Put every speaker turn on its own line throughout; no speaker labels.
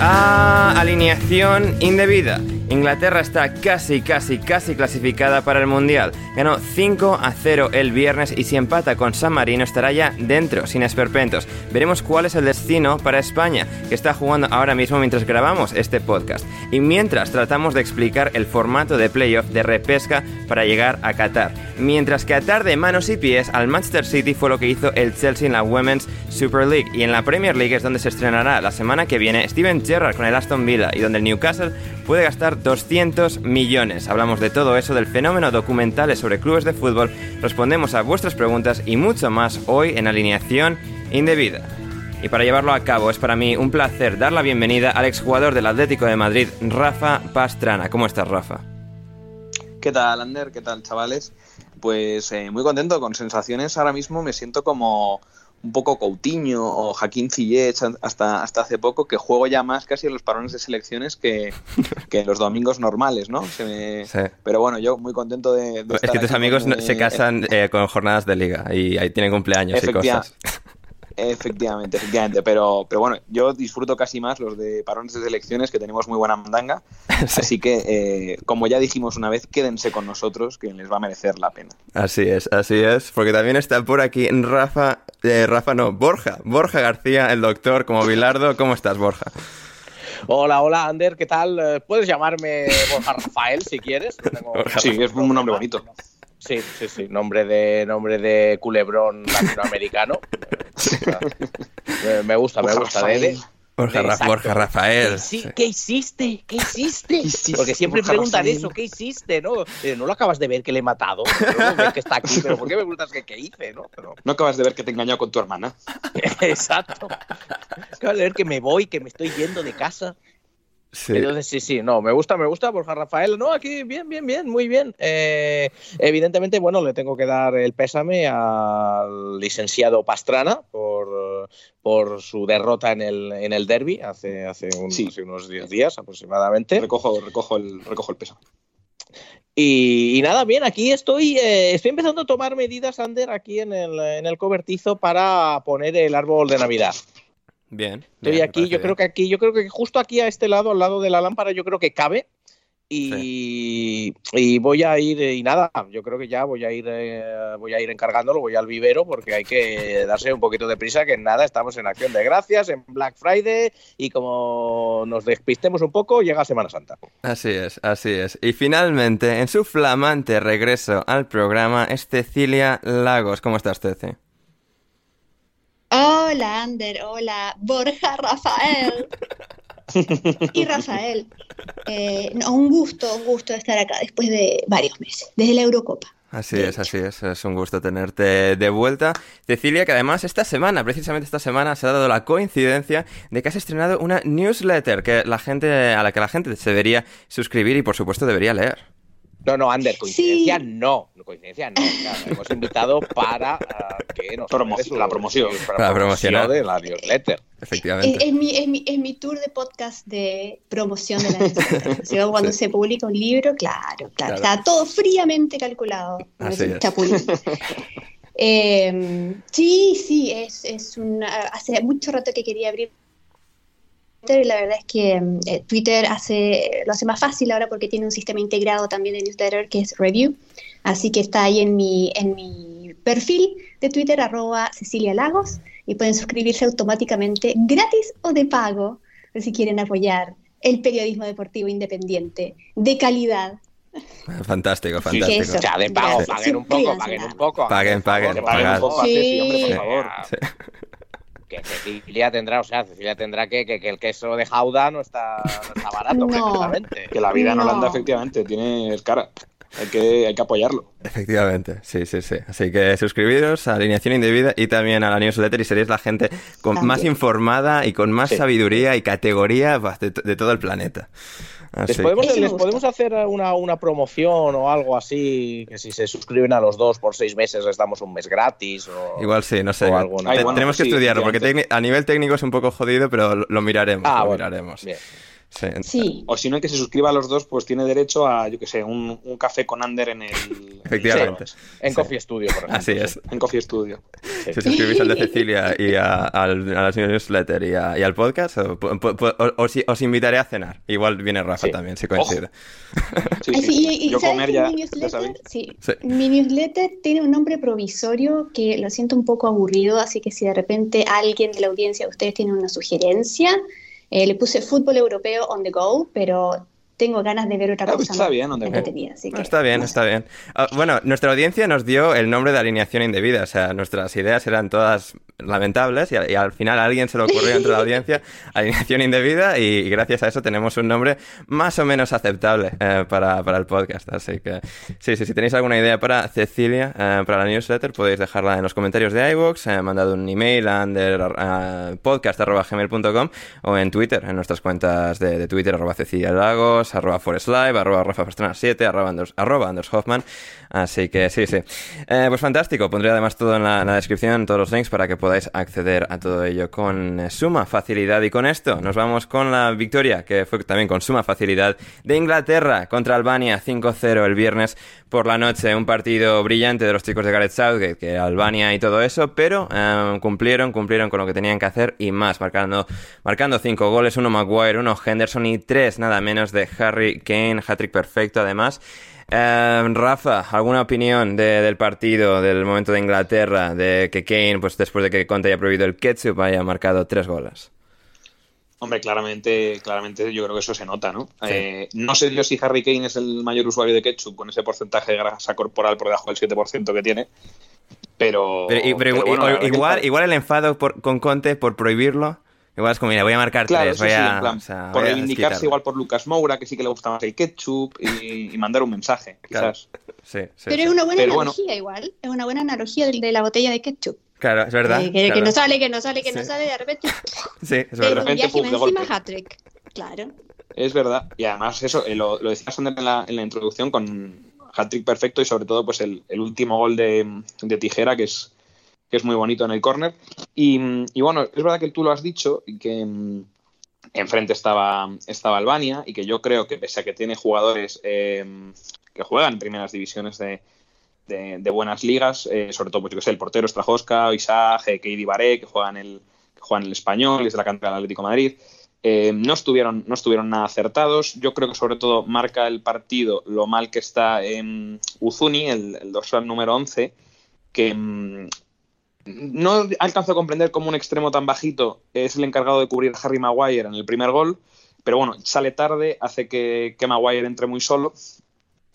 A Alineación Indebida. Inglaterra está casi, casi, casi clasificada para el Mundial. Ganó 5 a 0 el viernes y si empata con San Marino estará ya dentro, sin esperpentos. Veremos cuál es el destino para España, que está jugando ahora mismo mientras grabamos este podcast. Y mientras tratamos de explicar el formato de playoff de repesca para llegar a Qatar. Mientras que atar de manos y pies al Manchester City fue lo que hizo el Chelsea en la Women's Super League. Y en la Premier League es donde se estrenará la semana que viene Steven Gerrard con el Aston Villa y donde el Newcastle puede gastar 200 millones. Hablamos de todo eso, del fenómeno documentales sobre clubes de fútbol, respondemos a vuestras preguntas y mucho más hoy en Alineación Indebida. Y para llevarlo a cabo es para mí un placer dar la bienvenida al exjugador del Atlético de Madrid, Rafa Pastrana. ¿Cómo estás, Rafa?
¿Qué tal, Ander? ¿Qué tal, chavales? Pues eh, muy contento, con sensaciones ahora mismo me siento como un poco Coutinho o Jaquín Ziyech hasta, hasta hace poco, que juego ya más casi en los parones de selecciones que, que en los domingos normales, ¿no? Se me... sí. Pero bueno, yo muy contento de... de
es que tus amigos se casan eh, con jornadas de liga y ahí tienen cumpleaños y cosas.
Efectivamente, efectivamente. Pero, pero bueno, yo disfruto casi más los de parones de selecciones, que tenemos muy buena mandanga. Sí. Así que, eh, como ya dijimos una vez, quédense con nosotros, que les va a merecer la pena.
Así es, así es. Porque también está por aquí Rafa, eh, Rafa no, Borja, Borja García, el doctor, como Bilardo. ¿Cómo estás, Borja?
Hola, hola, Ander, ¿qué tal? Puedes llamarme Borja Rafael si quieres.
Tengo... Sí, es un nombre bonito.
Sí, sí, sí, nombre de nombre de culebrón latinoamericano. me gusta, me gusta. De,
Borja, Exacto. Borja Rafael.
Sí, ¿Qué hiciste? ¿Qué hiciste? ¿Qué hiciste? Porque siempre Borja preguntan Rafael. eso, ¿qué hiciste? ¿No? Eh, ¿No lo acabas de ver que le he matado? No ves que está aquí, pero ¿por qué me preguntas que qué hice? ¿no? Pero...
no acabas de ver que te he engañado con tu hermana.
Exacto. Acabas de ver que me voy, que me estoy yendo de casa. Sí. Entonces, sí, sí, no, me gusta, me gusta, Borja Rafael. No, aquí bien, bien, bien, muy bien. Eh, evidentemente, bueno, le tengo que dar el pésame al licenciado Pastrana por, por su derrota en el, en el derby hace, hace, un, sí. hace unos 10 días aproximadamente.
Recojo, recojo, el, recojo el pésame.
Y, y, nada, bien, aquí estoy, eh, estoy empezando a tomar medidas, Ander, aquí en el, en el cobertizo para poner el árbol de Navidad.
Bien.
Estoy
bien,
aquí, yo
bien.
creo que aquí, yo creo que justo aquí a este lado, al lado de la lámpara, yo creo que cabe. Y, sí. y voy a ir, y nada, yo creo que ya voy a ir eh, voy a ir encargándolo, voy al vivero, porque hay que darse un poquito de prisa, que nada, estamos en acción de gracias, en Black Friday, y como nos despistemos un poco, llega Semana Santa.
Así es, así es. Y finalmente, en su flamante regreso al programa, es Cecilia Lagos. ¿Cómo estás, Ceci?
Hola, Ander. Hola, Borja, Rafael. y Rafael. Eh, un gusto, un gusto estar acá después de varios meses, desde la Eurocopa.
Así es, así es, es un gusto tenerte de vuelta. Cecilia, que además esta semana, precisamente esta semana, se ha dado la coincidencia de que has estrenado una newsletter que la gente, a la que la gente se debería suscribir y por supuesto debería leer.
No, no, Ander, coincidencia no. Coincidencia no. hemos invitado para uh, que nos
la promoción.
Para, la promoción
de la newsletter.
Efectivamente.
Es, mi, es, mi, es, mi, tour de podcast de promoción de la newsletter. cuando se publica un libro, claro, claro, está todo fríamente calculado.
Así es.
eh, sí, sí, es, es una, hace mucho rato que quería abrir y la verdad es que mm, eh, Twitter hace, lo hace más fácil ahora porque tiene un sistema integrado también de newsletter que es Review. Así que está ahí en mi, en mi perfil de Twitter, arroba Cecilia Lagos, y pueden suscribirse automáticamente gratis o de pago si quieren apoyar el periodismo deportivo independiente de calidad.
Fantástico, fantástico.
Sí, ya, de pago, paguen un poco, paguen un poco.
Paguen, paguen,
paguen.
Sí.
Hombre, por favor. Sí que Cecilia tendrá, o sea, Cecilia tendrá que, que, el queso de Jauda no está, no está barato,
no,
Que la vida en Holanda, efectivamente, tiene cara. Hay que, hay que apoyarlo.
Efectivamente, sí, sí, sí. Así que suscribiros a Alineación Indebida y también a la newsletter y seréis la gente con más informada y con más sabiduría y categoría de, de todo el planeta.
¿Les, podemos, ¿Les podemos, hacer una, una, promoción o algo así? Que si se suscriben a los dos por seis meses les damos un mes gratis. O,
Igual sí, no sé. tenemos que estudiarlo porque a nivel técnico es un poco jodido, pero lo, miraremos.
Ah,
lo miraremos.
Bien.
Sí.
O si no, hay que se suscriba a los dos, pues tiene derecho a, yo que sé, un, un café con Ander en el.
Efectivamente.
En Coffee Studio, por ejemplo.
Así es.
En Coffee Studio.
Si suscribís al de Cecilia y a, a, a la newsletter y, y, al podcast, os, os, invitaré a cenar. Igual viene Rafa también, si coincide.
Sí, sí. yo comer ya,
mi newsletter, mi newsletter tiene un nombre provisorio que lo siento un poco aburrido, así que si de repente alguien de la audiencia de ustedes tiene una sugerencia eh, le puse fútbol europeo on the go, pero tengo ganas de ver otra cosa.
Está bien,
no, está bien, está bien. Ah, bueno, nuestra audiencia nos dio el nombre de alineación indebida, o sea, nuestras ideas eran todas lamentables y, al final a alguien se le ocurrió entre la audiencia alineación indebida y, gracias a eso tenemos un nombre más o menos aceptable eh, para, para, el podcast. Así que sí, sí, si tenéis alguna idea para Cecilia, eh, para la newsletter, podéis dejarla en los comentarios de iVoox, eh, mandado un email a underpodcast.gmail.com o en Twitter, en nuestras cuentas de, de Twitter, arroba Cecilia Lagos, arroba Forest Live, arroba Rafa 7, arroba Anders, arroba Anders Hoffman. Así que sí, sí. Eh, pues fantástico. Pondré además todo en la, en la, descripción, todos los links para que podáis acceder a todo ello con eh, suma facilidad. Y con esto nos vamos con la victoria, que fue también con suma facilidad, de Inglaterra contra Albania 5-0 el viernes por la noche. Un partido brillante de los chicos de Gareth Southgate, que Albania y todo eso, pero eh, cumplieron, cumplieron con lo que tenían que hacer y más, marcando, marcando cinco goles, uno Maguire, uno Henderson y tres nada menos de Harry Kane, hat-trick perfecto además. Eh, Rafa, ¿alguna opinión de, del partido, del momento de Inglaterra, de que Kane, pues después de que Conte haya prohibido el ketchup, haya marcado tres goles?
Hombre, claramente, claramente yo creo que eso se nota, ¿no? Sí. Eh, no sé yo si Harry Kane es el mayor usuario de ketchup con ese porcentaje de grasa corporal por debajo del 7% que tiene, pero...
Pero, pero, pero bueno, igual, igual, el enfado por, con Conte por prohibirlo Igual es como, mira, voy a marcar
claro,
tres, voy
sí,
a,
plan,
o sea,
por reivindicarse igual por Lucas Moura, que sí que le gusta más el ketchup, y, y mandar un mensaje, quizás.
Claro. Sí, sí,
Pero
sí.
es una buena
Pero
analogía
bueno.
igual, es una buena analogía de, de la botella de ketchup.
Claro, es verdad.
Eh, que,
claro.
que, no sale, que no sale, que
Sí.
no sale, de repente,
Sí, es verdad.
un viaje
pum, de
encima hat-trick. Claro.
Es verdad. Y además eso, eh, lo, lo decías en la, en la introducción con hat-trick perfecto y sobre todo pues el, el último gol de, de Tijera, que es, que es muy bonito en el córner. Y, bueno, es verdad que tú lo has dicho y que mm, enfrente estaba, estaba Albania y que yo creo que pese a que tiene jugadores eh, que juegan en primeras divisiones de, de, buenas ligas, eh, sobre todo pues yo que sé, el portero Strajoska, Isaac, eh, Keidi Baré, que juegan el, el español es de la cantera del Atlético Madrid. Eh, no, estuvieron, no estuvieron nada acertados. Yo creo que sobre todo marca el partido lo mal que está en Uzuni, el, el dorsal número 11, que no alcanzo a comprender cómo un extremo tan bajito es el encargado de cubrir a Harry Maguire en el primer gol, pero bueno, sale tarde, hace que, Maguire entre muy solo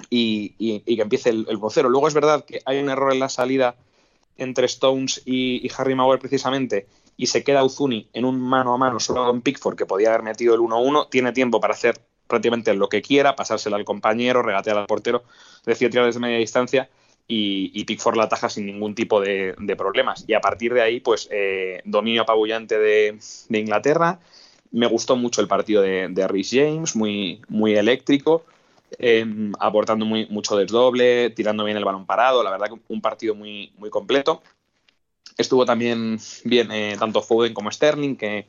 y que empiece el, el vocero. Luego es verdad que hay un error en la salida entre Stones y, Harry Maguire precisamente y se queda Uzuni en un mano a mano solo con Pickford que podía haber metido el 1-1, tiene tiempo para hacer prácticamente lo que quiera, pasársela al compañero, regatear al portero, decir tirar desde media distancia y, Pickford la ataja sin ningún tipo de, problemas. Y a partir de ahí, pues eh, dominio apabullante de, Inglaterra. Me gustó mucho el partido de, de Rhys James, muy, muy eléctrico, em, aportando mucho desdoble, tirando bien el balón parado. La verdad que un partido muy, muy completo. Estuvo también bien eh, tanto Foden como Sterling, que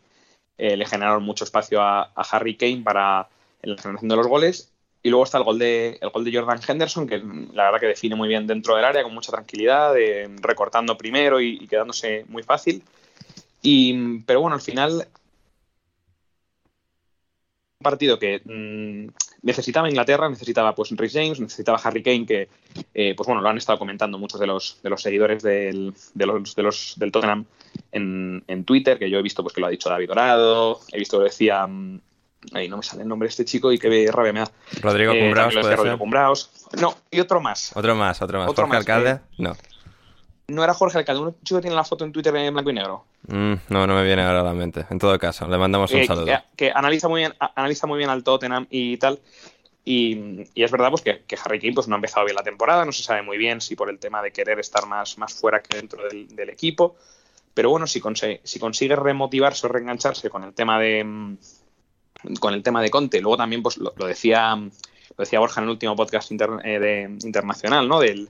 eh, le generaron mucho espacio a, a Harry Kane para la generación de los goles. Y luego está el gol de, el gol de Jordan Henderson, que la verdad que define muy bien dentro del área, con mucha tranquilidad, recortando primero y, quedándose muy fácil. Y, pero bueno, al final, un partido que mm, necesitaba Inglaterra, necesitaba pues Rhys James, necesitaba Harry Kane, que eh, pues bueno, lo han estado comentando muchos de los, de los seguidores del, de los, de los, del Tottenham en, en, Twitter, que yo he visto pues que lo ha dicho David Dorado, he visto que lo decía mm, Ahí no me sale el nombre de este chico y qué rabia me da.
Rodrigo eh,
Cumbraos. No, y otro más.
Otro más, otro más. ¿Jorge Alcalde? Eh, no.
No era Jorge Alcalde, un chico que tiene la foto en Twitter en blanco y negro.
Mm, no, no me viene ahora a la mente. En todo caso, le mandamos un eh, saludo.
Que, analiza, muy bien, analiza muy bien al Tottenham y tal. Y, es verdad pues, que, Harry Kane pues, no ha empezado bien la temporada, no se sabe muy bien si por el tema de querer estar más, más fuera que dentro del, equipo. Pero bueno, si, consigue, si consigue remotivarse o reengancharse con el tema de, mm, con el tema de Conte. Luego también, pues lo, decía, lo decía Borja en el último podcast eh, de, internacional, ¿no? Del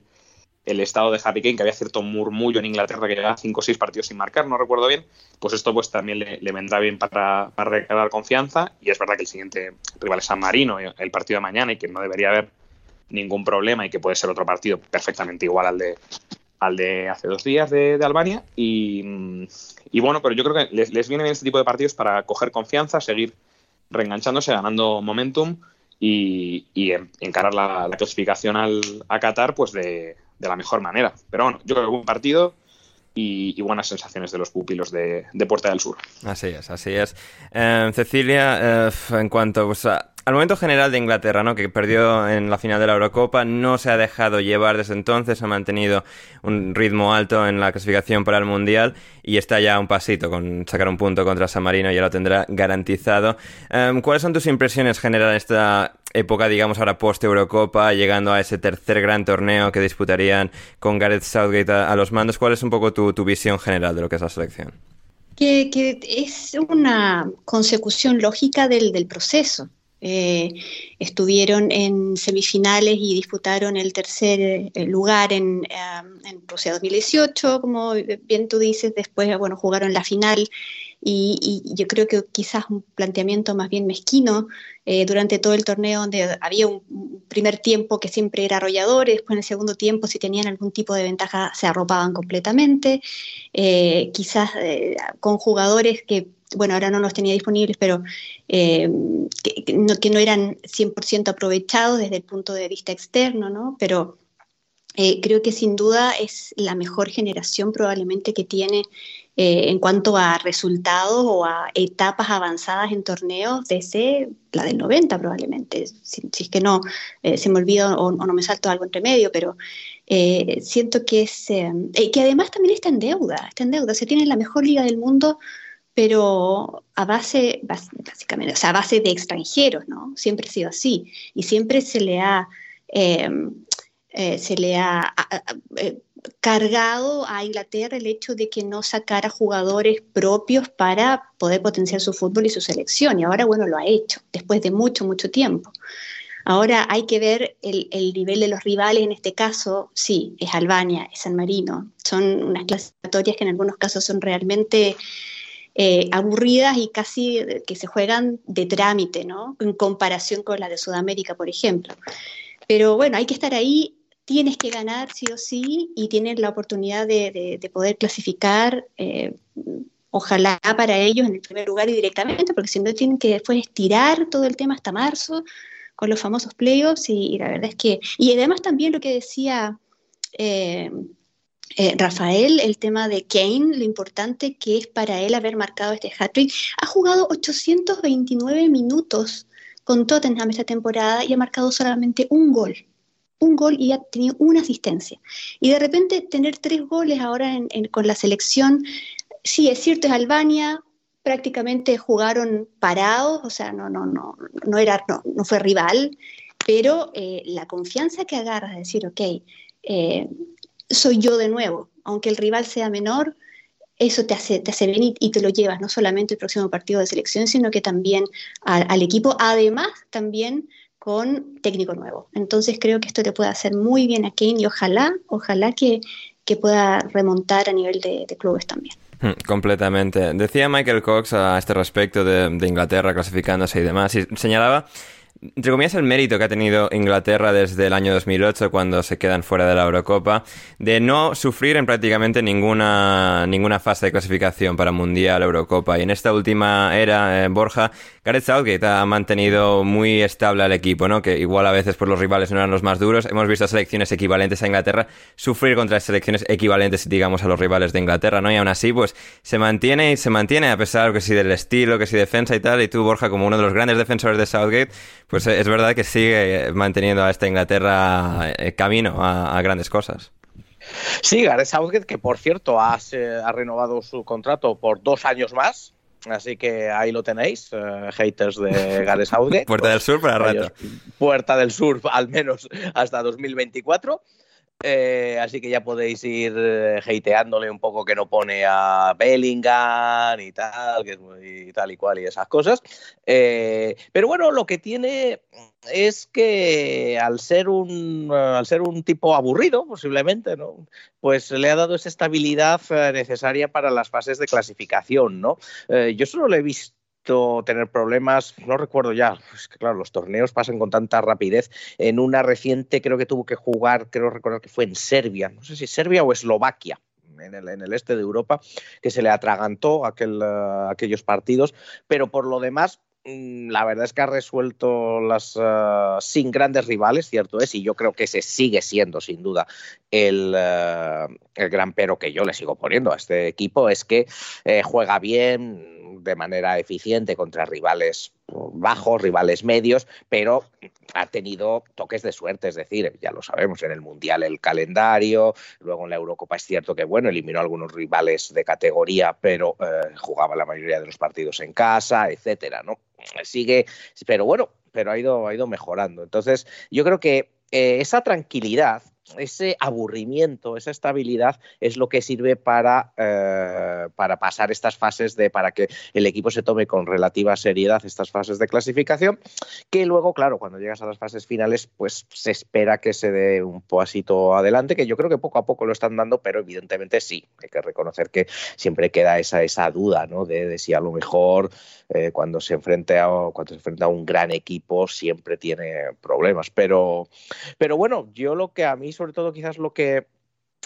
el estado de Harry Kane, que había cierto murmullo en Inglaterra que llevaba cinco o seis partidos sin marcar, no recuerdo bien, pues esto pues también le, vendrá bien para, para recargar confianza. Y es verdad que el siguiente rival es San Marino, el partido de mañana, y que no debería haber ningún problema y que puede ser otro partido perfectamente igual al de al de hace dos días de, Albania y, bueno, pero yo creo que les, les, viene bien este tipo de partidos para coger confianza, seguir reenganchándose, ganando momentum y, encarar la, clasificación al, a Qatar pues de, la mejor manera. Pero bueno, yo creo que un partido y, buenas sensaciones de los pupilos de, Puerta del Sur.
Así es, así es. Eh, Cecilia, eh, en cuanto pues, a, al momento general de Inglaterra, ¿no? que perdió en la final de la Eurocopa, no se ha dejado llevar desde entonces, ha mantenido un ritmo alto en la clasificación para el Mundial y está ya a un pasito con sacar un punto contra San Marino, ya lo tendrá garantizado. Em, ¿Cuáles son tus impresiones generales en esta época, digamos, ahora post-Eurocopa, llegando a ese tercer gran torneo que disputarían con Gareth Southgate a, los mandos? ¿Cuál es un poco tu, visión general de lo que es la selección?
Que, es una consecución lógica del, del proceso. Eh, estuvieron en semifinales y disputaron el tercer eh, lugar en, eh, en Rusia 2018, como bien tú dices, después bueno, jugaron la final y, yo creo que quizás un planteamiento más bien mezquino durante todo el torneo donde había un, primer tiempo que siempre era arrollador y después en el segundo tiempo si tenían algún tipo de ventaja se arropaban completamente, quizás con jugadores que bueno, ahora no los tenía disponibles, pero eh, que, no, eran 100% aprovechados desde el punto de vista externo, ¿no? Pero eh, creo que sin duda es la mejor generación probablemente que tiene eh, en cuanto a resultados o a etapas avanzadas en torneos desde la del 90 probablemente, si, es que no, se me olvida o, no me salto algo entre medio, pero siento que es, que además también está en deuda, está en deuda, se tiene la mejor liga del mundo pero a base, básicamente, o sea, a base de extranjeros, ¿no? Siempre ha sido así. Y siempre se le ha, em, eh, se le ha eh, cargado a Inglaterra el hecho de que no sacara jugadores propios para poder potenciar su fútbol y su selección. Y ahora, bueno, lo ha hecho, después de mucho, mucho tiempo. Ahora hay que ver el, el, nivel de los rivales, en este caso, sí, es Albania, es San Marino. Son unas clasificatorias que en algunos casos son realmente eh, aburridas y casi que se juegan de trámite, ¿no? En comparación con la de Sudamérica, por ejemplo. Pero bueno, hay que estar ahí, tienes que ganar sí o sí y tienes la oportunidad de, poder clasificar. Eh, ojalá para ellos en el primer lugar y directamente, porque si no tienen que después estirar todo el tema hasta marzo con los famosos playoffs y, la verdad es que, y además también lo que decía eh, eh, Rafael, el tema de Kane, lo importante que es para él haber marcado este hat-trick. Ha jugado 829 minutos con Tottenham esta temporada y ha marcado solamente un gol. un gol y ha tenido una asistencia. Y de repente tener tres goles ahora con la selección, sí, es cierto, es Albania, prácticamente jugaron parados, o sea, no, no, no, no, era, no, fue rival, pero eh, la confianza que agarras de decir, ok, eh, soy yo de nuevo, aunque el rival sea menor, eso te hace, te hace bien y, te lo llevas no solamente el próximo partido de selección, sino que también al equipo, además también con técnico nuevo. Entonces creo que esto le puede hacer muy bien a Kane y ojalá, ojalá que, que pueda remontar a nivel de, clubes también.
Hmm, completamente. Decía Michael Cox a este respecto de, Inglaterra clasificándose y demás, señalaba entre comillas, el mérito que ha tenido Inglaterra desde el año 2008, cuando se quedan fuera de la Eurocopa, de no sufrir en prácticamente ninguna, ninguna fase de clasificación para Mundial, Eurocopa. Y en esta última era, eh, Borja, Gareth Southgate ha mantenido muy estable al equipo, ¿no? Que igual a veces pues, los rivales no eran los más duros. Hemos visto selecciones equivalentes a Inglaterra sufrir contra selecciones equivalentes, digamos, a los rivales de Inglaterra, ¿no? Y aún así, pues, se mantiene y se mantiene, a pesar que sí del estilo, que sí defensa y tal. Y tú, Borja, como uno de los grandes defensores de Southgate, pues es verdad que sigue manteniendo a esta Inglaterra eh, camino a, grandes cosas.
Sí, Gareth Southgate, que por cierto ha, ha, renovado su contrato por dos años más. Así que ahí lo tenéis, eh, haters de Gareth Southgate.
Puerta del Sur para rato.
Puerta del Sur, al menos hasta 2024. Eh, así que ya podéis ir eh, hateándole un poco que no pone a Bellingham y tal, que tal y cual y esas cosas. Eh, pero bueno, lo que tiene es que al ser un al ser un tipo aburrido, posiblemente, ¿no? Pues le ha dado esa estabilidad necesaria para las fases de clasificación, ¿no? yo solo le he visto tener problemas, no recuerdo ya, es que claro, los torneos pasan con tanta rapidez. En una reciente creo que tuvo que jugar, creo recordar que fue en Serbia, no sé si Serbia o Eslovaquia. En el, en el este de Europa, que se le atragantó aquel, uh, aquellos partidos, pero por lo demás, mm, la verdad es que ha resuelto las uh, sin grandes rivales, cierto es, y yo creo que ese sigue siendo sin duda el, uh, el gran pero que yo le sigo poniendo a este equipo, es que eh, juega bien, de manera eficiente contra rivales bajos, rivales medios, pero ha tenido toques de suerte, es decir, ya lo sabemos, en el Mundial el calendario, luego en la Eurocopa es cierto que, bueno, eliminó a algunos rivales de categoría, pero eh, jugaba la mayoría de los partidos en casa, etcétera, ¿no? Sigue, pero bueno, pero ha ido, ha ido mejorando. Entonces, yo creo que eh, esa tranquilidad ese aburrimiento, esa estabilidad es lo que sirve para, eh, para pasar estas fases de, para que el equipo se tome con relativa seriedad estas fases de clasificación, que luego, claro, cuando llegas a las fases finales, pues se espera que se dé un pasito adelante, que yo creo que poco a poco lo están dando, pero evidentemente sí, hay que reconocer que siempre queda esa, esa duda, ¿no? De, si a lo mejor eh, cuando se enfrenta a, cuando se enfrenta a un gran equipo siempre tiene problemas, pero, pero bueno, yo lo que a mí sobre todo quizás lo que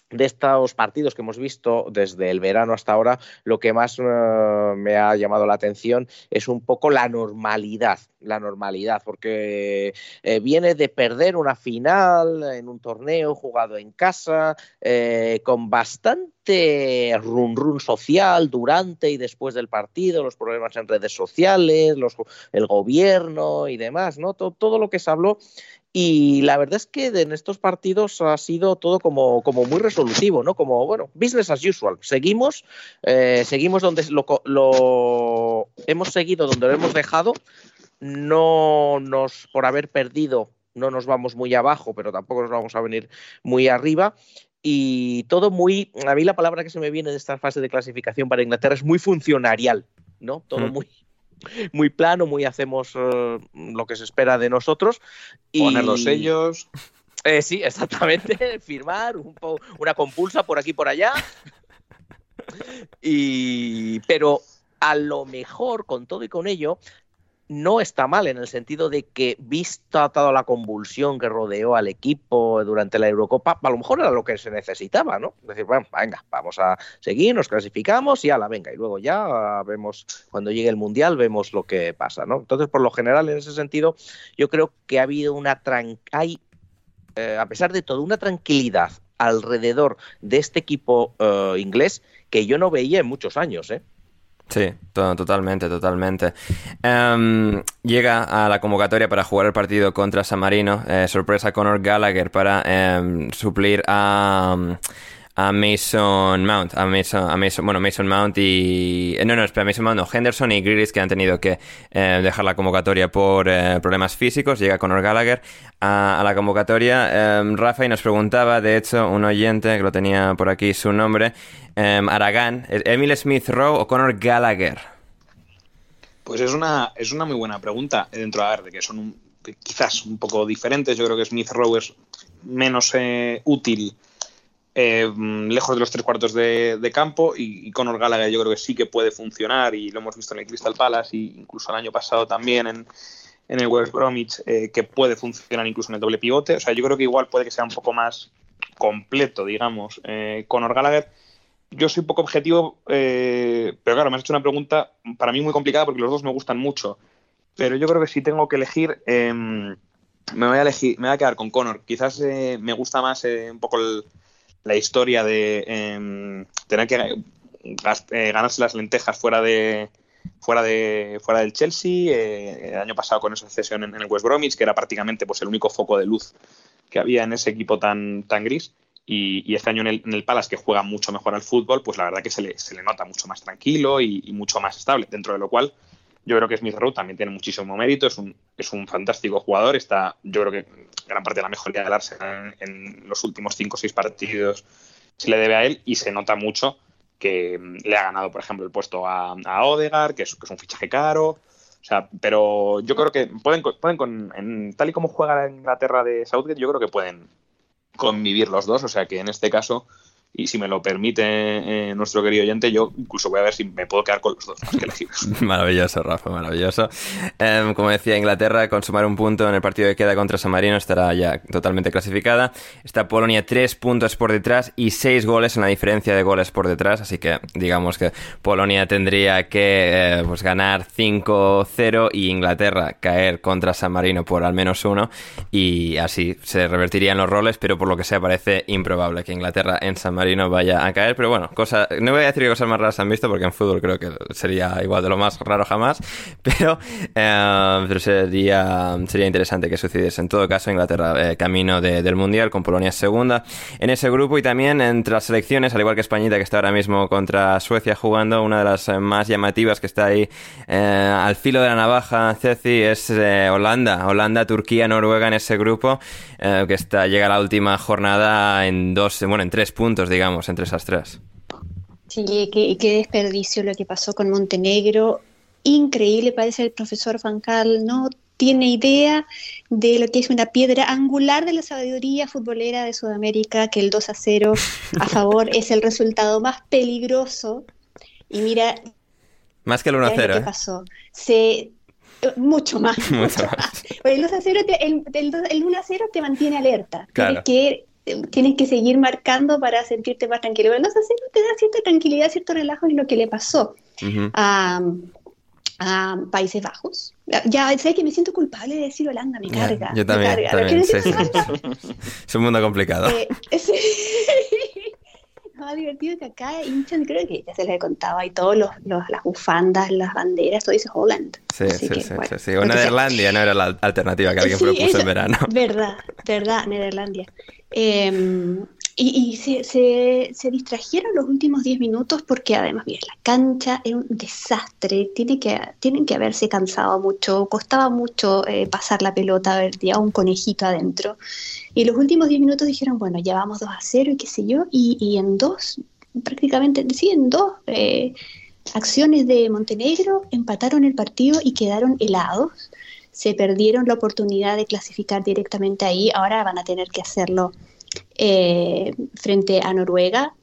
de estos partidos que hemos visto desde el verano hasta ahora, lo que más eh, me ha llamado la atención es un poco la normalidad, la normalidad, porque eh, viene de perder una final en un torneo jugado en casa, eh, con bastante run run social durante y después del partido, los problemas en redes sociales, los, el gobierno y demás, ¿no? Todo, todo lo que se habló y la verdad es que en estos partidos ha sido todo como, como muy resolutivo, ¿no? Como, bueno, business as usual. Seguimos, eh, seguimos donde lo, lo, hemos seguido, donde lo hemos dejado. No nos, por haber perdido, no nos vamos muy abajo, pero tampoco nos vamos a venir muy arriba. Y todo muy, a mí la palabra que se me viene de esta fase de clasificación para Inglaterra es muy funcionarial, ¿no? Todo mm. muy muy plano, muy hacemos eh, lo que se espera de nosotros.
Y... Poner los sellos.
Eh, sí, exactamente, firmar una compulsa por aquí por allá. Y, pero a lo mejor con todo y con ello no está mal en el sentido de que, vista toda la convulsión que rodeó al equipo durante la Eurocopa, a lo mejor era lo que se necesitaba, ¿no? Es decir, bueno, venga, vamos a seguir, nos clasificamos y la venga, y luego ya vemos, cuando llegue el Mundial, vemos lo que pasa, ¿no? Entonces, por lo general, en ese sentido, yo creo que ha habido una hay, eh, a pesar de todo, una tranquilidad alrededor de este equipo eh, inglés que yo no veía en muchos años, ¿eh?
Sí, totalmente, totalmente. Em, llega a la convocatoria para jugar el partido contra San Marino. Eh, sorpresa Conor Gallagher para em, suplir a a Mason Mount, a Mason, a Mason, bueno, Mason Mount y... Eh, no, no, espera, Mason Mount, no, Henderson y Grealish que han tenido que eh, dejar la convocatoria por eh, problemas físicos. Llega Conor Gallagher a, la convocatoria. Em, Rafa y nos preguntaba, de hecho, un oyente que lo tenía por aquí su nombre, em, Aragán, Emil Smith Rowe o Conor Gallagher.
Pues es una, es una muy buena pregunta dentro de, de que son quizás un poco diferentes. Yo creo que Smith Rowe es menos útil eh, lejos de los tres cuartos de, campo y, con Conor Gallagher yo creo que sí que puede funcionar y lo hemos visto en el Crystal Palace e incluso el año pasado también en, el West Bromwich eh, que puede funcionar incluso en el doble pivote. O sea, yo creo que igual puede que sea un poco más completo, digamos, eh, Conor Gallagher. Yo soy poco objetivo, pero claro, me has hecho una pregunta para mí muy complicada porque los dos me gustan mucho. Pero yo creo que si tengo que elegir, em, me voy a elegir, me voy a quedar con Conor. Quizás me gusta más un poco el, la historia de em, tener que eh, ganarse las lentejas fuera de fuera de fuera del Chelsea eh, el año pasado con esa cesión en, el West Bromwich que era prácticamente pues el único foco de luz que había en ese equipo tan tan gris. Y, este año en el, en Palace que juega mucho mejor al fútbol pues la verdad que se le, se le nota mucho más tranquilo y, mucho más estable dentro de lo cual yo creo que Smith Rowe también tiene muchísimo mérito, es un, es un fantástico jugador, está, yo creo que gran parte de la mejoría del Arsenal en, los últimos 5 o 6 partidos se le debe a él y se nota mucho que mm, le ha ganado, por ejemplo, el puesto a, a Odegaard, que es, que es un fichaje caro. O sea, pero yo creo que pueden, pueden con, en, tal y como juega la Inglaterra de Southgate, yo creo que pueden convivir los dos. O sea que en este caso y si me lo permite eh, nuestro querido oyente, yo incluso voy a ver si me puedo quedar con los dos más que elegir.
maravilloso, Rafa, maravilloso. Em, como decía, Inglaterra, con sumar un punto en el partido que queda contra San Marino, estará ya totalmente clasificada. Está Polonia tres puntos por detrás y seis goles en la diferencia de goles por detrás, así que digamos que Polonia tendría que eh, pues ganar 5-0 y Inglaterra caer contra San Marino por al menos uno y así se revertirían los roles, pero por lo que sea parece improbable que Inglaterra en San Marino no vaya a caer, pero bueno, cosa, no voy a decir que cosas más raras han visto, porque en fútbol creo que sería igual de lo más raro jamás, pero, eh, pero sería, sería interesante que sucediese. En todo caso, Inglaterra eh, camino del Mundial, con Polonia segunda en ese grupo y también entre las selecciones, al igual que Españita, que está ahora mismo contra Suecia jugando, una de las eh, más llamativas que está ahí al filo de la navaja, Ceci, es Holanda, Holanda, Turquía, Noruega en ese grupo, que está, llega a la última jornada en dos, bueno, en tres puntos, digamos, entre esas tres.
Sí, qué, qué desperdicio lo que pasó con Montenegro. Increíble, parece el profesor Fancal no tiene idea de lo que es una piedra angular de la sabiduría futbolera de Sudamérica, que el 2 a 0 a favor es el resultado más peligroso. Y mira...
Más que el 1 a 0.
¿Qué ¿eh? pasó? Se, mucho más. mucho más. El, 2 a 0 el, el, 1 a 0 te mantiene alerta. Claro. que tienes que seguir marcando para sentirte más tranquilo. Pero no sé si te da cierta tranquilidad, cierto relajo en lo que le pasó a, Países Bajos. Ya sé que me siento culpable de decir Holanda, me carga.
Yo también. es un mundo complicado. Eh,
más divertido que acá hinchan, creo que ya se les he contado, hay todos los, las bufandas, las banderas, todo dice Holland.
Sí, sí, sí, sí, O Nederlandia no era la alternativa que alguien propuso en verano.
Verdad, verdad, Nederlandia. Em, y, se, se, distrajeron los últimos 10 minutos porque además, bien, la cancha es un desastre, tiene que, tienen que haberse cansado mucho, costaba mucho eh, pasar la pelota, ya un conejito adentro. Y los últimos 10 minutos dijeron, bueno, ya vamos 2 a 0 y qué sé yo, y, en dos, prácticamente, sí, en dos eh, acciones de Montenegro empataron el partido y quedaron helados. Se perdieron la oportunidad de clasificar directamente ahí, ahora van a tener que hacerlo eh, frente a Noruega,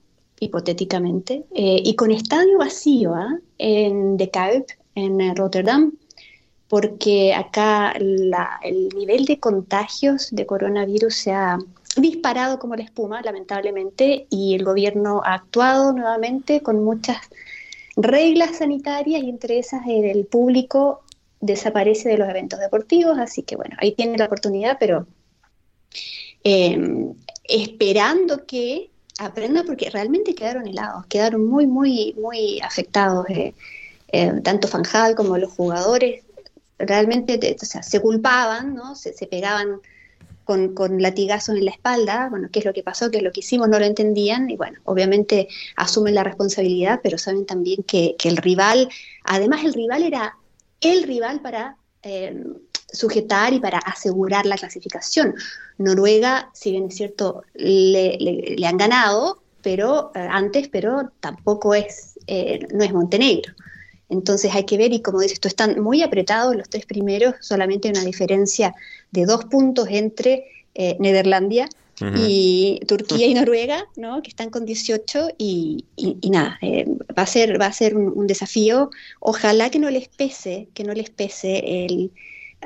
hipotéticamente, eh, y con estadio vacío ¿ah? en De Kuip, en eh, Rotterdam, porque acá el nivel de contagios de coronavirus se ha disparado como la espuma, lamentablemente, y el gobierno ha actuado nuevamente con muchas reglas sanitarias y entre esas el público desaparece de los eventos deportivos, así que bueno, ahí tiene la oportunidad, pero em, esperando que aprenda porque realmente quedaron helados, quedaron muy, muy, muy afectados. Eh, eh, tanto Fanjal como los jugadores realmente o sea, se culpaban, ¿no? se, se pegaban con, con, latigazos en la espalda, bueno, qué es lo que pasó, qué es lo que hicimos, no lo entendían y bueno, obviamente asumen la responsabilidad, pero saben también que, el rival, además el rival era el rival para eh, sujetar y para asegurar la clasificación. Noruega, si bien es cierto, le, han ganado, pero eh, antes, pero tampoco es, eh, no es Montenegro. Entonces hay que ver, y como dices están muy apretados los tres primeros, solamente hay una diferencia de dos puntos entre eh, Nederlandia uh -huh. y Turquía y Noruega, ¿no? que están con 18 y, y, y nada, eh, va a ser, va a ser un, un, desafío. Ojalá que no les pese, que no les pese el,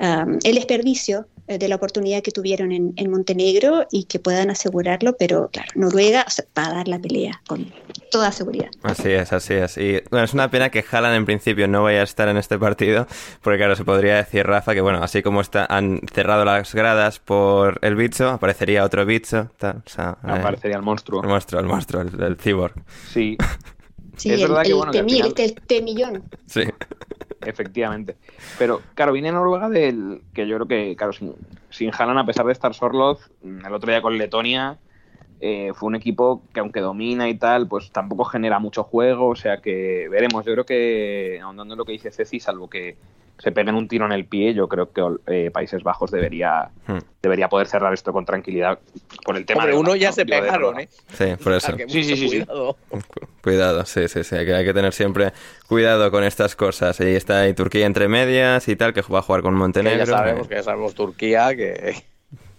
um, el desperdicio de la oportunidad que tuvieron en, en, Montenegro y que puedan asegurarlo, pero claro, Noruega o sea, va a dar la pelea con toda seguridad.
Así es, así es. Y bueno, es una pena que Haaland en principio no vaya a estar en este partido, porque claro, se podría decir, Rafa, que bueno, así como está, han cerrado las gradas por el bicho, aparecería otro bicho, tal, o sea,
eh, aparecería el monstruo.
El monstruo, el monstruo, el, el cyborg.
Sí.
Sí, es el, verdad que, bueno, que final... el temillón.
Sí.
Efectivamente. Pero, claro, viene Noruega del. que yo creo que, claro, sin, sin Haaland, a pesar de estar Sorloth, el otro día con Letonia, eh, fue un equipo que, aunque domina y tal, pues tampoco genera mucho juego. O sea que veremos. Yo creo que, ahondando en lo que dice Ceci, salvo que se peguen un tiro en el pie, yo creo que eh, Países Bajos debería, hmm. debería poder cerrar esto con tranquilidad por el tema
Hombre,
de
uno ya se pegaron, ¿eh?
Sí, por eso.
Sí, sí, sí,
cuidado.
Cuidado, sí, sí, sí. Hay que, hay que tener siempre cuidado con estas cosas. Y está ahí Turquía entre medias y tal, que va a jugar con Montenegro.
Que ya sabemos, que ya sabemos Turquía, que...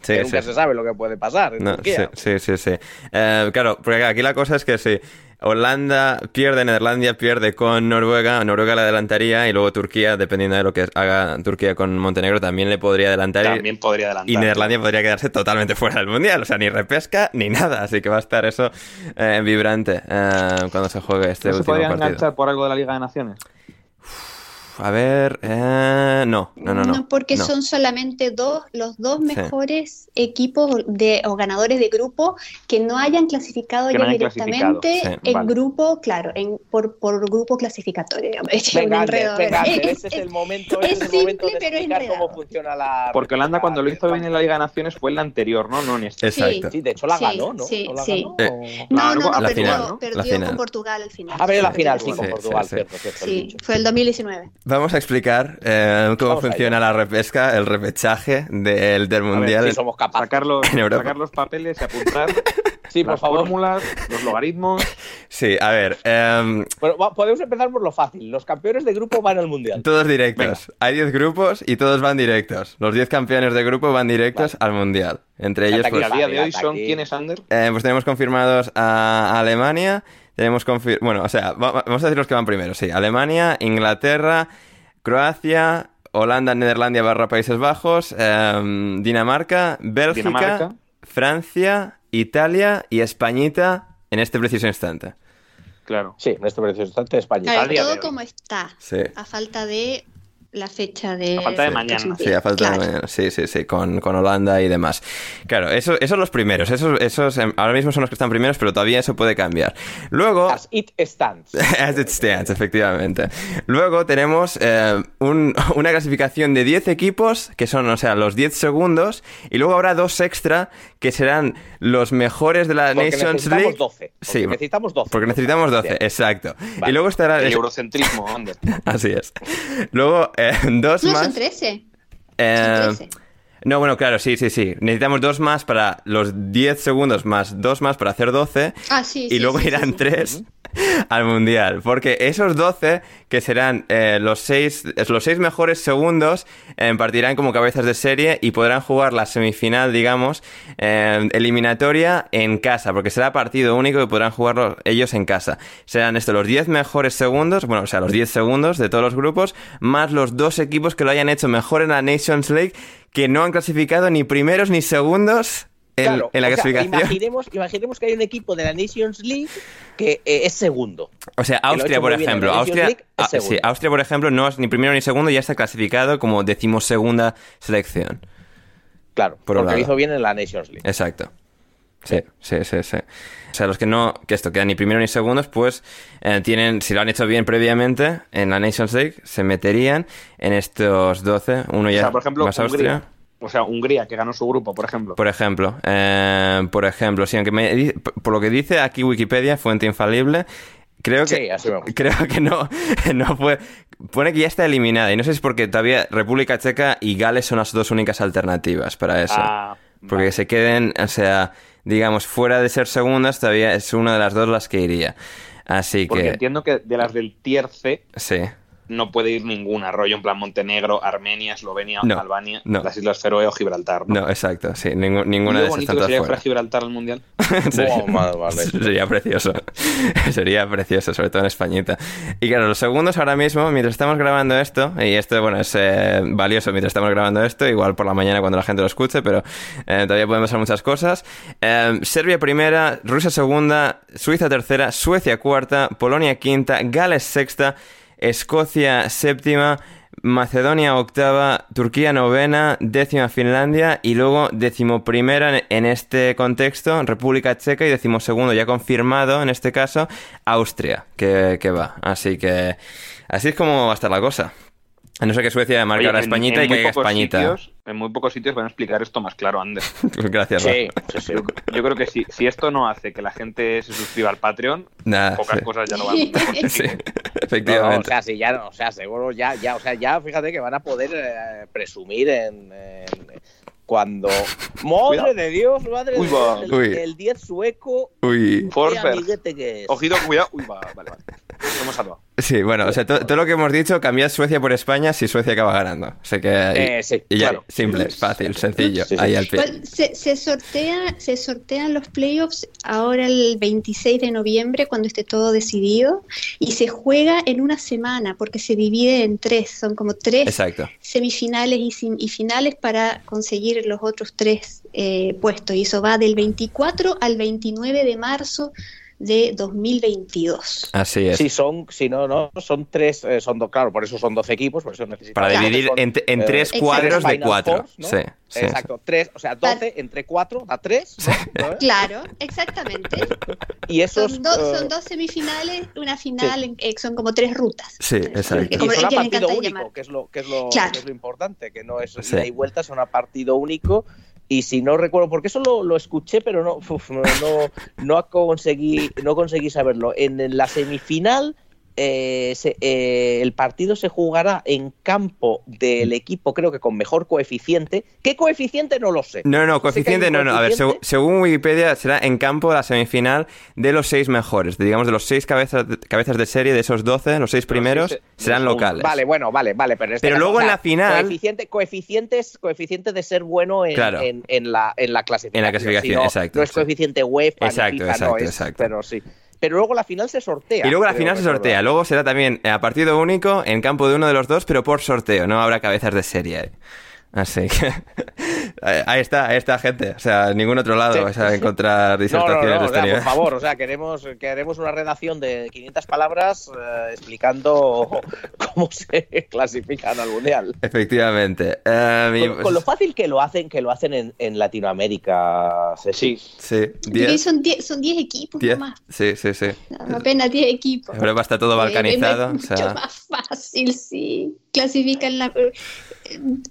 Sí, que nunca
sí.
se sabe lo que puede pasar en
no,
Turquía.
Sí, sí, sí. sí. Eh, claro, porque aquí la cosa es que sí. Holanda pierde, Nederlandia pierde con Noruega, Noruega la adelantaría y luego Turquía, dependiendo de lo que haga Turquía con Montenegro, también le podría adelantar.
También
y,
podría adelantar.
Y Nederlandia podría quedarse totalmente fuera del Mundial, o sea, ni repesca ni nada, así que va a estar eso eh, vibrante eh, cuando se juegue este
¿No
último
se podría
partido.
enganchar por algo de la Liga de Naciones?
A ver, eh, no, no, no, no.
No, porque
no.
son solamente dos, los dos mejores sí. equipos de, o ganadores de grupo que no hayan clasificado
que
ya
no hayan
directamente
sí,
en
vale.
grupo, claro, en, por, por grupo clasificatorio. Es
venga,
es,
ese es el momento,
es,
es el
simple,
momento de
pero
explicar cómo funciona la...
Porque Holanda cuando lo hizo bien en la Liga de Naciones fue en la anterior, ¿no? No en este.
Exacto.
Sí, de hecho la
Sí,
ganó, ¿no?
sí,
¿No la
sí.
ganó?
Eh,
No, no,
La
perdió,
final, ¿no?
perdió
La final.
con Portugal al final.
Ah, pero la final sí, con Portugal,
sí.
cierto, cierto. el
Sí, fue el 2019.
Vamos a explicar eh, cómo
Vamos
funciona la repesca, el repechaje del, del
A ver
Mundial.
si somos capaces.
Sacar los,
En Europa.
sacar los papeles y apuntar
Sí, por
las
favor.
fórmulas, los logaritmos.
Sí, a ver, em,
Bueno, podemos empezar por lo fácil. Los campeones de grupo van al Mundial.
todos directos. Hay 10 grupos y todos van directos. Los 10 campeones de grupo van directos al Mundial. Entre ellos, pues,
a día de hoy son quiénes, Ander.
eh, pues tenemos confirmados a Alemania. Tenemos confir bueno, o sea, va- va- vamos a decir los que van primero, sí. Alemania, Inglaterra, Croacia, Holanda, Nederlandia barra Países Bajos, em, Dinamarca, Bélgica,
Dinamarca.
Francia, Italia y Españita en este preciso instante.
Claro.
Sí, en este preciso instante España.
De
todo como está,
Sí.
a falta de la fecha de...
A falta de mañana.
Sí, a falta
Claro.
de mañana. Sí, sí, sí, con, con Holanda y demás. Claro, eso- esos los primeros. Esos, esos em, ahora mismo son los que están primeros, pero todavía eso puede cambiar. Luego.
As it stands.
As it stands, efectivamente. Luego tenemos eh, un- una clasificación de 10 equipos, que son, o sea, los 10 segundos, y luego habrá dos extra, que serán los mejores de la
Porque
Nations
necesitamos
League.
12. Porque
Sí,
necesitamos 12.
Porque necesitamos 12,
Bien.
exacto.
Vale.
Y luego estará...
El eurocentrismo, Ander.
Así es. Luego, eh, dos
No,
más...
son 13.
Eh,
Son 13.
no, bueno, claro, sí, sí, sí. Necesitamos dos más para los 10 segundos más dos más para hacer 12.
Ah, sí,
y
sí,
luego
sí,
irán
sí.
tres al mundial. Porque esos 12, que serán eh, los, seis, los seis mejores segundos, eh, partirán como cabezas de serie y podrán jugar la semifinal, digamos, eh, eliminatoria en casa. Porque será partido único y podrán jugarlo ellos en casa. Serán estos los 10 mejores segundos, bueno, o sea, los 10 segundos de todos los grupos, más los dos equipos que lo hayan hecho mejor en la Nations League, que no han clasificado ni primeros ni segundos en,
Claro,
en la
sea,
clasificación.
imaginemos, imaginemos que hay un equipo de la Nations League que eh, es segundo.
O sea, Austria, por ejemplo. Austria, ah, sí. Austria, por ejemplo, no es ni primero ni segundo, ya está clasificado como decimosegunda selección.
Claro,
Por
porque lo hizo bien en la Nations League.
Exacto. Sí, sí, sí, sí. O sea, los que no, que esto quedan ni primero ni segundos, pues eh, tienen, si lo han hecho bien previamente en la Nations League, se meterían en estos 12. Uno ya
O sea, por ejemplo,
más Austria.
O sea, Hungría, que ganó su grupo, por ejemplo.
Por ejemplo, eh, por ejemplo, sí, aunque me, por lo que dice aquí Wikipedia, fuente infalible, creo que
Sí, así
creo que no, no fue, pone que ya está eliminada y no sé si es porque todavía República Checa y Gales son las dos únicas alternativas para eso,
Ah,
porque
vale.
se queden, o sea, digamos fuera de ser segundas todavía es una de las dos las que iría, así
Porque
que
entiendo que de las del tier C
sí,
no puede ir ninguna, rollo en plan Montenegro, Armenia, Eslovenia,
No,
Albania,
no.
las Islas Feroe o Gibraltar. ¿no?
no, exacto, sí, ninguna
¿Y
de esas tantas
sería que
fuera.
Gibraltar al Mundial?
Sería,
madre, vale.
sería precioso. sería precioso, sobre todo en Españita. Y claro, los segundos ahora mismo, mientras estamos grabando esto, y esto, bueno, es eh, valioso mientras estamos grabando esto, igual por la mañana cuando la gente lo escuche, pero eh, todavía pueden pasar muchas cosas. Eh, Serbia primera, Rusia segunda, Suiza tercera, Suecia cuarta, Polonia quinta, Gales sexta, Escocia séptima. Macedonia octava, Turquía novena, décima Finlandia y luego decimoprimera en, este contexto, República Checa y decimosegundo ya confirmado en este caso, Austria, que, que va. Así que así es como va a estar la cosa. A no ser que Suecia marque ahora
en-
Españita
en
y
muy
caiga
pocos
Españita.
sitios- en muy pocos sitios van a explicar esto más claro, Ander.
Gracias,
Sí, sí, sí.
Yo, yo creo que si, si esto no hace que la gente se suscriba al Patreon,
Nada,
pocas
sí.
cosas ya no van.
Sí,
No, no, o
efectivamente.
sea, sí, ya, no, o sea, seguro, ya, ya, o sea, ya, fíjate que van a poder eh, presumir en, en- cuando, madre
Cuidado.
de Dios, madre
Uy,
de. Dios, el,
Uy.
el 10 sueco,
Uy.
qué
Forsberg.
amiguete que es.
Ojito, cuidado. Uy, va, vale, vale. Hemos salvado.
Sí, bueno, o sea, to- todo lo que hemos dicho, cambiad Suecia por España si Suecia acaba ganando. O sea que...
Eh, sí,
y ya,
claro.
simple, fácil, sencillo,
Sí, sí.
ahí al pie.
Igual se, se sortea, se sortean los playoffs ahora el 26 de noviembre cuando esté todo decidido y se juega en una semana porque se divide en tres, son como tres
Exacto.
semifinales y, sim- y finales para conseguir los otros tres eh, puestos y eso va del 24 al 29 de marzo de 2022.
Así es.
Si son, si no, no, son tres, eh, son dos, claro, por eso son 12 equipos, por eso necesitan.
Para dividir
Son,
en, en
eh,
tres
Exacto.
cuadros de cuatro.
Fours, ¿no?
Sí, sí,
Exacto, tres, o sea, 12 entre 4 da 3.
Claro, exactamente.
Y esos.
Son, dos-
eh,
son dos semifinales, una final, en- eh, son como tres rutas.
Sí, exacto.
Que
Y
como
son a partido único, que es lo, que es lo,
Claro.
que es lo importante, que no es
Sí.
ida y vuelta, son a partido único. Y si no recuerdo, porque eso lo, lo escuché, pero no, no, no, no conseguí, no conseguí saberlo. En la semifinal, eh, se- eh, el partido se jugará en campo del equipo, creo que con mejor coeficiente. ¿Qué coeficiente? No lo sé.
No, no, coeficiente no, no. A ver, según Wikipedia será en campo la semifinal de los seis mejores. de, digamos, de los seis cabezas de, cabezas de serie, de esos 12, los seis primeros
seis,
serán
los
locales.
Vale, bueno, vale, vale, pero, en este
Pero
caso,
luego
o
en la final-
coeficiente, coeficientes, coeficiente de ser bueno en,
Claro.
en, en la, en la clasificación.
En la clasificación,
Si no,
exacto,
No es coeficiente UEFA, ni
Exacto,
FIFA,
exacto,
no es,
exacto.
pero sí. Pero luego la final se sortea.
Y luego la final se
recordar.
sortea. Luego será también a partido único en campo de uno de los dos, pero por sorteo. No habrá cabezas de serie. Ahí. Así que ahí está, ahí está gente. O sea, en ningún otro lado
Sí.
vais a encontrar
No, no,
disertaciones
no,
de
o
este
sea,
nivel.
por favor, o sea, queremos, queremos una redacción de 500 palabras eh, explicando cómo se clasifican al mundial.
Efectivamente. Eh, y-
Con, con lo fácil que lo hacen, que lo hacen en, en Latinoamérica, Ceci.
Sí.
Sí, 10.
son 10 son 10 equipos
diez.
nomás.
Sí, sí, sí.
Apenas 10 equipos.
Europa está todo
Eh,
balcanizado.
Es
o
mucho
sea,
más fácil, sí. Clasifican la, eh,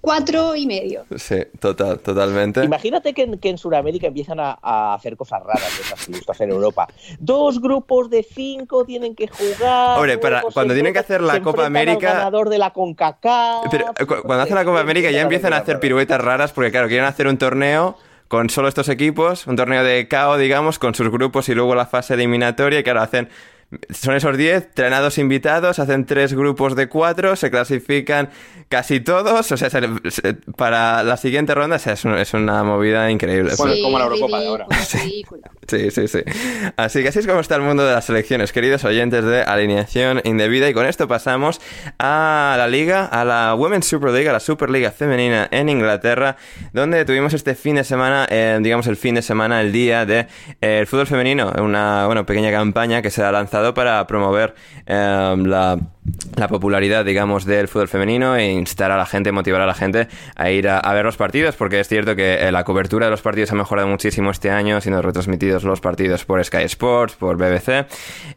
cuatro y medio.
sí, total, totalmente.
Imagínate que en, que en Sudamérica empiezan a, a hacer cosas raras de esas que les gusta hacer en Europa. Dos grupos de cinco tienen que jugar.
Hombre, para- cuando tienen que hacer la
se
Copa
al
América-
ganador de la CONCACAF.
Pero eh, cu- cuando hacen la Copa América ya empiezan a hacer piruetas raras porque, claro, quieren hacer un torneo con solo estos equipos, un torneo de KO, digamos, con sus grupos y luego la fase eliminatoria. Y claro, hacen. Son esos 10, traen a dos invitados, hacen tres grupos de cuatro, se clasifican casi todos. O sea, se- se- para la siguiente ronda o sea, es, un- es una movida increíble.
Bueno,
Sí,
como la Eurocopa de ahora.
Sí, sí, sí. Así que así es como está el mundo de las selecciones, queridos oyentes de Alineación Indebida. Y con esto pasamos a la liga, a la Women's Super League, a la Superliga Femenina en Inglaterra, donde tuvimos este fin de semana, eh, digamos el fin de semana, el día del de, eh, fútbol femenino, una bueno, pequeña campaña que se ha lanzado para promover eh, la la popularidad, digamos, del fútbol femenino e instar a la gente, motivar a la gente a ir a, ver los partidos, porque es cierto que eh, la cobertura de los partidos ha mejorado muchísimo este año, siendo retransmitidos los partidos por Sky Sports, por BBC,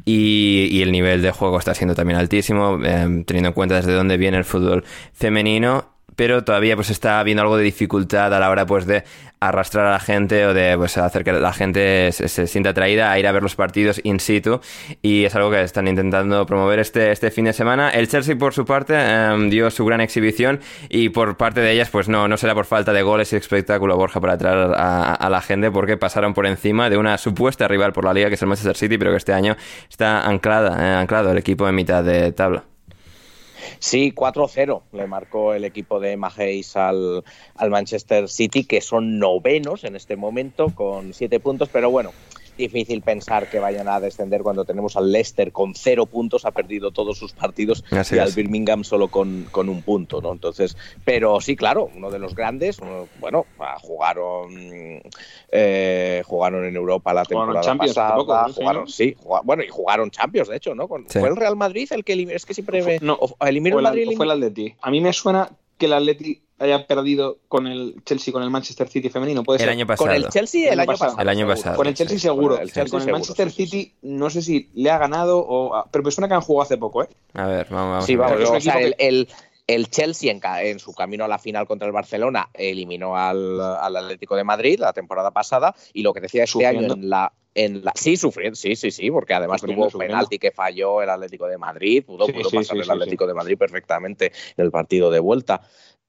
y, el nivel de juego está siendo también altísimo, eh, teniendo en cuenta desde dónde viene el fútbol femenino pero todavía pues está habiendo algo de dificultad a la hora pues de arrastrar a la gente o de pues, hacer que la gente se, sienta atraída a ir a ver los partidos in situ y es algo que están intentando promover este, este fin de semana. El Chelsea por su parte em, dio su gran exhibición y por parte de ellas pues no, no será por falta de goles y espectáculo Borja para atraer a, la gente porque pasaron por encima de una supuesta rival por la liga que es el Manchester City pero que este año está anclada, eh, anclado el equipo en mitad de tabla.
Sí, 4-0 le marcó el equipo de Maheis al, al Manchester City, que son novenos en este momento con siete puntos, pero bueno, difícil pensar que vayan a descender cuando tenemos al Leicester con cero puntos, ha perdido todos sus partidos y al Birmingham solo con, con, un punto, ¿no? Entonces, pero sí, claro, uno de los grandes, bueno, jugaron eh, jugaron en Europa la temporada pasada, jugaron, sí, bueno, y jugaron Champions, de hecho, ¿no? Fue el Real Madrid el que es que siempre
no, el Madrid, fue el Atleti. A mí me suena que el Atleti haya perdido con el Chelsea, con el Manchester City femenino, puede
ser. El año pasado.
Con el Chelsea el, año pasado.
El año pasado.
Con el Chelsea seguro. con el Manchester City no sé si le ha ganado o... Pero me suena que han jugado hace poco, ¿eh?
A ver, vamos, vamos.
Sí, vamos. O sea, el, el, Chelsea en, en, su camino a la final contra el Barcelona eliminó al, al, Atlético de Madrid la temporada pasada y lo que decía este año en la en la, sí, sufriendo, sí, sí, sí, porque además tuvo penalti que falló el Atlético de Madrid, pudo, pudo pasar el Atlético de Madrid perfectamente en el partido de vuelta.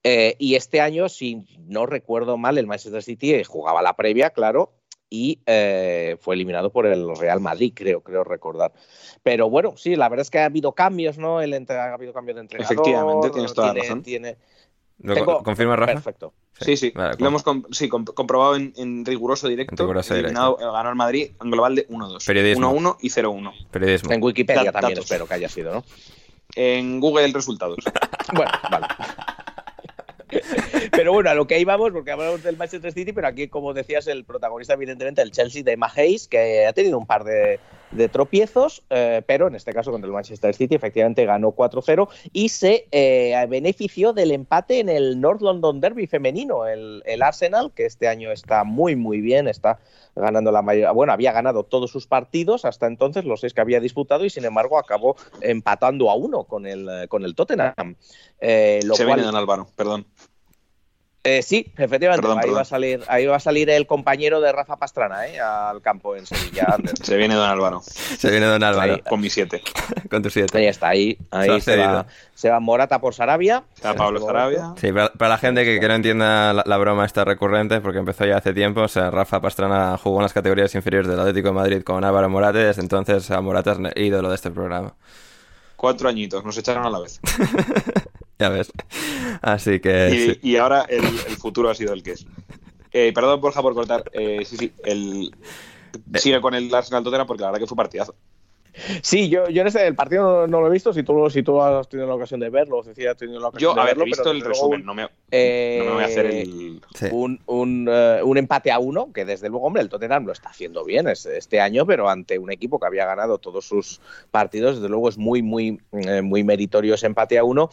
Eh, y este año, si no recuerdo mal, el Manchester City jugaba la previa, claro, y eh, fue eliminado por el Real Madrid, creo, creo recordar. Pero bueno, sí, la verdad es que ha habido cambios, ¿no? El ha habido cambios de entrenador.
Efectivamente, tienes toda la razón.
Tiene... ¿Lo confirma Rafa?
Perfecto.
Sí, sí. Lo hemos sí, comprobado en, riguroso directo.
Riguroso directo.
Ganó el Madrid en global de 1-2.
1-1
y 0-1.
Periodismo.
En Wikipedia también espero que haya sido, ¿no?
En Google resultados.
bueno, vale. Pero bueno, a lo que íbamos, porque hablamos del Manchester City, pero aquí, como decías, el protagonista, evidentemente, el Chelsea de Mahéis, que ha tenido un par de, tropiezos, eh, pero en este caso contra el Manchester City, efectivamente ganó 4-0 y se eh, benefició del empate en el North London Derby femenino, el, Arsenal, que este año está muy, muy bien, está ganando la mayoría, bueno, había ganado todos sus partidos hasta entonces, los seis que había disputado, y sin embargo acabó empatando a uno con el, con el Tottenham.
Eh, lo se viene Don Álvaro, perdón.
Eh, sí, efectivamente. ahí, Va a salir, ahí va a salir el compañero de Rafa Pastrana ¿eh? al campo en Sevilla.
se viene Don Álvaro.
Se viene Don Álvaro.
con mi 7.
con tu 7.
Ahí está, ahí, ahí se, va, se, va, Morata por Sarabia.
Se va Pablo Sarabia.
Sí, para, la gente que, no entienda la, broma esta recurrente, porque empezó ya hace tiempo, o sea, Rafa Pastrana jugó en las categorías inferiores del Atlético de Madrid con Álvaro Morata desde entonces a Morata es ídolo de este programa.
Cuatro añitos, nos echaron a la vez.
Ya ves. Así que.
Y, ahora el, futuro ha sido el que es. Eh, perdón, Borja, por cortar. Eh, sí, sí. El, sigue con el Arsenal Tottenham porque la verdad que fue partidazo.
Sí, yo, yo en ese el partido no, lo he visto. Si tú, si tú has tenido la ocasión de verlo, decía, tenido la ocasión
yo,
de verlo.
Yo, he visto el resumen, no me, no me, voy a hacer el.
Eh, un, un, uh, un, empate a uno, que desde luego, hombre, el Tottenham lo está haciendo bien este año, pero ante un equipo que había ganado todos sus partidos, desde luego es muy, muy, eh, muy meritorio ese empate a uno.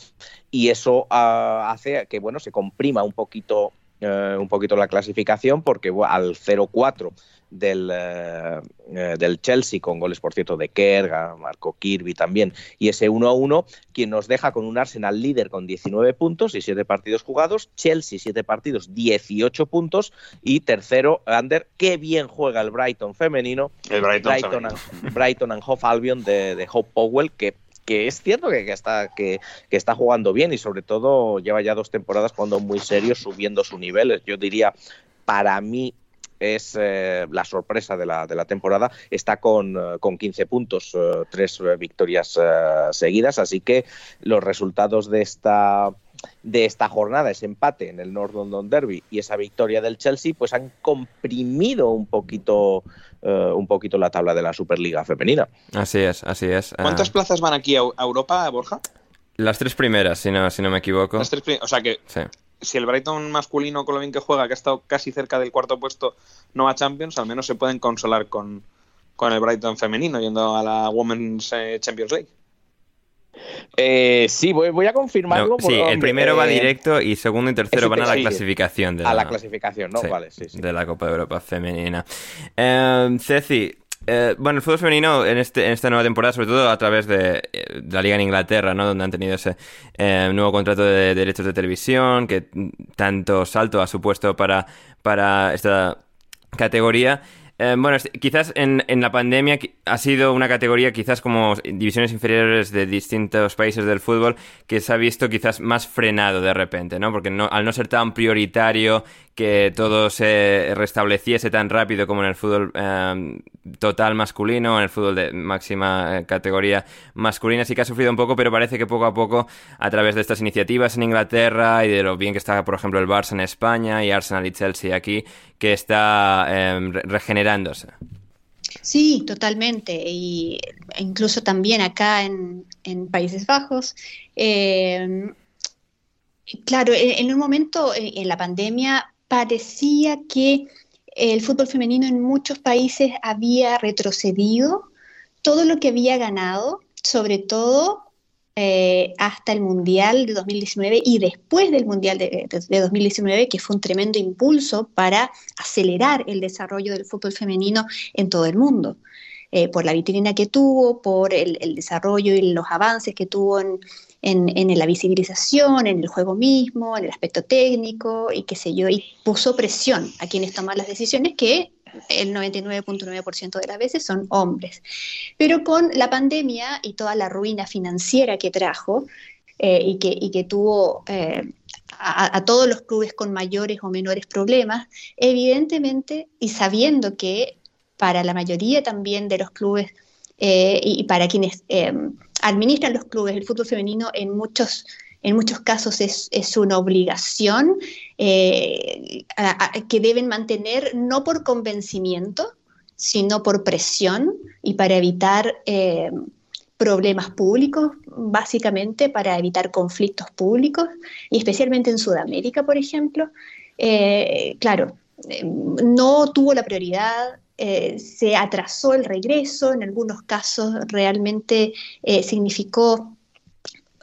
Y eso uh, hace que, bueno, se comprima un poquito, uh, un poquito la clasificación, porque al 0-4 del, eh, eh, del Chelsea, con goles, por cierto, de Kerga, Marco Kirby también, y ese 1-1, quien nos deja con un Arsenal líder con 19 puntos y 7 partidos jugados, Chelsea 7 partidos, 18 puntos, y tercero, Ander, qué bien juega el Brighton femenino,
el Brighton,
Brighton, and, Brighton and Hove Albion de, de Hope Powell, que que es cierto que, está, que, que, está jugando bien y sobre todo lleva ya dos temporadas jugando muy serio, subiendo su nivel. Yo diría, para mí, es eh, la sorpresa de la, de la temporada. Está con, eh, con 15 puntos, eh, tres victorias seguidas, así que los resultados de esta de esta jornada, ese empate en el North London Derby y esa victoria del Chelsea, pues han comprimido un poquito, un poquito la tabla de la Superliga femenina.
Así es, así es.
¿Cuántas plazas van aquí a, Europa, Borja?
Las tres primeras, si no, si no me equivoco.
Las tres o sea que si el Brighton masculino con lo bien que juega, que ha estado casi cerca del cuarto puesto, no va a Champions, al menos se pueden consolar con, con el Brighton femenino yendo a la Women's eh, Champions League.
Eh, sí, voy, a confirmarlo.
sí, el primero va eh, directo y segundo y tercero van a la clasificación. De
la, a la clasificación, ¿no? vale, sí, sí.
De la Copa de Europa femenina. Eh, Ceci, eh, bueno, el fútbol femenino en, este, en esta nueva temporada, sobre todo a través de, la liga en Inglaterra, ¿no? Donde han tenido ese nuevo contrato de, derechos de televisión que tanto salto ha supuesto para, para esta categoría. Eh, bueno, quizás en, en, la pandemia ha sido una categoría quizás como divisiones inferiores de distintos países del fútbol que se ha visto quizás más frenado de repente, ¿no? Porque al no ser tan prioritario que todo se restableciese tan rápido como en el fútbol em, total masculino, en el fútbol de máxima eh, categoría masculina, sí que ha sufrido un poco, pero parece que poco a poco, a través de estas iniciativas en Inglaterra y de lo bien que está, por ejemplo, el Barça en España y Arsenal y Chelsea aquí, que está em, regenerándose.
Sí, totalmente. Y incluso también acá en, Países Bajos. Em, claro, en, un momento en la pandemia parecía que el fútbol femenino en muchos países había retrocedido todo lo que había ganado, sobre todo eh, hasta el Mundial de 2019 y después del Mundial de, 2019, que fue un tremendo impulso para acelerar el desarrollo del fútbol femenino en todo el mundo. Eh, por la vitrina que tuvo, por el, el, desarrollo y los avances que tuvo en, en, la visibilización, en el juego mismo, en el aspecto técnico y qué sé yo, y puso presión a quienes toman las decisiones que el 99.9% de las veces son hombres. Pero con la pandemia y toda la ruina financiera que trajo eh, y, que, y, que, tuvo eh, a, todos los clubes con mayores o menores problemas, evidentemente, y sabiendo que para la mayoría también de los clubes eh, y, para quienes administran los clubes, el fútbol femenino en muchos, en muchos casos es, una obligación eh, que deben mantener no por convencimiento, sino por presión y para evitar eh, problemas públicos, básicamente para evitar conflictos públicos, y especialmente en Sudamérica, por ejemplo. Eh, claro, no tuvo la prioridad eh, se atrasó el regreso, en algunos casos realmente eh, significó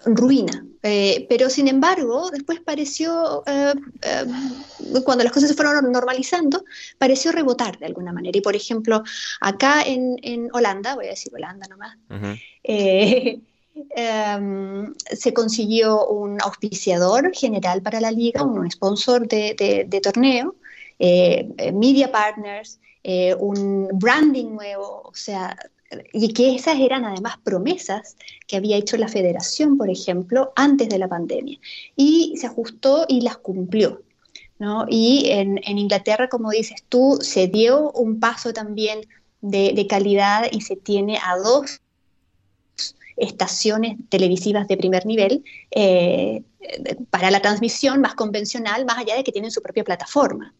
ruina. Eh, pero sin embargo, después pareció, cuando las cosas se fueron normalizando, pareció rebotar de alguna manera. Y por ejemplo, acá en, Holanda, voy a decir Holanda nomás, em, se consiguió un auspiciador general para la liga, un sponsor de, de torneo, media partners, eh, un branding nuevo, o sea, y que esas eran además promesas que había hecho la federación, por ejemplo, antes de la pandemia. Y se ajustó y las cumplió. ¿no? Y en, Inglaterra, como dices tú, se dio un paso también de, calidad y se tiene a dos estaciones televisivas de primer nivel eh, para la transmisión más convencional, más allá de que tienen su propia plataforma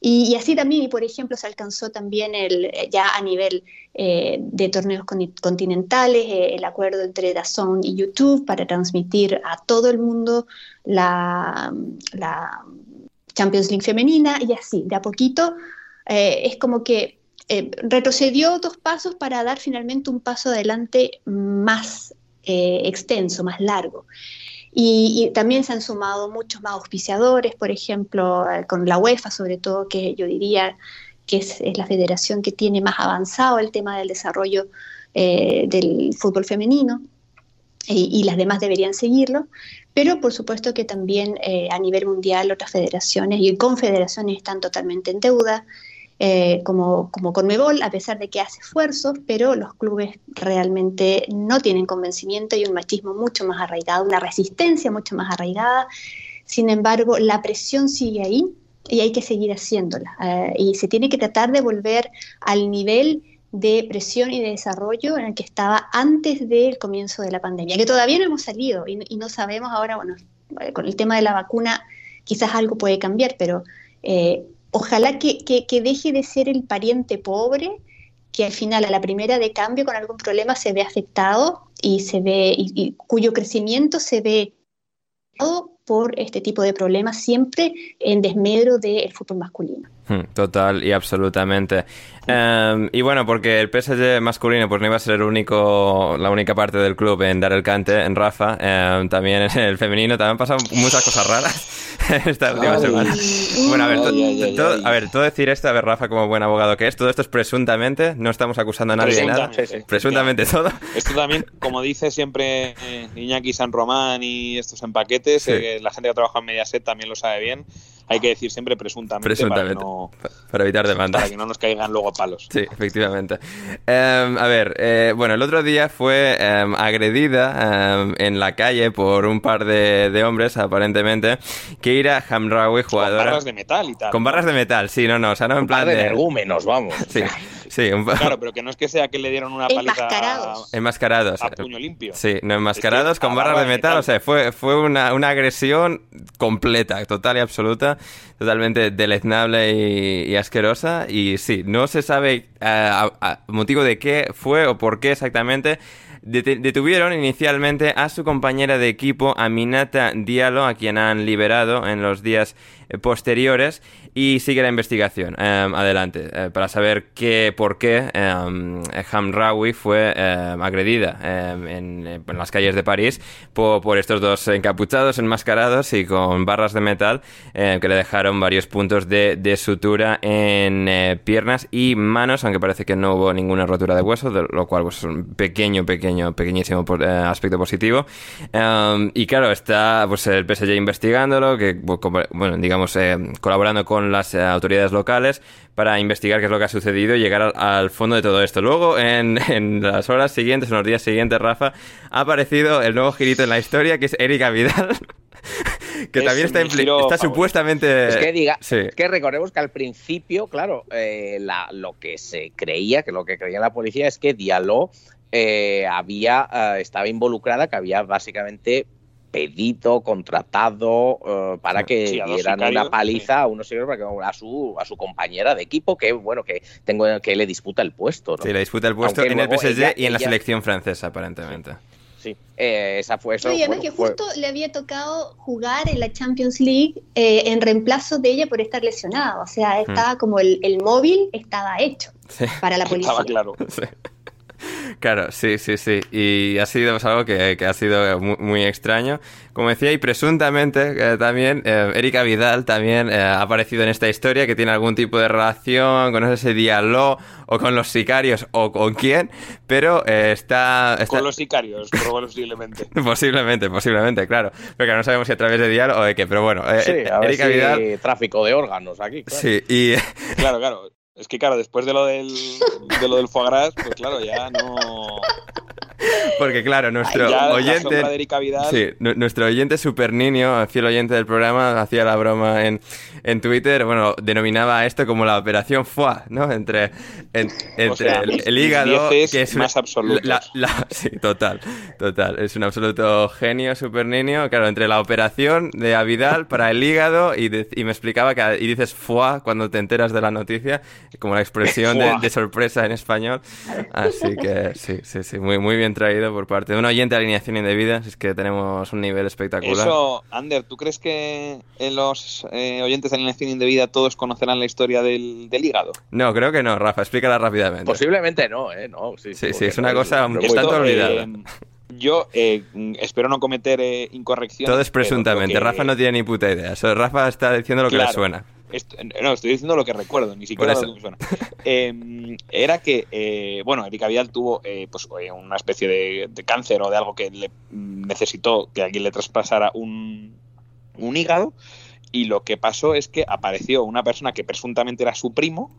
y, así también, por ejemplo, se alcanzó también el, ya a nivel eh, de torneos continentales eh, el acuerdo entre Dazón y YouTube para transmitir a todo el mundo la, Champions League femenina y así, de a poquito, eh, es como que retrocedió dos pasos para dar finalmente un paso adelante más extenso, más largo. Y, también se han sumado muchos más auspiciadores, por ejemplo, eh, con la UEFA sobre todo, que yo diría que es, la federación que tiene más avanzado el tema del desarrollo eh, del fútbol femenino. Y, las demás deberían seguirlo, pero por supuesto que también eh, a nivel mundial otras federaciones y confederaciones están totalmente en deuda, eh, como, como Conmebol, a pesar de que hace esfuerzos, pero los clubes realmente no tienen convencimiento y un machismo mucho más arraigado, una resistencia mucho más arraigada. Sin embargo, la presión sigue ahí y hay que seguir haciéndola. Eh, y se tiene que tratar de volver al nivel de presión y de desarrollo en el que estaba antes del comienzo de la pandemia, que todavía no hemos salido y, y no sabemos ahora, bueno, eh, con el tema de la vacuna quizás algo puede cambiar, pero eh, ojalá que, que, deje de ser el pariente pobre que al final a la primera de cambio con algún problema se ve afectado y se ve y, cuyo crecimiento se ve por este tipo de problemas siempre en desmedro del fútbol masculino.
Hmm, total y absolutamente. Em, y bueno, porque el PSG masculino pues no iba a ser el único, la única parte del club en dar el cante en Rafa, em, también en el femenino también han pasado muchas cosas raras esta última semana. Bueno, a ver, todo, a ver, todo decir esto, a ver, Rafa, como buen abogado que es, todo esto es presuntamente, no estamos acusando a nadie de nada. Presuntamente todo.
Esto también, como dice siempre eh, Iñaki San Román y estos empaquetes, eh, la gente que trabaja en Mediaset también lo sabe bien hay que decir siempre presuntamente, Para, no,
para, evitar demandas.
Para que no nos caigan luego palos.
Sí, efectivamente. Em, a ver, eh, bueno, el otro día fue em, agredida em, en la calle por un par de, hombres, aparentemente, que Ira Hamraoui, jugadora...
Con barras de metal y tal.
Con barras de metal, sí, no, no, o sea, no en plan de...
energúmenos, vamos.
Sí. Sí, un...
Claro, pero que no es que sea que le dieron una paliza
enmascarados.
enmascarados.
A puño limpio.
Sí, no enmascarados con barras de metal, o sea, fue, fue una, una agresión completa, total y absoluta totalmente deleznable y, asquerosa. Y sí, no se sabe eh, motivo de qué fue o por qué exactamente. Detuvieron inicialmente a su compañera de equipo, Aminata Diallo, a quien han liberado en los días eh, posteriores y sigue la investigación. Em, adelante, eh, para saber qué, por qué um, Hamraoui fue em, agredida en, en, las calles de París por, por, estos dos encapuchados, enmascarados y con barras de metal que le dejaron varios puntos de, sutura en eh, piernas y manos, aunque parece que no hubo ninguna rotura de hueso, de lo cual pues, es un pequeño, pequeño, pequeñísimo aspecto positivo. y claro, está pues el PSG investigándolo, que bueno, digamos, colaborando con las eh, autoridades locales para investigar qué es lo que ha sucedido y llegar al, fondo de todo esto. Luego, en, las horas siguientes, en los días siguientes, Rafa, ha aparecido el nuevo girito en la historia, que es Erika Vidal. que también está, está supuestamente...
Es que, diga, que recordemos que al principio, claro, eh, lo que se creía, que lo que creía la policía es que Diallo eh, había, estaba involucrada, que había básicamente pedido, contratado eh, para que dieran una paliza a unos a su a su compañera de equipo que bueno que tengo que le disputa el puesto.
Sí, le disputa el puesto en el PSG y en la selección francesa aparentemente.
Sí, eh, esa fue eso.
y además que justo le había tocado jugar en la Champions League eh, en reemplazo de ella por estar lesionada. O sea, hmm. estaba como el, el, móvil estaba hecho para la policía.
Estaba claro.
Claro, sí, sí, sí. Y ha sido algo que, ha sido muy, extraño. Como decía, y presuntamente eh, también eh, Erika Vidal también eh, ha aparecido en esta historia que tiene algún tipo de relación con ese diálogo o con los sicarios o con quién, pero está,
Con los sicarios, posiblemente.
posiblemente, posiblemente, claro. Porque no sabemos si a través de diálogo o de qué, pero bueno.
sí, Erika Vidal... Tráfico de órganos aquí.
Sí, y...
Claro, claro. Es que claro, después de lo del, de lo del foie gras, pues claro, ya no...
Porque claro, nuestro oyente... Sí, nuestro oyente super niño, fiel oyente del programa, hacía la broma en, en Twitter, bueno, denominaba esto como la operación foie, ¿no? Entre, entre el, hígado, que es
más absoluto.
sí, total, total. Es un absoluto genio, super niño. Claro, entre la operación de Avidal para el hígado y, y me explicaba que y dices foie cuando te enteras de la noticia como la expresión de, sorpresa en español. Así que sí, sí, sí, muy, muy bien traído por parte de un oyente de alineación indebida. Es que tenemos un nivel espectacular.
Eso, Ander, ¿tú crees que los eh, oyentes de alineación indebida todos conocerán la historia del, hígado?
No, creo que no, Rafa, explícala rápidamente.
Posiblemente no, ¿eh? No,
sí, sí, sí, es una cosa un tanto olvidada.
Eh, yo eh, espero no cometer eh, incorrecciones.
Todo es presuntamente. Rafa no tiene ni puta idea. Rafa está diciendo lo que le suena
no, estoy diciendo lo que recuerdo, ni siquiera lo que suena. Em, era que, eh, bueno, Erika Vidal tuvo eh, pues, una especie de, cáncer o de algo que le necesitó que alguien le traspasara un, un hígado. Y lo que pasó es que apareció una persona que presuntamente era su primo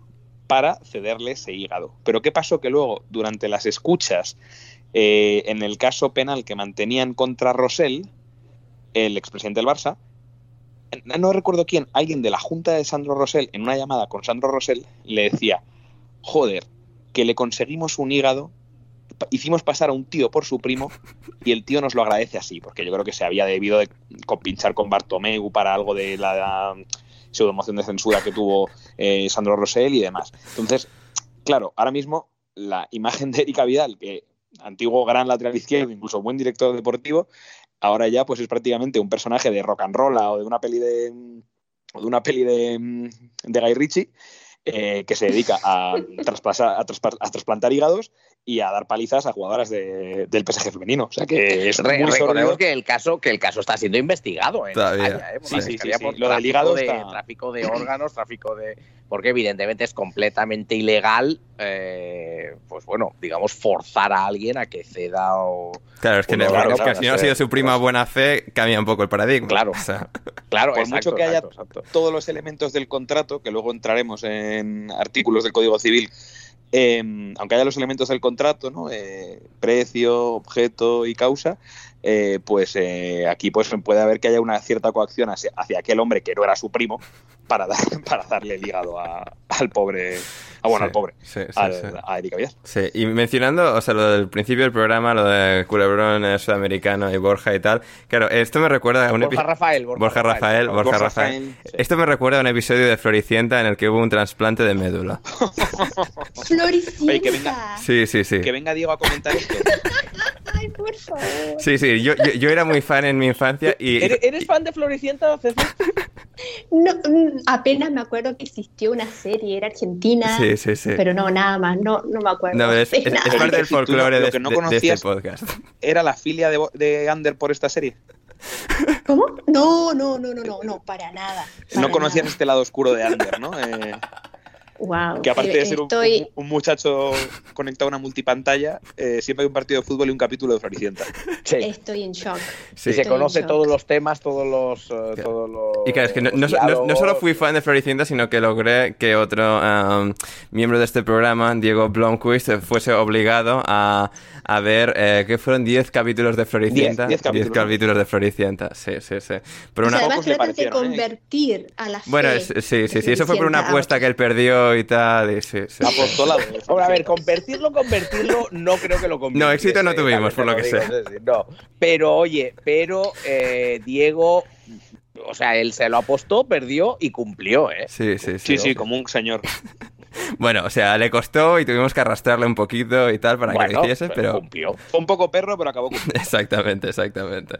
para cederle ese hígado. Pero ¿qué pasó? Que luego, durante las escuchas eh, en el caso penal que mantenían contra Rosell, el expresidente del Barça, no recuerdo quién, alguien de la junta de Sandro Rosell, en una llamada con Sandro Rosell, le decía, joder, que le conseguimos un hígado hicimos pasar a un tío por su primo y el tío nos lo agradece así, porque yo creo que se había debido de compinchar con Bartomeu para algo de la pseudomoción de censura que tuvo eh, Sandro Rosell y demás. Entonces, claro, ahora mismo la imagen de Erika Vidal, que antiguo gran lateral izquierdo, incluso buen director deportivo, ahora ya pues es prácticamente un personaje de rock and roll o de una peli de, de una peli de, Guy Ritchie. Eh, que se dedica a, traspasar, a, trasplantar hígados y a dar palizas a jugadoras del PSG femenino. O sea que es muy
recordemos que el caso que el caso está siendo investigado en España, ¿eh?
sí, sí, sí, Lo del hígado
de, tráfico de órganos, tráfico de porque evidentemente es completamente ilegal, eh, pues bueno, digamos, forzar a alguien a que ceda o...
Claro, es que, claro, que si no ha sido su prima buena fe, cambia un poco el paradigma.
Claro, claro
Por mucho que haya todos los elementos del contrato, que luego entraremos en artículos del Código Civil, eh, aunque haya los elementos del contrato, ¿no? Eh, precio, objeto y causa, eh, pues eh, aquí pues puede haber que haya una cierta coacción hacia, aquel hombre que no era su primo para, dar, para darle el hígado al pobre, ah, bueno, al pobre, a Erika Villar.
Sí, y mencionando, o sea, lo del principio del programa, lo de Culebrón eh, sudamericano y Borja y tal, claro, esto me recuerda a un
Borja Rafael,
Borja, Rafael, Borja, Rafael. Esto me recuerda a un episodio de Floricienta en el que hubo un trasplante de médula.
Floricienta.
que venga,
sí, sí, sí.
Que venga Diego a comentar esto.
Ay, por favor.
Sí, sí, yo, yo, era muy fan en mi infancia y...
¿Eres, fan de Floricienta, César?
No, mm, apenas me acuerdo que existió una serie, era argentina.
Sí, sí, sí.
Pero no, nada más, no, no me acuerdo.
No, es, es, parte del folclore de, no de, este podcast.
¿Era la filia de, de Ander por esta serie?
¿Cómo? No, no, no, no, no, no, para nada.
no conocías este lado oscuro de Ander, ¿no? Eh... Que aparte de ser un, muchacho conectado a una multipantalla, eh, siempre hay un partido de fútbol y un capítulo de Floricienta.
Estoy en shock.
Sí. se conoce todos los temas, todos los, eh, todos los.
Y claro, es que no, solo fui fan de Floricienta, sino que logré que otro um, miembro de este programa, Diego Blomquist, fuese obligado a, a ver, eh, que fueron 10 capítulos de Floricienta. 10 capítulos. de Floricienta, sí, sí, sí.
Pero una... además tratan de convertir a la fe
Bueno, sí, sí, sí, eso fue por una apuesta que él perdió y tal. Y sí, sí.
a ver, convertirlo, convertirlo, no creo que lo convirtiera.
No, éxito no tuvimos, por lo que sé.
No, pero oye, pero eh, Diego o sea, él se lo apostó, perdió y cumplió, ¿eh?
Sí, sí, sí.
Sí, sí, como un señor.
Bueno, o sea, le costó y tuvimos que arrastrarle un poquito y tal para que lo hiciese, pero...
Cumplió.
Fue un poco perro, pero acabó cumpliendo.
Exactamente, exactamente.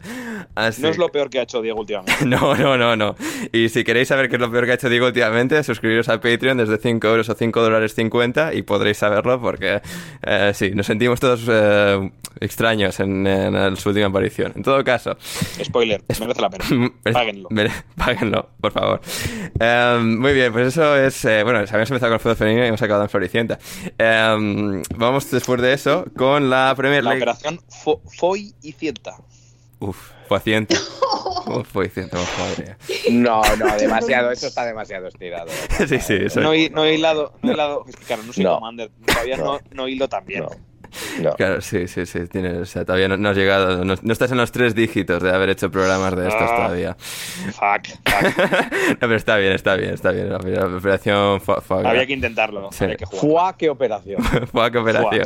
No es lo peor que ha hecho Diego últimamente.
no, no, no, no. Y si queréis saber qué es lo peor que ha hecho Diego últimamente, suscribiros a Patreon desde 5 euros o 5 dólares 50 y podréis saberlo porque, eh, sí, nos sentimos todos eh, extraños en, su última aparición. En todo caso...
Spoiler, merece la pena. Páguenlo.
Páguenlo, por favor. Eh, muy bien, pues eso es... bueno, habíamos empezado con el fútbol femenino y hemos acabado en Floricienta. Em, vamos después de eso con la Premier
League. La operación Foy y Cienta.
Uf, fue Cienta. fue Cienta,
madre. No, no, demasiado, eso está demasiado estirado.
sí, sí, eso.
No, no, he hilado, no he hilado, claro, no soy no. Commander, todavía no, no hilo tan bien.
Claro, sí, sí, sí. o sea, todavía no, has llegado, no, estás en los tres dígitos de haber hecho programas de estos ah, todavía.
Fuck, fuck.
no, pero está bien, está bien, está bien. La operación
Había que intentarlo.
Sí. que Fua, qué operación.
Fua, qué operación.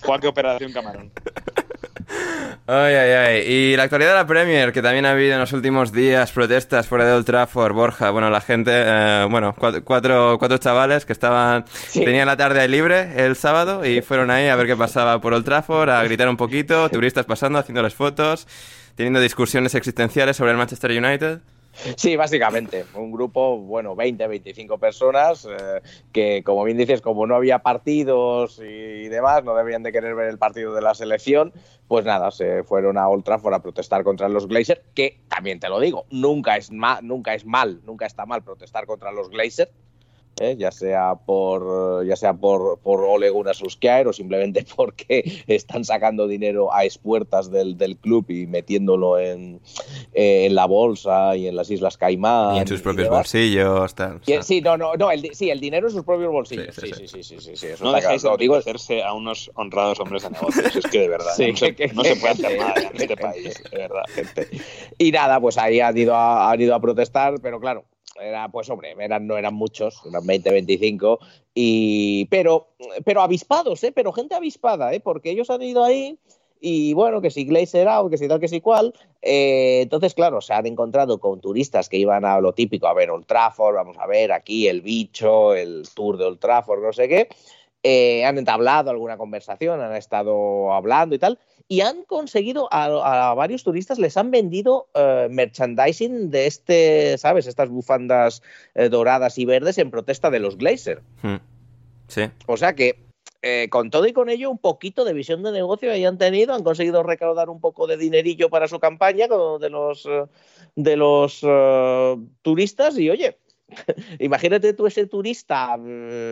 Fua, qué operación camarón.
Ay, ay, ay. Y la actualidad de la Premier, que también ha habido en los últimos días protestas fuera de Old Trafford, Borja. Bueno, la gente, eh, bueno, cuatro, cuatro, chavales que estaban, tenían la tarde libre el sábado y fueron ahí a ver qué pasaba por Old Trafford, a gritar un poquito, turistas pasando, haciéndoles fotos, teniendo discusiones existenciales sobre el Manchester United.
Sí, básicamente. Un grupo, bueno, 20, 25 personas eh, que, como bien dices, como no había partidos y demás, no debían de querer ver el partido de la selección, pues nada, se fueron a Old Trafford a protestar contra los Glazers, que también te lo digo, nunca es, nunca es mal, nunca está mal protestar contra los Glazers, ¿eh? ya sea por ya sea por, por Ole Gunnar Solskjaer o simplemente porque están sacando dinero a expuertas del, del club y metiéndolo en, eh, en, la bolsa y en las Islas Caimán.
Y en sus propios bolsillos.
sí, no, no, no el, sí, el dinero en sus propios bolsillos. Sí, sí, sí. sí, sí, sí,
no dejáis de digo... hacerse a unos honrados hombres de negocios. es que de verdad, no, se, no, se, puede hacer nada en este país, de verdad. Gente.
Y nada, pues ahí han ido a, han ido a protestar, pero claro, era, pues hombre, eran, no eran muchos, una 2025. Y, pero, pero avispados, ¿eh? pero gente avispada, ¿eh? porque ellos han ido ahí y bueno, que si Glazer out, que si tal, que si cual. Eh, entonces, claro, se han encontrado con turistas que iban a lo típico, a ver Old Trafford, vamos a ver aquí el bicho, el tour de Old Trafford, no sé qué. Eh, han entablado alguna conversación, han estado hablando y tal, y han conseguido, a, varios turistas les han vendido eh, merchandising de este, ¿sabes? Estas bufandas doradas y verdes en protesta de los Glazer. Hmm.
Sí.
O sea que eh, con todo y con ello, un poquito de visión de negocio ahí han tenido, han conseguido recaudar un poco de dinerillo para su campaña de los, eh, de los eh, turistas y oye, imagínate tú ese turista,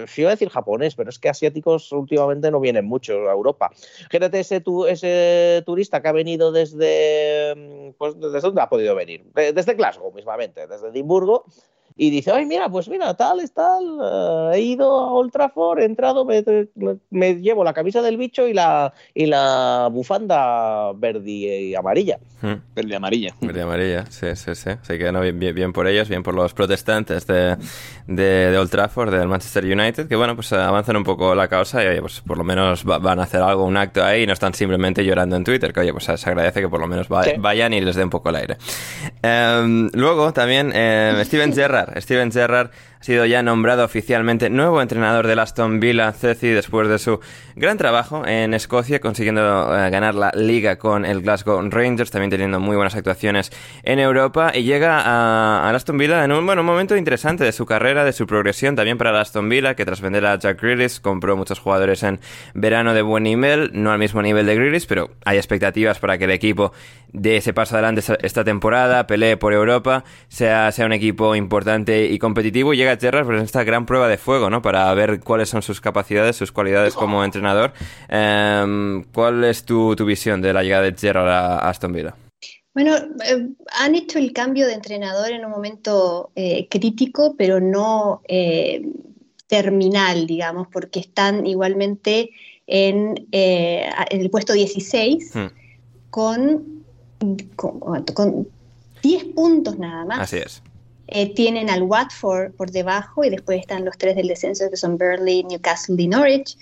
si iba a decir japonés, pero es que asiáticos últimamente no vienen mucho a Europa. Imagínate ese, ese turista que ha venido desde, mm, pues, ¿desde dónde ha podido venir? Desde Glasgow mismamente, desde Edimburgo y dice, ay, mira, pues mira, tal, es tal, eh, he ido a Old Trafford, he entrado, me, llevo la camisa del bicho y la, y la bufanda verde y amarilla.
Hmm. Verde y amarilla.
Verde y amarilla, sí, sí, sí. Así que no, bien, bien, por ellos, bien por los protestantes de, de, Old Trafford, del Manchester United, que bueno, pues avanzan un poco la causa y oye, pues por lo menos van a hacer algo, un acto ahí y no están simplemente llorando en Twitter, que oye, pues se agradece que por lo menos vayan y les dé un poco el aire. Em, luego también eh, Steven Gerrard Steven Gerrard sido ya nombrado oficialmente nuevo entrenador del Aston Villa Ceci después de su gran trabajo en Escocia, consiguiendo eh, ganar la liga con el Glasgow Rangers, también teniendo muy buenas actuaciones en Europa y llega a, Aston Villa en un, bueno, momento interesante de su carrera, de su progresión, también para el Aston Villa, que tras vender a Jack Grealish compró muchos jugadores en verano de buen nivel, no al mismo nivel de Grealish, pero hay expectativas para que el equipo de ese paso adelante esta temporada, pelee por Europa, sea, sea un equipo importante y competitivo. Llega Gerrard pues, esta gran prueba de fuego, ¿no? Para ver cuáles son sus capacidades, sus cualidades como entrenador. Em, ¿Cuál es tu, visión de la llegada de Gerrard a Aston Villa?
Bueno, eh, han hecho el cambio de entrenador en un momento eh, crítico, pero no eh, terminal, digamos, porque están igualmente en, el puesto 16 hmm. con, con 10 puntos nada más.
Así es.
Eh, tienen al Watford por debajo y después están los tres del descenso que son Burnley, Newcastle y Norwich.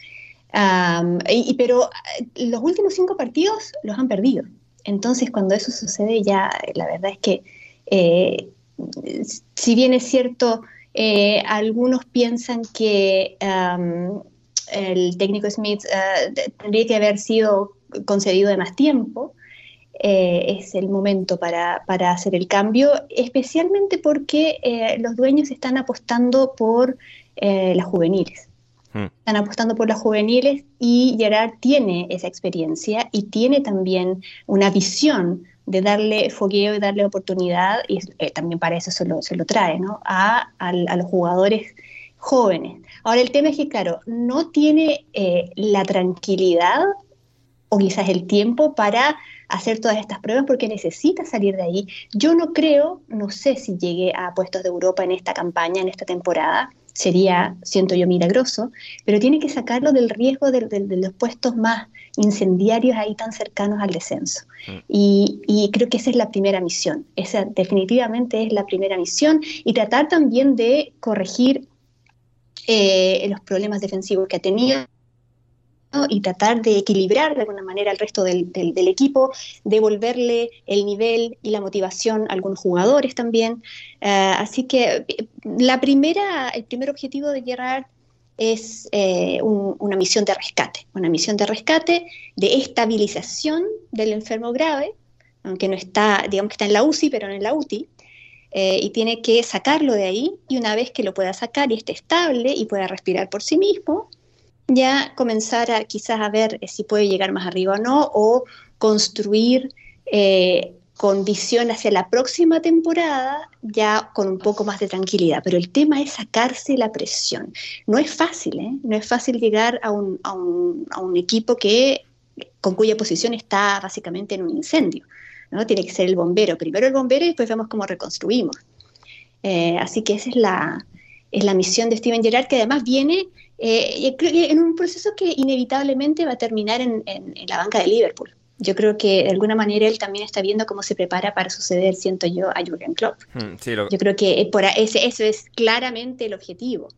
y, pero eh, los últimos cinco partidos los han perdido. Entonces, cuando eso sucede, ya la verdad es que, eh, si bien es cierto, algunos piensan que el técnico Smith tendría que haber sido concedido de más tiempo, eh, es el momento para, hacer el cambio, especialmente porque eh, los dueños están apostando por eh, las juveniles. Hmm. Están apostando por las juveniles y Gerard tiene esa experiencia y tiene también una visión de darle fogueo y darle oportunidad, y también para eso se lo, se lo trae, ¿no? a, los jugadores jóvenes. Ahora, el tema es que, claro, no tiene la tranquilidad o quizás el tiempo para hacer todas estas pruebas porque necesita salir de ahí. Yo no creo, no sé si llegue a puestos de Europa en esta campaña, en esta temporada, sería, siento yo, milagroso, pero tiene que sacarlo del riesgo de, los puestos más incendiarios ahí tan cercanos al descenso. Mm. Y, creo que esa es la primera misión, esa definitivamente es la primera misión y tratar también de corregir eh, los problemas defensivos que ha tenido y tratar de equilibrar de alguna manera al resto del, equipo, devolverle el nivel y la motivación a algunos jugadores también. Eh, así que la primera, el primer objetivo de Gerard es eh, una misión de rescate, una misión de rescate, de estabilización del enfermo grave, aunque no está, digamos que está en la UCI, pero no en la UTI, eh, y tiene que sacarlo de ahí, y una vez que lo pueda sacar y esté estable y pueda respirar por sí mismo, ya comenzar a quizás a ver si puede llegar más arriba o no, o construir eh, con visión hacia la próxima temporada, ya con un poco más de tranquilidad. Pero el tema es sacarse la presión. No es fácil, ¿eh? No es fácil llegar a un, a un, a un equipo que, con cuya posición está básicamente en un incendio. ¿no? Tiene que ser el bombero. Primero el bombero y después vemos cómo reconstruimos. Eh, así que esa es la, es la misión de Steven Gerrard, que además viene eh, en un proceso que inevitablemente va a terminar en, la banca de Liverpool. Yo creo que de alguna manera él también está viendo cómo se prepara para suceder, siento yo, a Jürgen Klopp. Hmm, yo creo que por ese, eso es claramente el objetivo.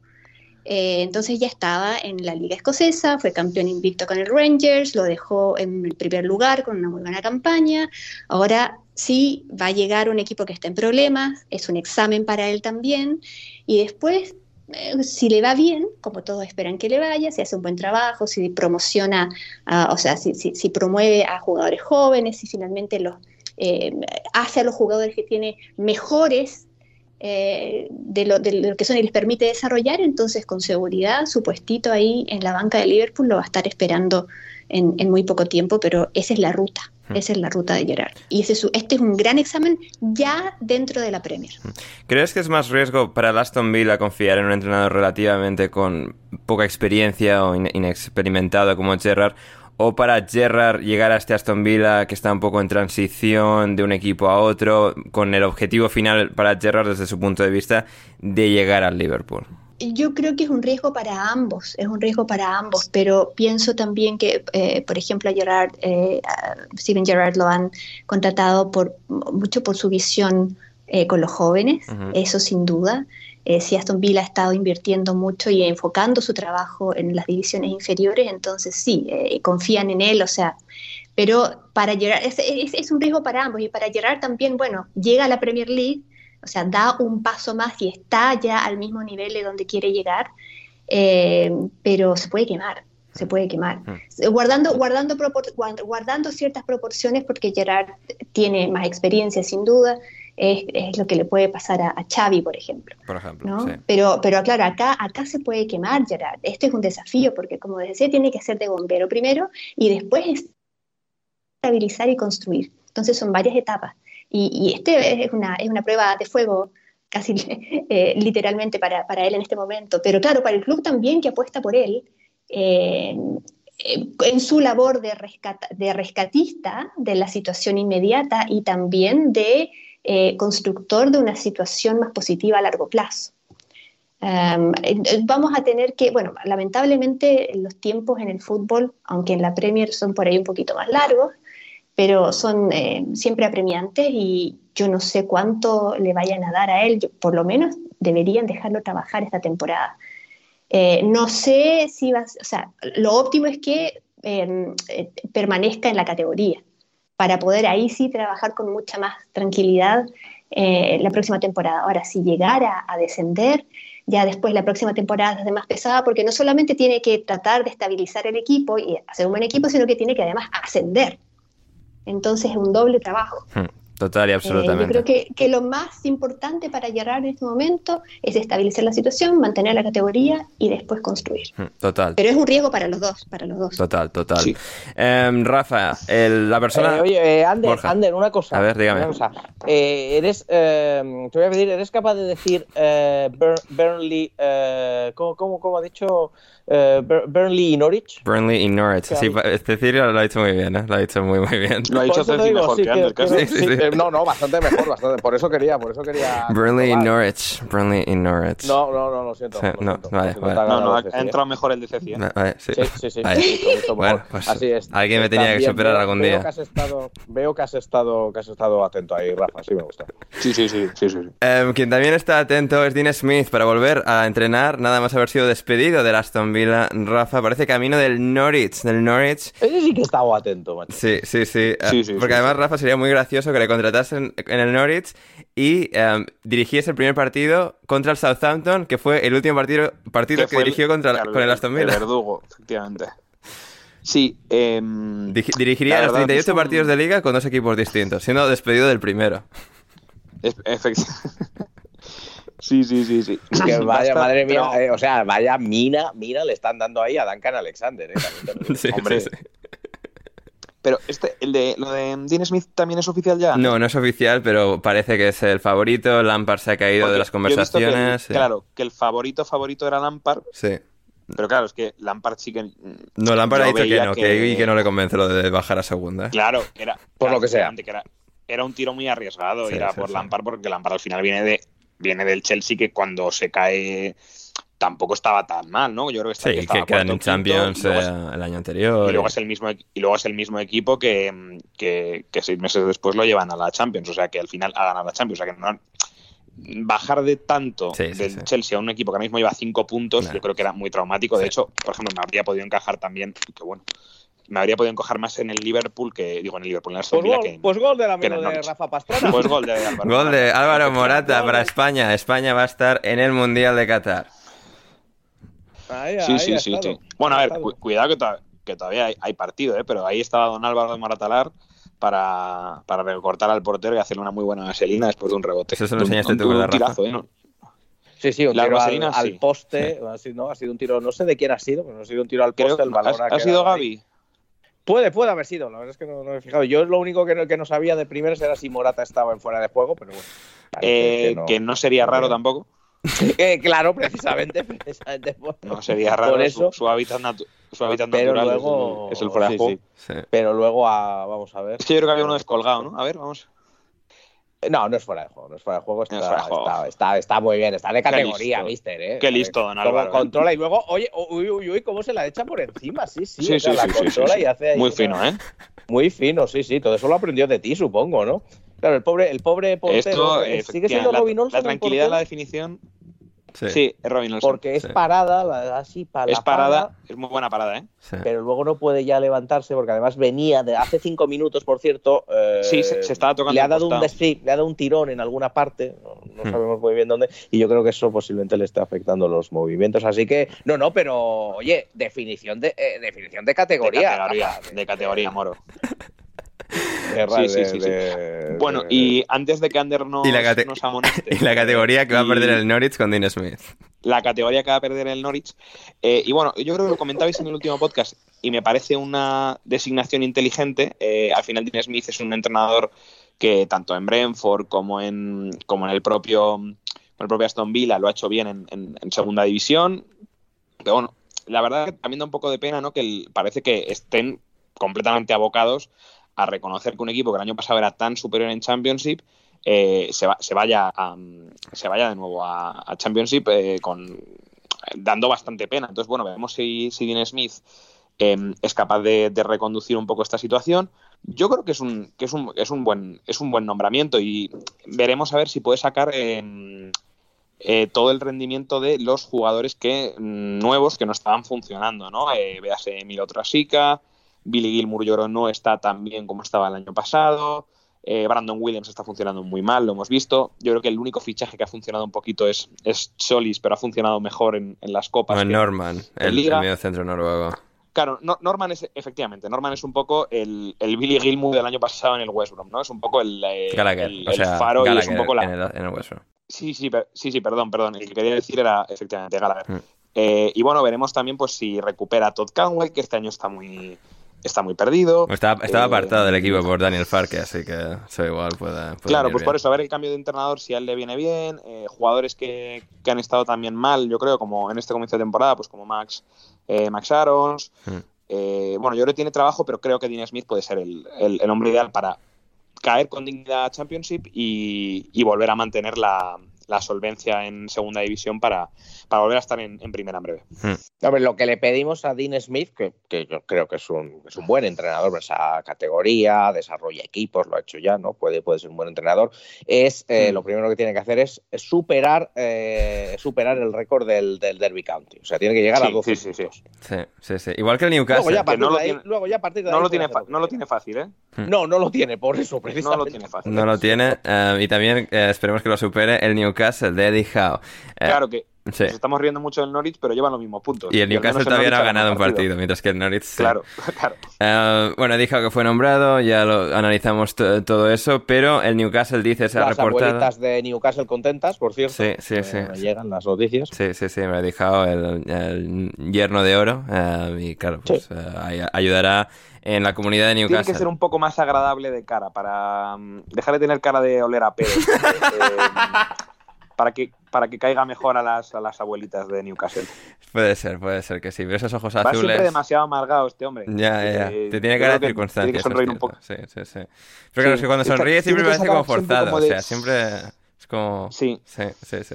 Eh, entonces ya estaba en la liga escocesa, fue campeón invicto con el Rangers, lo dejó en el primer lugar con una muy buena campaña. Ahora sí va a llegar un equipo que está en problemas, es un examen para él también, y después eh, si le va bien, como todos esperan que le vaya, si hace un buen trabajo, si promociona, o sea, si, si, promueve a jugadores jóvenes, si finalmente los, eh, hace a los jugadores que tiene mejores eh, de, lo, de, lo, que son y les permite desarrollar, entonces con seguridad su puestito ahí en la banca de Liverpool lo va a estar esperando en, en muy poco tiempo, pero esa es la ruta. Esa es la ruta de Gerard. Y ese, este es un gran examen ya dentro de la Premier.
¿Crees que es más riesgo para el Aston Villa confiar en un entrenador relativamente con poca experiencia o inexperimentado como Gerard? ¿O para Gerard llegar a este Aston Villa que está un poco en transición de un equipo a otro, con el objetivo final para Gerard desde su punto de vista de llegar al Liverpool?
Yo creo que es un riesgo para ambos, es un riesgo para ambos, pero pienso también que, eh, por ejemplo, a Gerard, eh, Steven Gerrard lo han contratado por mucho por su visión eh, con los jóvenes, eso sin duda. si Aston Villa ha estado invirtiendo mucho y enfocando su trabajo en las divisiones inferiores, entonces sí, confían en él, o sea, pero para Gerard es, es, un riesgo para ambos y para Gerard también, bueno, llega a la Premier League o sea, da un paso más y está ya al mismo nivel de donde quiere llegar, eh, pero se puede quemar, se puede quemar. Mm. Guardando, guardando, guardando ciertas proporciones, porque Gerard tiene más experiencia sin duda, es, lo que le puede pasar a, Xavi, por ejemplo.
Por ejemplo,
Pero, pero claro, acá, acá se puede quemar Gerard. Este es un desafío, porque como decía, tiene que ser de bombero primero y después estabilizar y construir. Entonces son varias etapas. Y, este es una, es una prueba de fuego casi eh, literalmente para, para, él en este momento. Pero claro, para el club también que apuesta por él, eh, eh, en su labor de, de, rescatista de la situación inmediata y también de constructor de una situación más positiva a largo plazo. vamos a tener que, bueno, lamentablemente los tiempos en el fútbol, aunque en la Premier son por ahí un poquito más largos, pero son eh, siempre apremiantes y yo no sé cuánto le vayan a dar a él, por lo menos deberían dejarlo trabajar esta temporada. Eh, no sé si va, o sea, lo óptimo es que em, eh, permanezca en la categoría para poder ahí sí trabajar con mucha más tranquilidad la próxima temporada. Ahora, si llegara a descender, ya después la próxima temporada es más pesada porque no solamente tiene que tratar de estabilizar el equipo y hacer un buen equipo, sino que tiene que además ascender entonces es un doble trabajo.
Hmm, total y absolutamente.
Eh, yo creo que, que, lo más importante para llegar en este momento es estabilizar la situación, mantener la categoría y después construir.
Hmm, total.
Pero es un riesgo para los dos, para los dos.
Total, total. Em, Rafa, la persona...
Eh, oye, eh, Ander, Ander, una cosa.
A ver, dígame.
eres, em, te voy a pedir, ¿eres capaz de decir Burnley, ¿cómo, cómo, cómo ha dicho? Eh, Burnley y Norwich.
Burnley y Norwich. Sí, Cecilio lo ha dicho muy bien, ¿eh? Lo ha dicho muy, muy bien.
Lo ha dicho Cecilio mejor que, que,
sí, sí, eh, No, no, bastante mejor, bastante. Por eso quería, por eso quería.
Burnley y Norwich. Burnley y Norwich.
No, no, no, lo siento.
Sí, no, vale,
vale. No, no, ha entrado mejor el de Cecilio.
Vale, sí,
sí, sí.
Bueno, pues Así es. Alguien me tenía que superar algún día.
Veo que, has estado, veo que has estado, que has estado atento ahí, Rafa. Sí me gusta.
Sí, sí, sí, sí, sí.
Um, quien también está atento es Dean Smith para volver a entrenar, nada más haber sido despedido del Aston Villa. Rafa parece camino del Norwich, del Norwich.
Ese sí que estaba atento, macho.
Sí, sí, sí. porque además, Rafa, sería muy gracioso que le contratasen en el Norwich y um, dirigiese el primer partido contra el Southampton, que fue el último partido, partido que, dirigió contra, con el Aston Villa.
El verdugo, efectivamente. Sí. Em,
dirigiría los 38 partidos de liga con dos equipos distintos, siendo despedido del primero.
Efectivamente. Sí, sí, sí, sí.
Que vaya, madre mía, eh, o sea, vaya mina, mira, le están dando ahí a Duncan Alexander. Eh,
sí, Hombre. Sí,
Pero este, el de, lo de Dean Smith también es oficial ya.
No, no es oficial, pero parece que es el favorito. Lampard se ha caído de las conversaciones.
Claro, que el favorito favorito era Lampard.
Sí.
Pero claro, es que Lampard sí que.
No, Lampard ha dicho que no, que... que no le convence lo de bajar a segunda.
Claro, era.
Por lo que sea.
era, era, un tiro muy arriesgado, era por Lampard, porque Lampard al final viene de viene del Chelsea que cuando se cae tampoco estaba tan mal, ¿no?
Yo creo que, sí, que quedan en Champions eh, el año anterior.
Y luego, es el mismo, y luego es el mismo equipo que, que, seis meses después lo llevan a la Champions, o sea que al final ha ganado la Champions, o sea que no, bajar de tanto del Chelsea a un equipo que ahora mismo lleva cinco puntos, yo creo que era muy traumático. De hecho, por ejemplo, me habría podido encajar también, que bueno, me habría podido encajar más en el Liverpool que, digo, en el Liverpool, en el
pues,
gol,
que, pues gol del amigo de Rafa Pastrana.
Pues gol de Álvaro,
gol de Álvaro Morata para España. España va a estar en el Mundial de Qatar.
sí, sí, sí, sí, Bueno, a ver, cuidado que, todavía hay, partido, ¿eh? pero ahí estaba don Álvaro de Moratalar para, para recortar al portero y hacerle una muy buena vaselina después de un rebote.
Eso se lo enseñaste tú,
un, tirazo, ¿eh?
Sí, sí, un tiro al, poste. Ha, sido, ¿no? ha sido un tiro, no sé de quién ha sido, pero ha sido un tiro al poste. el
balón ¿Ha, sido Gaby?
Puede, puede haber sido, la verdad es que no, me he fijado. Yo lo único que no, que no sabía de primeros era si Morata estaba en fuera de juego, pero bueno.
Eh, que, no, sería raro tampoco.
Eh, claro, precisamente,
no sería raro por eso, su, hábitat, su hábitat natural luego, es, el, fuera de juego.
Pero luego, a, vamos a ver.
Es que yo creo que había uno descolgado, ¿no? A ver, vamos.
No, no es fuera de juego, no es fuera de juego, está, está, muy bien, está de categoría, mister, ¿eh?
Qué listo, don Álvaro.
¿eh? controla y luego, oye, uy, uy, uy, cómo se la echa por encima, sí, sí, sí, sí la controla y hace ahí
Muy fino, ¿eh?
Muy fino, sí, sí, todo eso lo aprendió de ti, supongo, ¿no? Claro, el pobre, el pobre portero,
Esto, sigue siendo Robin Olsen. La tranquilidad de la definición Sí, es Robin Olsen.
Porque es parada, así para
Es parada, es muy buena parada, ¿eh?
Pero luego no puede ya levantarse porque además venía de hace cinco minutos, por cierto.
Eh, sí, se, estaba tocando.
Le ha, dado un le ha dado un tirón en alguna parte, no, hmm. sabemos muy bien dónde, y yo creo que eso posiblemente le está afectando los movimientos. Así que, no, no, pero oye, definición de, eh, definición de categoría.
De categoría, de categoría moro. sí, sí, sí, bueno, y antes de que Ander nos,
¿Y la, y la categoría que va a perder el Norwich con Dean Smith.
La categoría que va a perder el Norwich. Eh, y bueno, yo creo que lo comentabais en el último podcast y me parece una designación inteligente. Eh, al final Dean Smith es un entrenador que tanto en Brentford como en, como en el propio el propio Aston Villa lo ha hecho bien en, segunda división. Pero bueno, la verdad que también da un poco de pena, ¿no? Que parece que estén completamente abocados a reconocer que un equipo que el año pasado era tan superior en Championship eh, se, se, vaya se vaya de nuevo a, Championship eh, con dando bastante pena. Entonces, bueno, veremos si, si Dean Smith em, es capaz de, reconducir un poco esta situación. Yo creo que es un, que es un, es un buen es un buen nombramiento y veremos a ver si puede sacar em, eh, todo el rendimiento de los jugadores que nuevos que no estaban funcionando, ¿no? véase Milo Trasica, Billy Gilmour yo no está tan bien como estaba el año pasado. Eh, Brandon Williams está funcionando muy mal, lo hemos visto. Yo creo que el único fichaje que ha funcionado un poquito es, es Solis, pero ha funcionado mejor en, las copas.
Norman, el, medio centro noruego.
Claro, Norman es, efectivamente, Norman es un poco el, Billy Gilmour del año pasado en el West Brom, ¿no? Es un poco el, eh, faro y es un poco la...
En el, West Brom.
Sí, sí, sí, sí, perdón, perdón. El que quería decir era efectivamente Gallagher. Mm. Eh, y bueno, veremos también pues si recupera Todd Canway, que este año está muy, está muy perdido.
Estaba, estaba eh, apartado del equipo por Daniel Farke, así que eso igual puede.
claro, pues por eso, a ver el cambio de entrenador, si a él le viene bien. Eh, jugadores que, han estado también mal, yo creo, como en este comienzo de temporada, pues como Max, eh, Max Arons. Hmm. bueno, yo creo que tiene trabajo, pero creo que Dean Smith puede ser el, el, hombre ideal para caer con dignidad a Championship y, y volver a mantener la, la solvencia en segunda división para, para volver a estar en, primera en breve.
Hmm. lo que le pedimos a Dean Smith, que, que yo creo que es un, es un buen entrenador en esa categoría, desarrolla equipos, lo ha hecho ya, ¿no? Puede, puede ser un buen entrenador, es eh, hmm. lo primero que tiene que hacer es superar, eh, superar el récord del, del, Derby County. O sea, tiene que llegar a 12
sí, sí, sí, sí, Igual que el Newcastle. Luego
ya, no, lo tiene, luego ya a partir de no, lo tiene, no lo tiene fácil, ¿eh?
Hmm. No, no lo tiene, por eso, precisamente.
No lo tiene fácil.
No lo tiene, eh, y también esperemos que lo supere el Newcastle de Eddie Howe.
claro que nos estamos riendo mucho del Norwich, pero llevan los mismos puntos.
Y el Newcastle todavía no ha ganado un partido, mientras que el Norwich.
Claro, claro.
Uh, bueno, dijo que fue nombrado, ya lo analizamos todo eso, pero el Newcastle dice, se
ha
reportado.
Las de Newcastle contentas, por cierto.
Sí, sí, sí.
llegan las noticias.
Sí, sí, sí, me ha dejado el, el yerno de oro. Uh, y claro, pues uh, ayudará en la comunidad de Newcastle.
Tiene que ser un poco más agradable de cara para um, dejar de tener cara de oler a pelo. eh, para que, para que caiga mejor a las, a las abuelitas de Newcastle.
Puede ser, puede ser que sí. Pero esos ojos
Va
azules.
siempre demasiado amargado este hombre.
Ya, ya. Eh, Te tiene cara de circunstancias. Tiene que sonreír un poco. Sí, sí, sí. Pero claro, es que cuando sonríe siempre parece como forzado. O sea, siempre. Es como...
Sí.
sí. Sí, sí,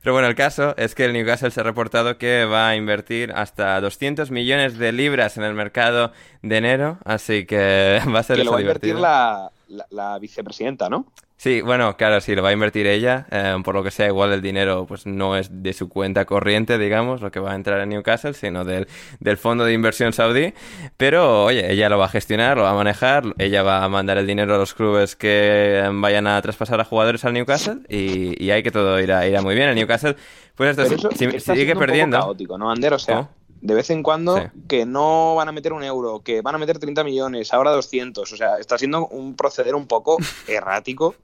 Pero bueno, el caso es que el Newcastle se ha reportado que va a invertir hasta 200 millones de libras en el mercado de enero, así que va a ser
que lo va a invertir la, la, la vicepresidenta, ¿no?
Sí, bueno, claro, sí, lo va a invertir ella. eh, por lo que sea, igual el dinero pues no es de su cuenta corriente, digamos, lo que va a entrar en Newcastle, sino del, del fondo de inversión saudí. Pero, oye, ella lo va a gestionar, lo va a manejar, ella va a mandar el dinero a los clubes que eh, vayan a traspasar a jugadores al Newcastle y, y hay que todo irá, irá muy bien. El Newcastle, pues esto,
eso
si- sigue perdiendo.
caótico, ¿no, Ander? O sea. De vez en cuando
Sí.
que no van a meter un euro, que van a meter 30 millones, ahora 200. O sea, está siendo un proceder un poco errático.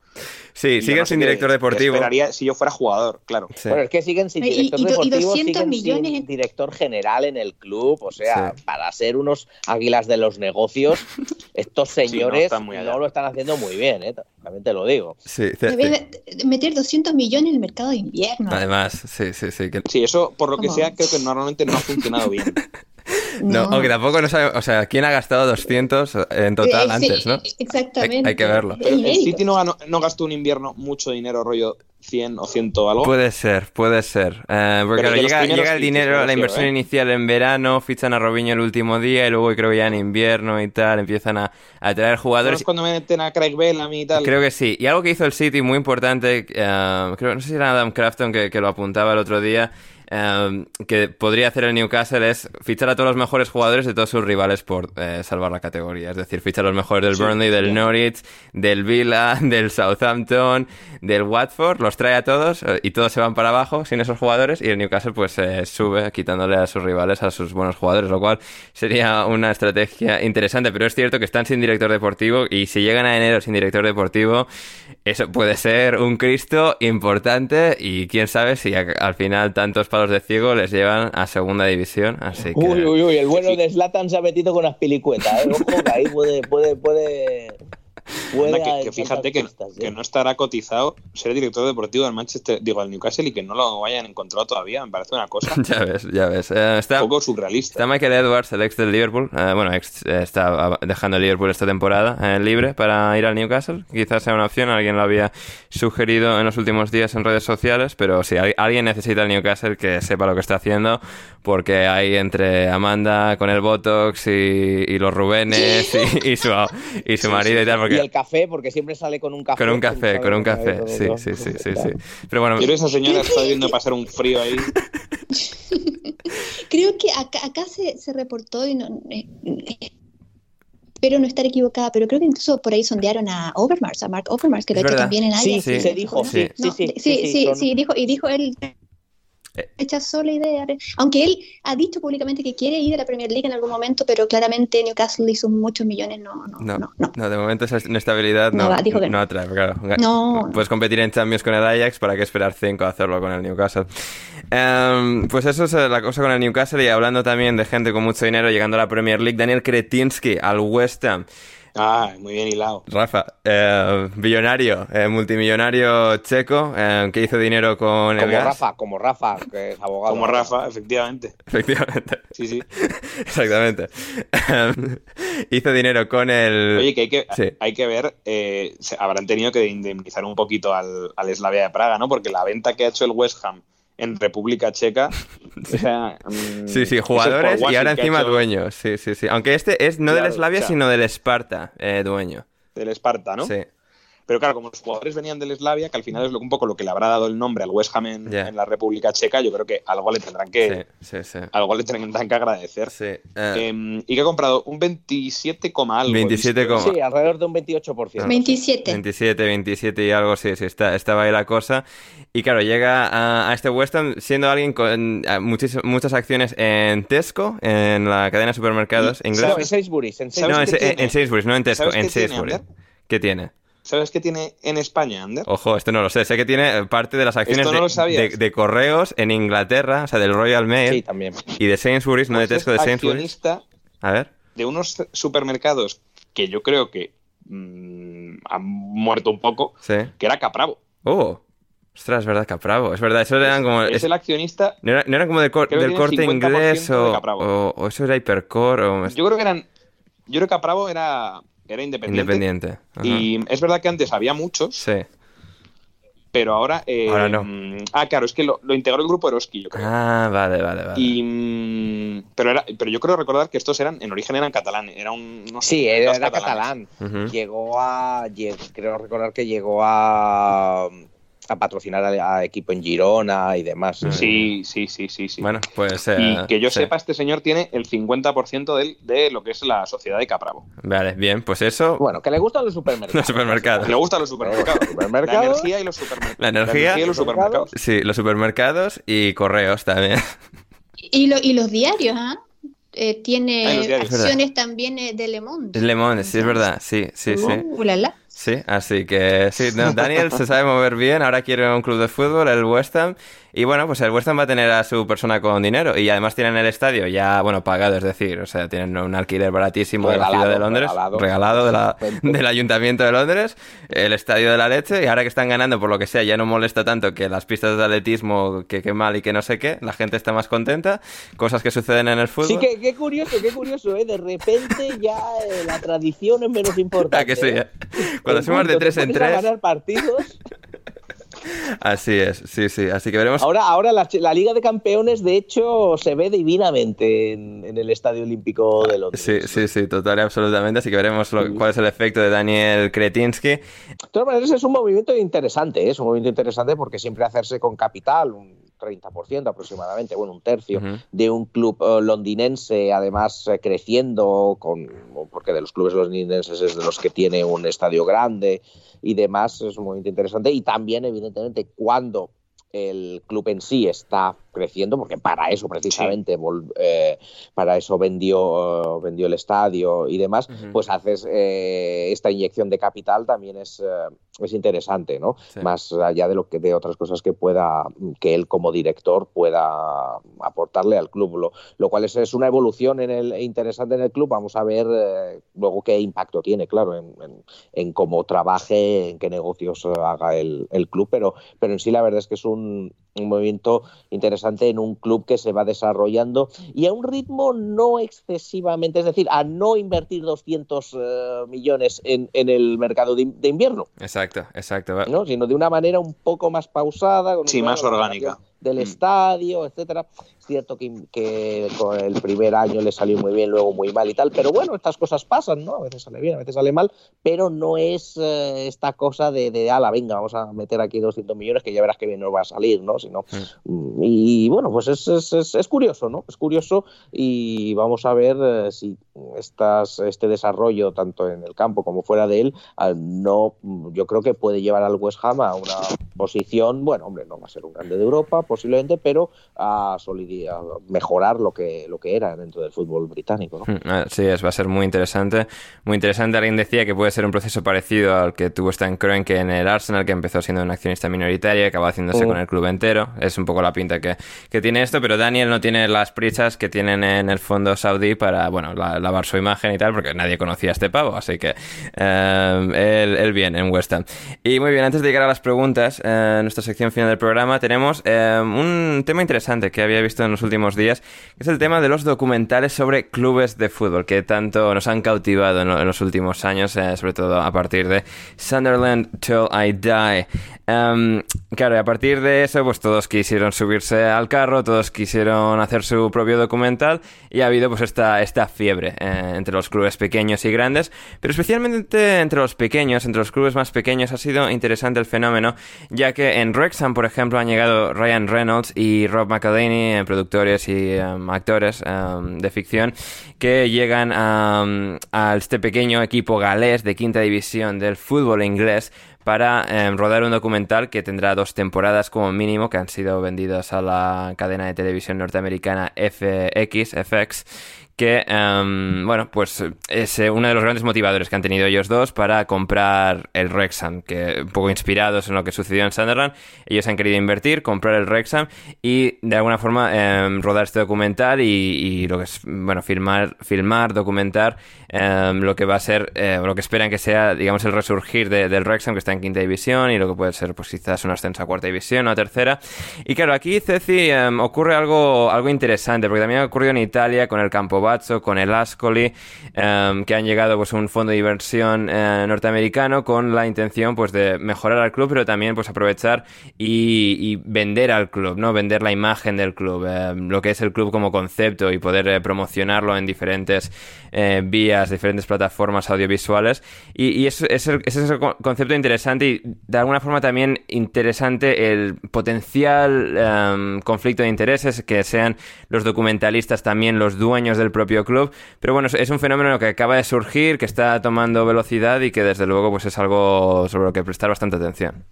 Sí, siguen
no sé
sin director
qué
deportivo.
esperaría si yo fuera jugador, claro.
Sí.
Bueno, es que siguen sin
y-
director
y do- y
deportivo,
200
siguen
millones
sin
en-
director general en el club. O sea,
Sí.
para ser unos águilas de los negocios, estos señores
allá.
no lo están haciendo muy bien, ¿eh? También te lo digo.
Sí,
meter 200 millones en el mercado de invierno.
Además, sí, sí, sí. que-
Sí, eso por lo que
¿Cómo?
sea creo que normalmente no ha funcionado bien.
No, aunque tampoco no sabe, o sea, ¿quién ha gastado 200 en total
Eh, sí,
antes, no?
Exactamente.
Hay- hay que verlo.
El
inédito.
City no, ganó- no gastó un invierno mucho dinero, rollo 100 o 100 o algo.
Puede ser, puede ser. Eh, porque claro, llega, llega el dinero, la inversión
¿eh?
inicial en verano, fichan a Robinho el último día y luego creo que ya en invierno y tal empiezan a, a traer
¿No
jugadores.
es cuando meten a Craig Bellamy y tal.
Creo que sí. Y algo que hizo el City muy importante, eh, creo, no sé si era Adam Crafton que, que lo apuntaba el otro día, eh, que podría hacer el Newcastle es fichar a todos los mejores jugadores de todos sus rivales por eh, salvar la categoría. Es decir, fichar a los mejores del
Sí,
Burnley, del. Norwich, del Villa, del Southampton, del Watford, los trae a todos eh, y todos se van para abajo sin esos jugadores y el Newcastle pues eh, sube quitándole a sus rivales a sus buenos jugadores, lo cual sería una estrategia interesante, pero es cierto que están sin director deportivo y si llegan a enero sin director deportivo, eso puede ser un Cristo importante y quién sabe si a- al final tantos palos de ciego les llevan a segunda división, así que...
Uy, uy, uy, el bueno de Zlatan se ha metido con Aspilicueta, ¿eh? Ojo, que ahí puede, puede, puede.
que, fíjate que, que
¿eh?
no estará cotizado ser director deportivo del Manchester, digo, al Newcastle y que no lo hayan encontrado todavía. Me parece una cosa un
Ya ves, ya ves. Eh, está,
poco surrealista.
Está Michael Edwards, el ex del Liverpool. eh, bueno, ex, eh, está dejando el Liverpool esta temporada eh, libre para ir al Newcastle. Quizás sea una opción, alguien lo había sugerido en los últimos días en redes sociales, pero si al- alguien necesita el Newcastle que sepa lo que está haciendo, porque hay entre Amanda con el Botox y, y los Rubenes y, y su, y su marido y tal,
Y el café, porque siempre sale con un café.
Con un café, con un café,
con
sí, sí, sí, sí, sí. Pero bueno,
que esa señora está viendo pasar un frío ahí.
Creo que acá, acá se, se reportó, y no, eh, espero no estar equivocada, pero creo que incluso por ahí sondearon a Overmars, a Mark Overmars, que lo ha hecho también en
Sí,
Ajax.
sí,
se dijo, sí, sí, sí,
sí,
sí,
sí,
son-
sí, dijo, y dijo él. Rechazó la idea, aunque él ha dicho públicamente que quiere ir a la Premier League en algún momento, pero claramente Newcastle hizo muchos millones, no, no,
No,
no, no.
no, de momento esa inestabilidad no,
va, dijo que no.
atrae, claro.
No.
Puedes competir en Champions con el Ajax, ¿para qué esperar 5 a hacerlo con el Newcastle? Em, pues eso es eh, la cosa con el Newcastle y hablando también de gente con mucho dinero llegando a la Premier League, Daniel Kretinsky al West Ham.
Ah, muy bien hilado.
Rafa, eh, billonario, eh, multimillonario checo, eh, que hizo dinero con el
Como
gas.
Rafa, como Rafa, que es abogado.
Como Rafa, efectivamente.
Efectivamente,
Sí, sí.
exactamente. Hizo dinero con el...
Oye, que hay que,
Sí.
hay que ver, eh, habrán tenido que indemnizar un poquito al, al Slavia de Praga, ¿no? Porque la venta que ha hecho el West Ham en República Checa, o sea, mm,
Sí, sí, jugadores y ahora encima
hecho
dueños. Sí, sí, sí. Aunque este es no
Claro,
del Slavia,
o sea-
sino del Esparta, eh, dueño.
Del Esparta, ¿no?
Sí.
Pero claro, como los jugadores venían del Slavia, que al final es lo- un poco lo que le habrá dado el nombre al West Ham en,
Ya.
en la República Checa, yo creo que algo le tendrán que,
Sí, sí, sí.
algo le tendrán que agradecer.
Sí, eh,
Em, y que ha comprado un 27, algo.
27,
he visto.
Sí, alrededor de un 28%.
27.
27, 27 y algo, sí, sí, está, estaba ahí la cosa. Y claro, llega a, a este West Ham siendo alguien con muchis- muchas acciones en Tesco, en la cadena de supermercados
Y-
No,
inglesa.
en Sainsbury's, en
¿Sabes
No, en,
Sainsbury's.
en- Sainsbury's, no en Tesco,
¿Sabes
en
tiene,
Sainsbury's. ¿Qué tiene?
¿Sabes qué tiene en España, Ander?
Ojo, esto no lo sé. Sé que tiene parte de las acciones
no
de, correos en Inglaterra, o sea, del Royal Mail
Sí, también.
y de Sainsbury's, no de
Pues
Tesco, de
es
Sainsbury's.
accionista
A ver.
de unos supermercados que yo creo que mm, han muerto un poco,
Sí.
que era Capravo.
Oh, ostras, es verdad, Capravo. Es verdad, eso eran como.
Es
es-
el accionista.
no, era, no era como del, cor- corte
50%
inglés
de
o, o, o eso era Hipercore o
Yo creo que eran. Yo creo que Capravo era, era independiente.
independiente. Ajá.
Y es verdad que antes había muchos,
Sí,
pero ahora... Eh,
Ahora no.
mm, Ah, claro, es que lo, lo integró el grupo Eroski, yo creo.
Ah, vale, vale, vale.
Y, mm, pero, era, pero yo creo recordar que estos eran, en origen eran catalán, era un...
Sí, era, catalán. Llegó a. lleg- creo recordar que llegó a. patrocinar a, a equipo en Girona y demás.
Sí, sí, sí, sí, sí.
Bueno, pues... eh,
y que yo
sí.
sepa, este señor tiene el 50% del- de lo que es la sociedad de Capravo.
Vale, bien, pues eso...
Bueno, que le gustan los supermercados.
Los supermercados.
Le gustan los supermercados.
Los supermercados.
La energía y los supermercados.
La energía.
y los supermercados.
Sí, los supermercados y correos también.
Y, lo- y los diarios, ¿ah? Eh, tiene
Ah,
acciones también eh, de Le Monde.
Le Monde, sí, es verdad, sí, sí, sí.
Uh, la, la.
Sí, así que sí, no, Daniel se sabe mover bien, ahora quiere un club de fútbol, el West Ham, y bueno, pues el West Ham va a tener a su persona con dinero, y además tienen el estadio ya, bueno, pagado, es decir, o sea, tienen un alquiler baratísimo de la
Regalado,
ciudad de Londres,
regalado.
regalado de la- del Ayuntamiento de Londres, el estadio de la leche, y ahora que están ganando, por lo que sea, ya no molesta tanto que las pistas de atletismo, que qué mal y que no sé qué, la gente está más contenta, cosas que suceden en el fútbol.
Sí, que, qué curioso, qué curioso, ¿eh? De repente ya eh, la tradición es menos importante.
Ah, que sí,
¿eh? En
sumas de tres en tres,
ganar partidos.
así es, sí, sí, así que veremos
Ahora, ahora la, la Liga de Campeones, de hecho, se ve divinamente en, en el Estadio Olímpico de Londres.
Sí, sí, sí, total y absolutamente. Así que veremos lo- cuál es el efecto de Daniel Kretinsky.
De todas maneras, es un movimiento interesante, ¿eh? es un movimiento interesante porque siempre hacerse con capital, un 30% aproximadamente, bueno, un tercio, de un club eh, londinense, además eh, creciendo, con, porque de los clubes londinenses es de los que tiene un estadio grande y demás, es movimiento interesante. Y también, evidentemente, cuando el club en sí está creciendo, porque para eso precisamente, vol- eh, para eso vendió, vendió el estadio y demás, pues haces eh, esta inyección de capital también es, eh, es interesante, ¿no?
Sí.
Más allá de lo que de otras cosas que pueda, que él como director pueda aportarle al club, lo, lo cual es, es una evolución en el, interesante en el club. Vamos a ver luego qué impacto tiene, claro, en, en- en cómo trabaje, en qué negocios haga el, el club, pero, pero en sí la verdad es que es un, un movimiento interesante en un club que se va desarrollando y a un ritmo no excesivamente, es decir, a no invertir 200 eh, millones en, en el mercado de, de invierno,
Exacto, exacto.
¿no? sino de una manera un poco más pausada, con
Sí, más orgánica.
Del
Mm.
estadio, etcétera. Es cierto que, que con el primer año le salió muy bien, luego muy mal y tal, pero bueno, estas cosas pasan, ¿no? A veces sale bien, a veces sale mal, pero no es eh, esta cosa de, de, ala, venga, vamos a meter aquí 200 millones que ya verás que bien nos va a salir, ¿no? Sino, mm, y bueno, pues es, es, es, es curioso, ¿no? Es curioso y vamos a ver eh, si estas, este desarrollo, tanto en el campo como fuera de él, no, mm, yo creo que puede llevar al West Ham a una posición, bueno, hombre, no va a ser un grande de Europa posiblemente, pero a, a mejorar lo que, lo que era dentro del fútbol británico, ¿no?
Mm, ah, Sí, es, va a ser muy interesante. Muy interesante. Alguien decía que puede ser un proceso parecido al que tuvo Stan Kroenke en el Arsenal, que empezó siendo un accionista minoritario y acabó haciéndose
Mm.
con el club entero. Es un poco la pinta que, que tiene esto, pero Daniel no tiene las prisas que tienen en el fondo saudí para, bueno, la- lavar su imagen y tal, porque nadie conocía a este pavo, así que eh, él, él bien en West Ham. Y muy bien, antes de llegar a las preguntas, eh, en nuestra sección final del programa tenemos eh, un tema interesante que había visto en los últimos días, que es el tema de los documentales sobre clubes de fútbol, que tanto nos han cautivado en, en los últimos años, eh, sobre todo a partir de Sunderland Till I Die. Em, claro, y a partir de eso, pues todos quisieron subirse al carro, todos quisieron hacer su propio documental y ha habido pues esta, esta fiebre eh, entre los clubes pequeños y grandes, pero especialmente entre los pequeños, entre los clubes más pequeños ha sido interesante el fenómeno, ya que en Wrexham, por ejemplo, han llegado Ryan Reynolds y Rob McElhenney, eh, productores y em, actores em, de ficción, que llegan a, a este pequeño equipo galés de quinta división del fútbol inglés para em, rodar un documental que tendrá dos temporadas como mínimo que han sido vendidas a la cadena de televisión norteamericana FX, FX que, em, bueno, pues es eh, uno de los grandes motivadores que han tenido ellos dos para comprar el Wrexham, que un poco inspirados en lo que sucedió en Sunderland, ellos han querido invertir, comprar el Wrexham y de alguna forma em, rodar este documental y, y lo que es, bueno, filmar, filmar documentar em, lo que va a ser, eh, lo que esperan que sea, digamos, el resurgir de- del Wrexham, que está en quinta división y lo que puede ser, pues quizás un ascenso a cuarta división o a tercera. Y claro, aquí, Ceci, em, ocurre algo, algo interesante, porque también ha ocurrido en Italia con el Campo Watso, con el Ascoli, em, que han llegado pues, un fondo de inversión eh, norteamericano con la intención pues, de mejorar al club, pero también pues, aprovechar y, vender al club, ¿no? vender la imagen del club, lo que es el club como concepto y poder eh, promocionarlo en diferentes eh, vías, diferentes plataformas audiovisuales. Y, y es, ese es el concepto interesante y de alguna forma también interesante el potencial em, conflicto de intereses, que sean los documentalistas también los dueños del propio club. Pero bueno, es un fenómeno que acaba de surgir, que está tomando velocidad y que desde luego pues es algo sobre lo que prestar bastante atención.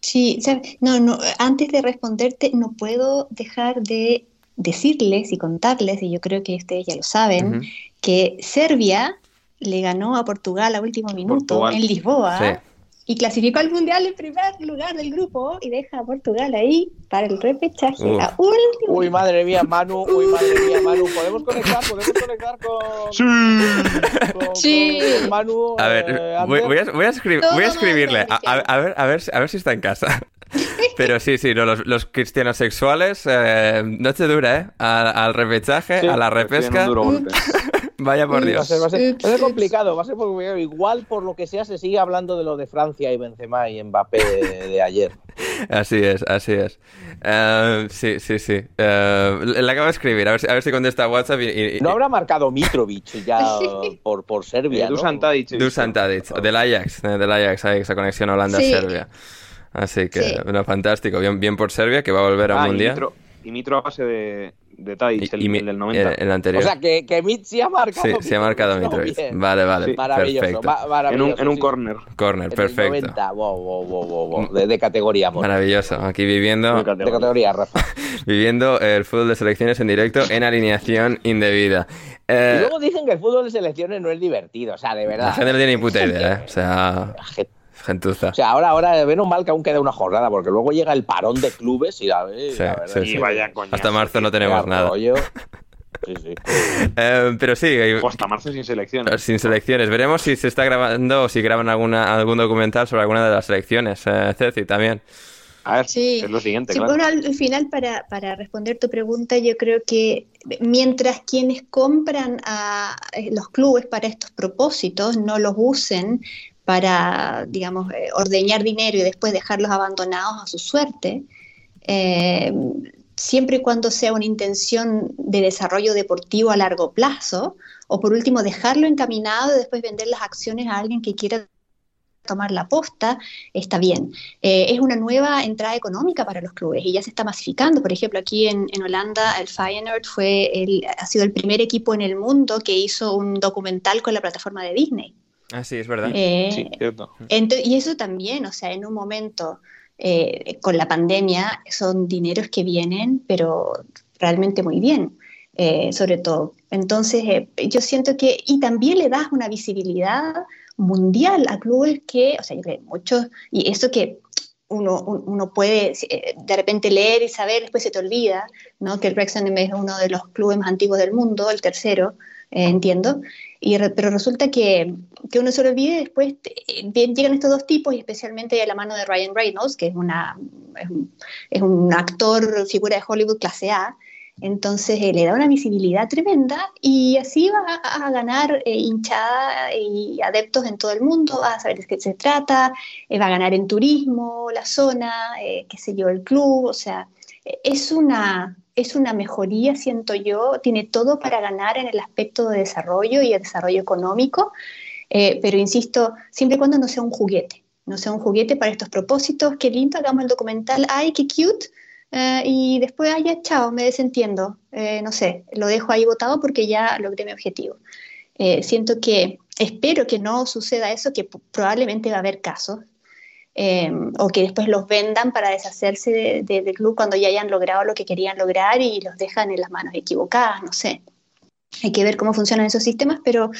Sí, no, no, antes de responderte, no puedo dejar de decirles y contarles, y yo creo que ustedes ya lo saben, que Serbia le ganó a Portugal a último minuto en Lisboa y clasificó al Mundial en primer lugar del grupo y deja a Portugal ahí para el repechaje a último.
Uy, madre mía, Manu, uy, madre mía, Manu, ¿podemos conectar? ¿Podemos conectar con...
Sí. sí.
Manu. A ver, eh, voy, a, voy, a, escribirle, a, ver, a, ver, a ver si está en casa. Pero sí, sí, no, los, los cristianos sexuales, eh, noche dura, ¿eh? Al, repechaje, a la repesca. Vaya por Dios.
Va a, ser, complicado, va a ser igual por lo que sea se sigue hablando de lo de Francia y Benzema y Mbappé de, ayer.
Así es, así es. Eh, sí, sí, sí. Uh, le acabo de escribir, a ver, si, a ver si contesta WhatsApp. Y,
No habrá marcado Mitrovic ya por, por Serbia.
Dusan Tadic.
Dusan Tadic, del Ajax, del Ajax, esa conexión Holanda-Serbia. Así que, bueno, fantástico. Bien, bien por Serbia, que va a volver al ah, Mundial.
Y Mitro, a base de, de Tadic, el, del 90.
El, anterior.
O sea, que, que Mit sí ha marcado.
Sí, sí ha marcado Mitrovic. Vale, vale.
Maravilloso,
En un, en un corner.
Corner, perfecto.
90. Wow, wow, wow, wow, De, de categoría.
Maravilloso. Aquí viviendo.
De categoría, Rafa.
viviendo el fútbol de selecciones en directo en alineación indebida.
Eh, y luego dicen que el fútbol de selecciones no es divertido. O sea, de verdad.
La gente no tiene ni puta idea, ¿eh? O sea. Gentuza.
O sea, ahora, ahora, menos mal que aún queda una jornada, porque luego llega el parón de clubes y la,
sí, vaya Hasta marzo no tenemos nada.
Sí, sí.
Eh, pero sí.
hasta marzo sin selecciones.
Sin selecciones. Veremos si se está grabando o si graban alguna, algún documental sobre alguna de las selecciones. Eh, Ceci, también.
A ver, es lo siguiente.
Bueno, al final, para, para, responder tu pregunta, yo creo que mientras quienes compran a eh, los clubes para estos propósitos no los usen para, digamos, eh, ordeñar dinero y después dejarlos abandonados a su suerte, eh, siempre y cuando sea una intención de desarrollo deportivo a largo plazo, o por último dejarlo encaminado y después vender las acciones a alguien que quiera tomar la posta, está bien. Eh, es una nueva entrada económica para los clubes y ya se está masificando. Por ejemplo, aquí en, Holanda, el Feyenoord fue ha sido el primer equipo en el mundo que hizo un documental con la plataforma de Disney.
Ah, sí, es verdad.
Eh, sí, cierto. y eso también, o sea, en un momento eh, con la pandemia son dineros que vienen, pero realmente muy bien, eh, sobre todo. Entonces, yo siento que, y también le das una visibilidad mundial a clubes que, o sea, yo creo muchos, y eso que uno, uno, puede de repente leer y saber, después se te olvida, ¿no? que el Wrexham es uno de los clubes más antiguos del mundo, el tercero, entiendo, y pero resulta que, que, uno se lo olvide después llegan estos dos tipos y especialmente a la mano de Ryan Reynolds, que es, una, es, un, actor, figura de Hollywood clase A, entonces eh, le da una visibilidad tremenda y así va a, ganar eh, hinchada y adeptos en todo el mundo, va a saber de qué se trata, eh, va a ganar en turismo, la zona, qué sé yo, el club, o sea, es una, es una mejoría, siento yo, tiene todo para ganar en el aspecto de desarrollo y el desarrollo económico, eh, pero insisto, siempre y cuando no sea un juguete, no sea un juguete para estos propósitos, qué lindo, hagamos el documental, ay, qué cute, eh, y después, ay, chao, me desentiendo, eh, no sé, lo dejo ahí votado porque ya logré mi objetivo. siento que, espero que no suceda eso, que probablemente va a haber casos, Em, o que después los vendan para deshacerse del club cuando ya hayan logrado lo que querían lograr y los dejan en las manos equivocadas, no sé. Hay que ver cómo funcionan esos sistemas, pero,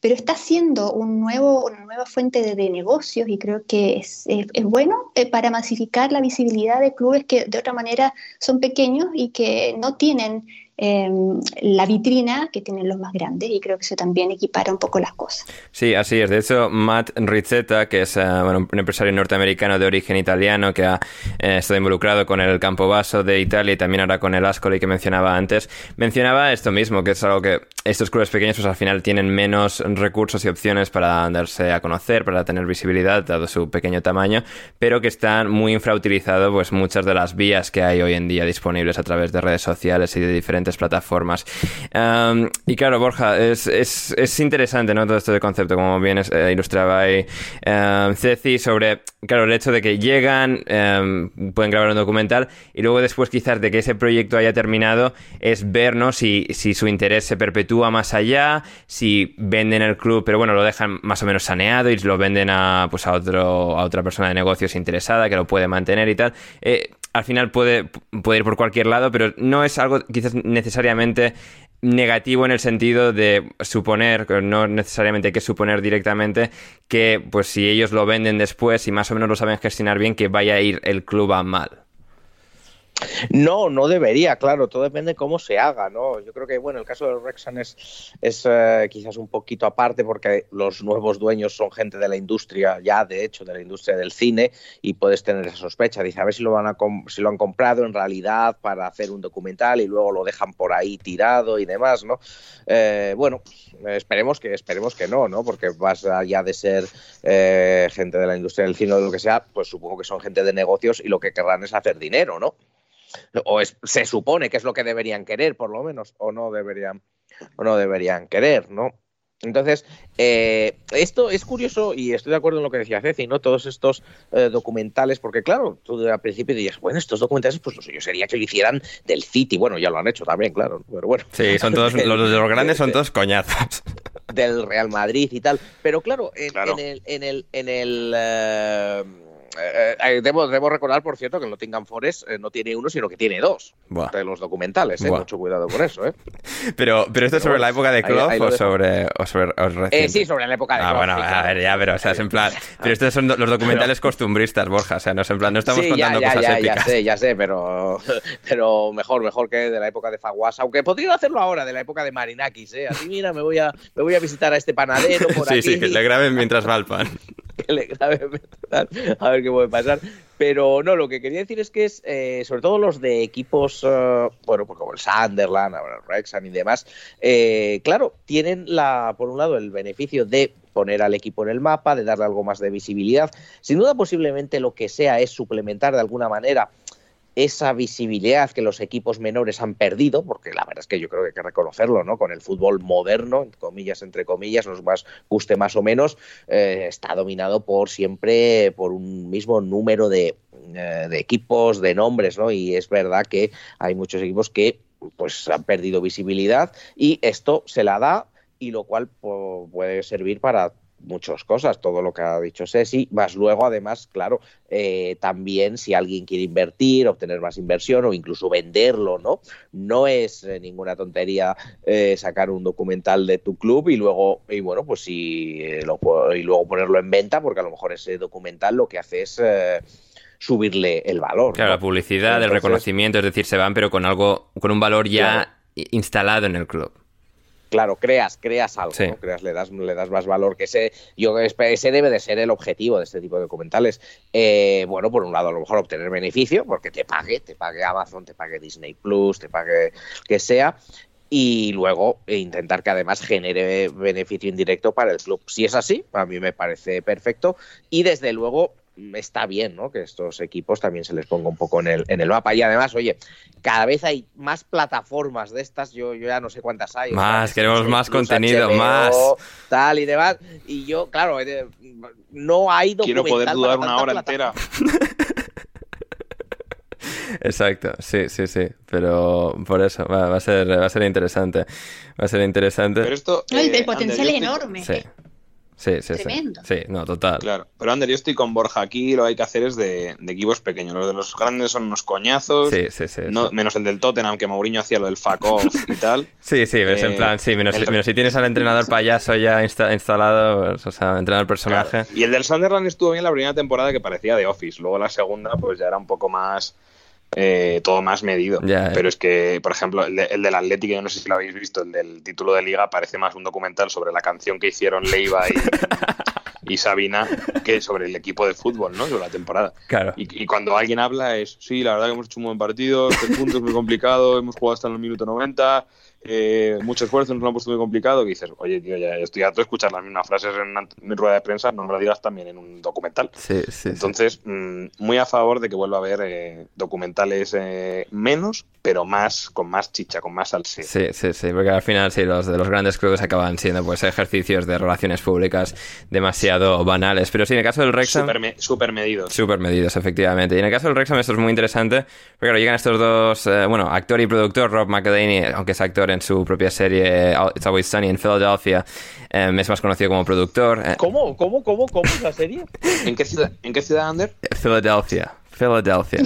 pero está siendo un nuevo, una nueva fuente de, negocios y creo que es, es, bueno eh, para masificar la visibilidad de clubes que de otra manera son pequeños y que no tienen Em, la vitrina que tienen los más grandes y creo que eso también equipara un poco las cosas.
Sí, así es. De hecho, Matt Rizzetta, que es eh, un empresario norteamericano de origen italiano que ha eh, estado involucrado con el Campo Basso de Italia y también ahora con el Ascoli que mencionaba antes, mencionaba esto mismo, que es algo que estos clubes pequeños pues al final tienen menos recursos y opciones para darse a conocer, para tener visibilidad, dado su pequeño tamaño, pero que están muy infrautilizados pues muchas de las vías que hay hoy en día disponibles a través de redes sociales y de diferentes plataformas. y claro, Borja, es, es, es, interesante ¿no? todo esto de concepto, como bien eh, ilustraba ahí Ceci, sobre claro, el hecho de que llegan, pueden grabar un documental y luego después quizás de que ese proyecto haya terminado es ver si, si su interés se perpetúa más allá, si venden el club, pero bueno, lo dejan más o menos saneado y lo venden a, pues a, otro, a otra persona de negocios interesada que lo puede mantener y tal. Eh, al final puede, puede ir por cualquier lado, pero no es algo quizás necesariamente negativo en el sentido de suponer, no necesariamente hay que suponer directamente que pues si ellos lo venden después y más o menos lo saben gestionar bien, que vaya a ir el club a mal.
No, no debería, claro, todo depende de cómo se haga, ¿no? Yo creo que, bueno, el caso de Rexan es, es eh, quizás un poquito aparte porque los nuevos dueños son gente de la industria, ya de hecho, de la industria del cine, y puedes tener esa sospecha. Dice, a ver si lo, van a si lo han comprado en realidad para hacer un documental y luego lo dejan por ahí tirado y demás, ¿no? Eh, bueno, esperemos que, esperemos que no, ¿no? Porque más allá de ser eh, gente de la industria del cine o de lo que sea, pues supongo que son gente de negocios y lo que querrán es hacer dinero, ¿no? O se supone que es lo que deberían querer, por lo menos, o no deberían, o no deberían querer, ¿no? Entonces, eh, esto es curioso y estoy de acuerdo en lo que decía Ceci, ¿no? Todos estos eh, documentales, porque claro, tú al principio dirías, bueno, estos documentales, pues lo suyo sería que lo hicieran del City. Bueno, ya lo han hecho también, claro, pero bueno.
Sí, son todos, los de los grandes son todos coñazos.
Del Real Madrid y tal. Pero claro, en, el, en el, en el eh, eh, eh, debo, debo, recordar, por cierto, que el Nottingham Forest eh, no tiene uno, sino que tiene dos de los documentales. Mucho cuidado con eso.
Pero, pero esto es sobre la época de Klopp o, sobre, o sobre.
sí, sobre la época de. Ah,
bueno, a ver, ya, pero, o sea, es en plan. Pero estos son los documentales costumbristas, Borja. O sea, no, es en plan, no estamos contando
ya,
cosas
ya,
épicas.
Ya sé, ya sé, pero, pero mejor, mejor que de la época de Faguas. Aunque podría hacerlo ahora, de la época de Marinakis, ¿eh? Así, mira, me voy a, me voy a visitar a este panadero por
sí, Sí, que le graben mientras va el pan.
Que le graben a ver qué puede pasar. Pero no, lo que quería decir es que es, eh, sobre todo los de equipos, eh, bueno, pues como el Sunderland, el Wrexham y demás, eh, claro, tienen la, por un lado el beneficio de poner al equipo en el mapa, de darle algo más de visibilidad. Sin duda, posiblemente lo que sea es suplementar de alguna manera esa visibilidad que los equipos menores han perdido, porque la verdad es que yo creo que hay que reconocerlo, ¿no? Con el fútbol moderno, comillas, entre comillas, nos más guste más o menos, eh, está dominado por siempre por un mismo número de, eh, de, equipos, de nombres, ¿no? Y es verdad que hay muchos equipos que pues han perdido visibilidad y esto se la da y lo cual puede servir para muchas cosas, todo lo que ha dicho Ceci, más luego además, claro, eh, también si alguien quiere invertir, obtener más inversión o incluso venderlo, ¿no? No es eh, ninguna tontería eh, sacar un documental de tu club y luego, y bueno, pues si lo, y luego ponerlo en venta, porque a lo mejor ese documental lo que hace es subirle el valor.
Claro, la publicidad, el reconocimiento, es decir, se van pero con algo, con un valor ya instalado en el club
claro, creas, creas algo, creas, le das, le das más valor que ese, yo ese debe de ser el objetivo de este tipo de documentales. Eh, bueno, por un lado, a lo mejor obtener beneficio, porque te pague, te pague Amazon, te pague Disney Plus, te pague que sea, y luego intentar que además genere beneficio indirecto para el club. Si es así, a mí me parece perfecto. Y desde luego, está bien, ¿no? Que estos equipos también se les ponga un poco en el, en el mapa. Y además, oye, cada vez hay más plataformas de estas, yo, yo ya no sé cuántas hay.
Más, queremos más contenido, más.
Tal y demás. Y yo, claro, no hay
Quiero poder dudar una hora entera.
Exacto, sí, sí, sí, pero por eso va, a ser va a ser interesante, va a ser interesante.
Pero esto, el eh, potencial es enorme.
Sí. Sí, sí, Tremendo. sí. no, total.
Claro, pero Ander, yo estoy con Borja aquí, lo que hay que hacer es de, equipos pequeños. Los de los grandes son unos coñazos.
Sí, sí, sí.
Menos el del Tottenham, que Mourinho hacía lo del fuck off y tal.
Sí, sí, ves en eh, plan, sí, menos, si tienes al entrenador payaso ya instalado, pues, o sea, entrenador personaje.
Y el del Sunderland estuvo bien la primera temporada que parecía de Office. Luego la segunda, pues ya era un poco más eh, todo más medido. Pero es que, por ejemplo, el, del Atlético, yo no sé si lo habéis visto, el del título de liga, parece más un documental sobre la canción que hicieron Leiva y, y Sabina que sobre el equipo de fútbol, ¿no? Sobre la temporada.
Claro.
Y, cuando alguien habla es, sí, la verdad que hemos hecho un buen partido, este punto es muy complicado, hemos jugado hasta el minuto 90, eh, mucho esfuerzo, nos lo han puesto muy complicado, y dices, oye, tío, ya estoy harto de escuchar las mismas frases en una rueda de prensa, no me lo digas también en un documental.
Sí, sí,
Entonces, mm, muy a favor de que vuelva a haber eh, documentales eh, menos, pero más, con más chicha, con más salseo.
Sí, sí, sí, porque al final, sí, los de los grandes clubes acaban siendo pues ejercicios de relaciones públicas demasiado banales. Pero sí, en el caso del Wrexham...
Super, medidos.
Super medidos, efectivamente. Y en el caso del Wrexham esto es muy interesante, porque claro, llegan estos dos, bueno, actor y productor, Rob McElhaney, aunque es actor en su propia serie It's Always Sunny en Philadelphia. Em, es más conocido como productor.
Eh, ¿Cómo? ¿Cómo? ¿Cómo? ¿Cómo es la serie?
¿En qué ciudad, ¿en qué ciudad Ander?
Philadelphia. Philadelphia.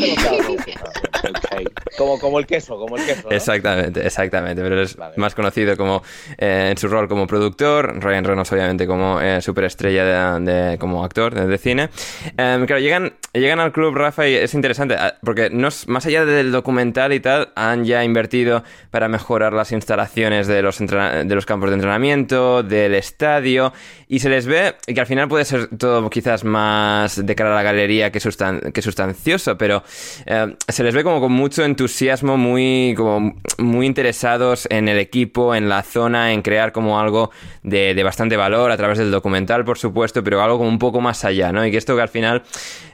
Como, como el queso, como el queso.
Exactamente, exactamente. Pero es más conocido como eh, en su rol como productor. Ryan Reynolds, obviamente, como eh, superestrella de, como actor de, cine. Em, claro, llegan, llegan al club Rafa y es interesante ah, porque no más allá del documental y tal, han ya invertido para mejorar las instalaciones de los, de los campos de entrenamiento, del estadio y se les ve que al final puede ser todo quizás más de cara a la galería que, sustan que sustancioso, pero eh, se les ve como con mucho entusiasmo, muy, como muy interesados en el equipo, en la zona, en crear como algo de, bastante valor a través del documental, por supuesto, pero algo como un poco más allá, ¿no? Y que esto que al final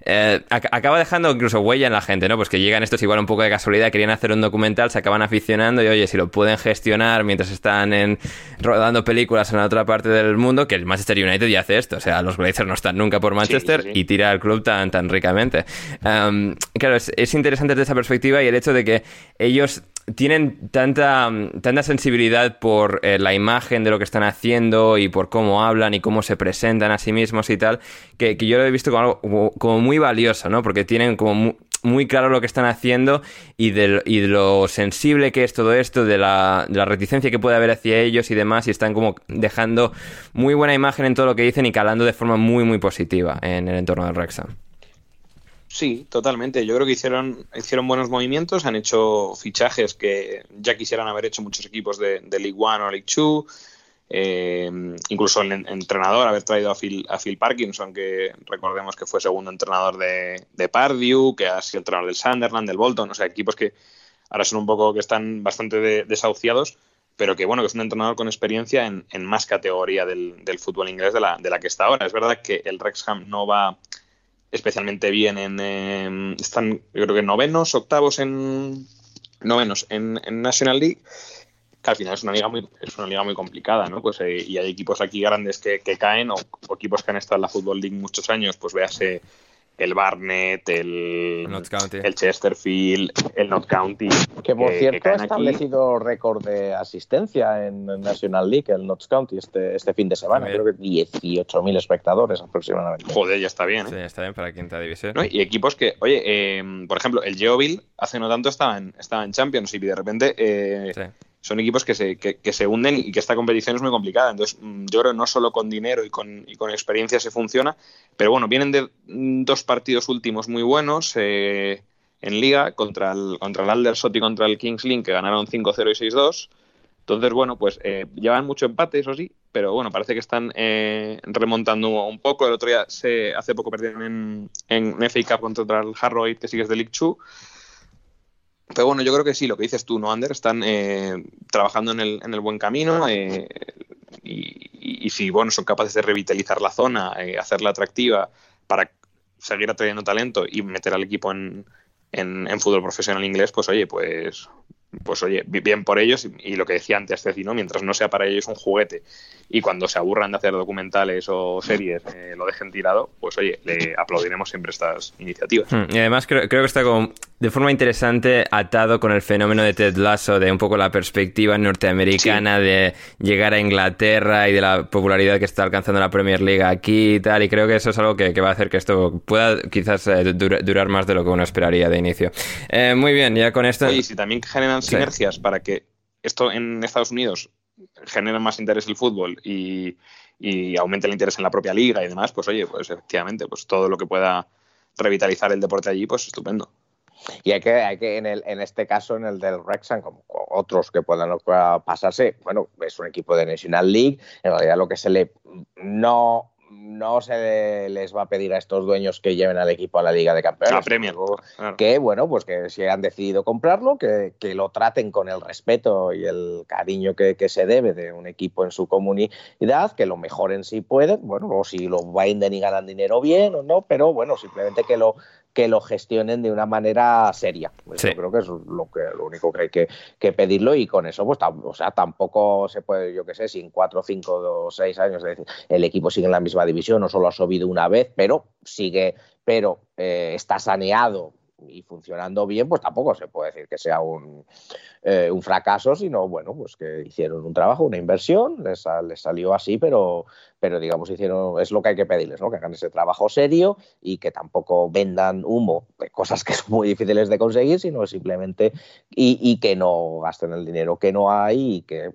eh, acaba dejando incluso huella en la gente, ¿no? Pues que llegan estos igual un poco de casualidad, querían hacer un documental, se acaban aficionando y oye, si lo pueden gestionar mientras están en, rodando películas en la otra parte del mundo, que el Manchester United ya hace esto, o sea, los Glazers no están nunca por Manchester y tira el club tan, tan ricamente. claro, es, interesante desde esa perspectiva y el hecho de que ellos tienen tanta, tanta sensibilidad por eh, la imagen de lo que están haciendo y por cómo hablan y cómo se presentan a sí mismos y tal, que, yo lo he visto como algo como, muy valioso, ¿no? Porque tienen como muy, claro lo que están haciendo y de, y lo sensible que es todo esto, de la, de la, reticencia que puede haber hacia ellos y demás, y están como dejando muy buena imagen en todo lo que dicen y calando de forma muy, muy positiva en el entorno del Wrexham.
Sí, totalmente. Yo creo que hicieron, hicieron buenos movimientos, han hecho fichajes que ya quisieran haber hecho muchos equipos de, League One o League Two. Eh, incluso el entrenador, haber traído a Phil, a Phil Parkinson, que recordemos que fue segundo entrenador de, de Pardew, que ha sido entrenador del Sunderland, del Bolton, o sea, equipos que ahora son un poco que están bastante desahuciados, pero que bueno, que es un entrenador con experiencia en, más categoría del, fútbol inglés de la, de la que está ahora. Es verdad que el Wrexham no va especialmente bien en... Em, están, yo creo que novenos, octavos en... Novenos en, National League que al final es una liga muy es una liga muy complicada no pues eh, y hay equipos aquí grandes que, caen o, o, equipos que han estado en la Football League muchos años pues véase el Barnet, el, el Chesterfield, el Not County.
Que por cierto ha establecido récord de asistencia en National League, el Notts County, este, este fin de semana. Creo que 18.000 espectadores aproximadamente.
Joder, ya está bien. ¿eh?
Sí, está bien para quinta división.
Y equipos que, oye, em, por ejemplo, el Geoville hace no tanto estaba en, estaba en Champions y de repente. Eh, son equipos que se, que, se hunden y que esta competición es muy complicada. Entonces, mm, yo creo que no solo con dinero y con, y con experiencia se funciona, pero bueno, vienen de mm, dos partidos últimos muy buenos eh, en Liga contra el, contra el Aldershot y contra el Kings Lynn, que ganaron 5-0 y 6-2. Entonces, bueno, pues eh, llevan mucho empate, eso sí, pero bueno, parece que están eh, remontando un poco. El otro día, se, hace poco perdieron en, en FA Cup contra el Harrow, que sigue de League 2 pero bueno, yo creo que sí, lo que dices tú, ¿no, Ander? Están eh, trabajando en el, en el, buen camino eh, y, si, bueno, son capaces de revitalizar la zona, eh, hacerla atractiva para seguir atrayendo talento y meter al equipo en, en, fútbol profesional inglés, pues oye, pues pues oye, bien por ellos y, lo que decía antes, es ¿no? mientras no sea para ellos un juguete y cuando se aburran de hacer documentales o series eh, lo dejen tirado, pues oye, le aplaudiremos siempre estas iniciativas.
Hmm, y además creo, creo, que está como de forma interesante atado con el fenómeno de Ted Lasso, de un poco la perspectiva norteamericana de llegar a Inglaterra y de la popularidad que está alcanzando la Premier League aquí y tal, y creo que eso es algo que, va a hacer que esto pueda quizás eh, durar más de lo que uno esperaría de inicio. Eh, muy bien, ya con esto...
y si también generan sinergias para que esto en Estados Unidos genere más interés el fútbol y, aumente el interés en la propia liga y demás, pues oye, pues efectivamente, pues todo lo que pueda revitalizar el deporte allí, pues estupendo.
Y hay que, hay que en, el, en este caso, en el del Wrexham, como otros que puedan pasarse, bueno, es un equipo de National League, en realidad lo que se le no no se les va a pedir a estos dueños que lleven al equipo a la Liga de Campeones.
A Premier.
Que, bueno, pues que si han decidido comprarlo, que, que, lo traten con el respeto y el cariño que, que, se debe de un equipo en su comunidad, que lo mejoren si pueden, bueno, o si lo venden y ganan dinero bien o no, pero bueno, simplemente que lo que lo gestionen de una manera seria. Yo creo que es lo, que, lo único que hay que, pedirlo y con eso, pues, o sea, tampoco se puede, yo qué sé, sin cuatro, cinco o seis años, es decir, el equipo sigue en la misma división, no solo ha subido una vez, pero sigue, pero eh, está saneado y funcionando bien, pues tampoco se puede decir que sea un, eh, un fracaso, sino bueno, pues que hicieron un trabajo, una inversión, les, les, salió así, pero, pero digamos, hicieron, es lo que hay que pedirles, ¿no? Que hagan ese trabajo serio y que tampoco vendan humo cosas que son muy difíciles de conseguir, sino simplemente y, y que no gasten el dinero que no hay y que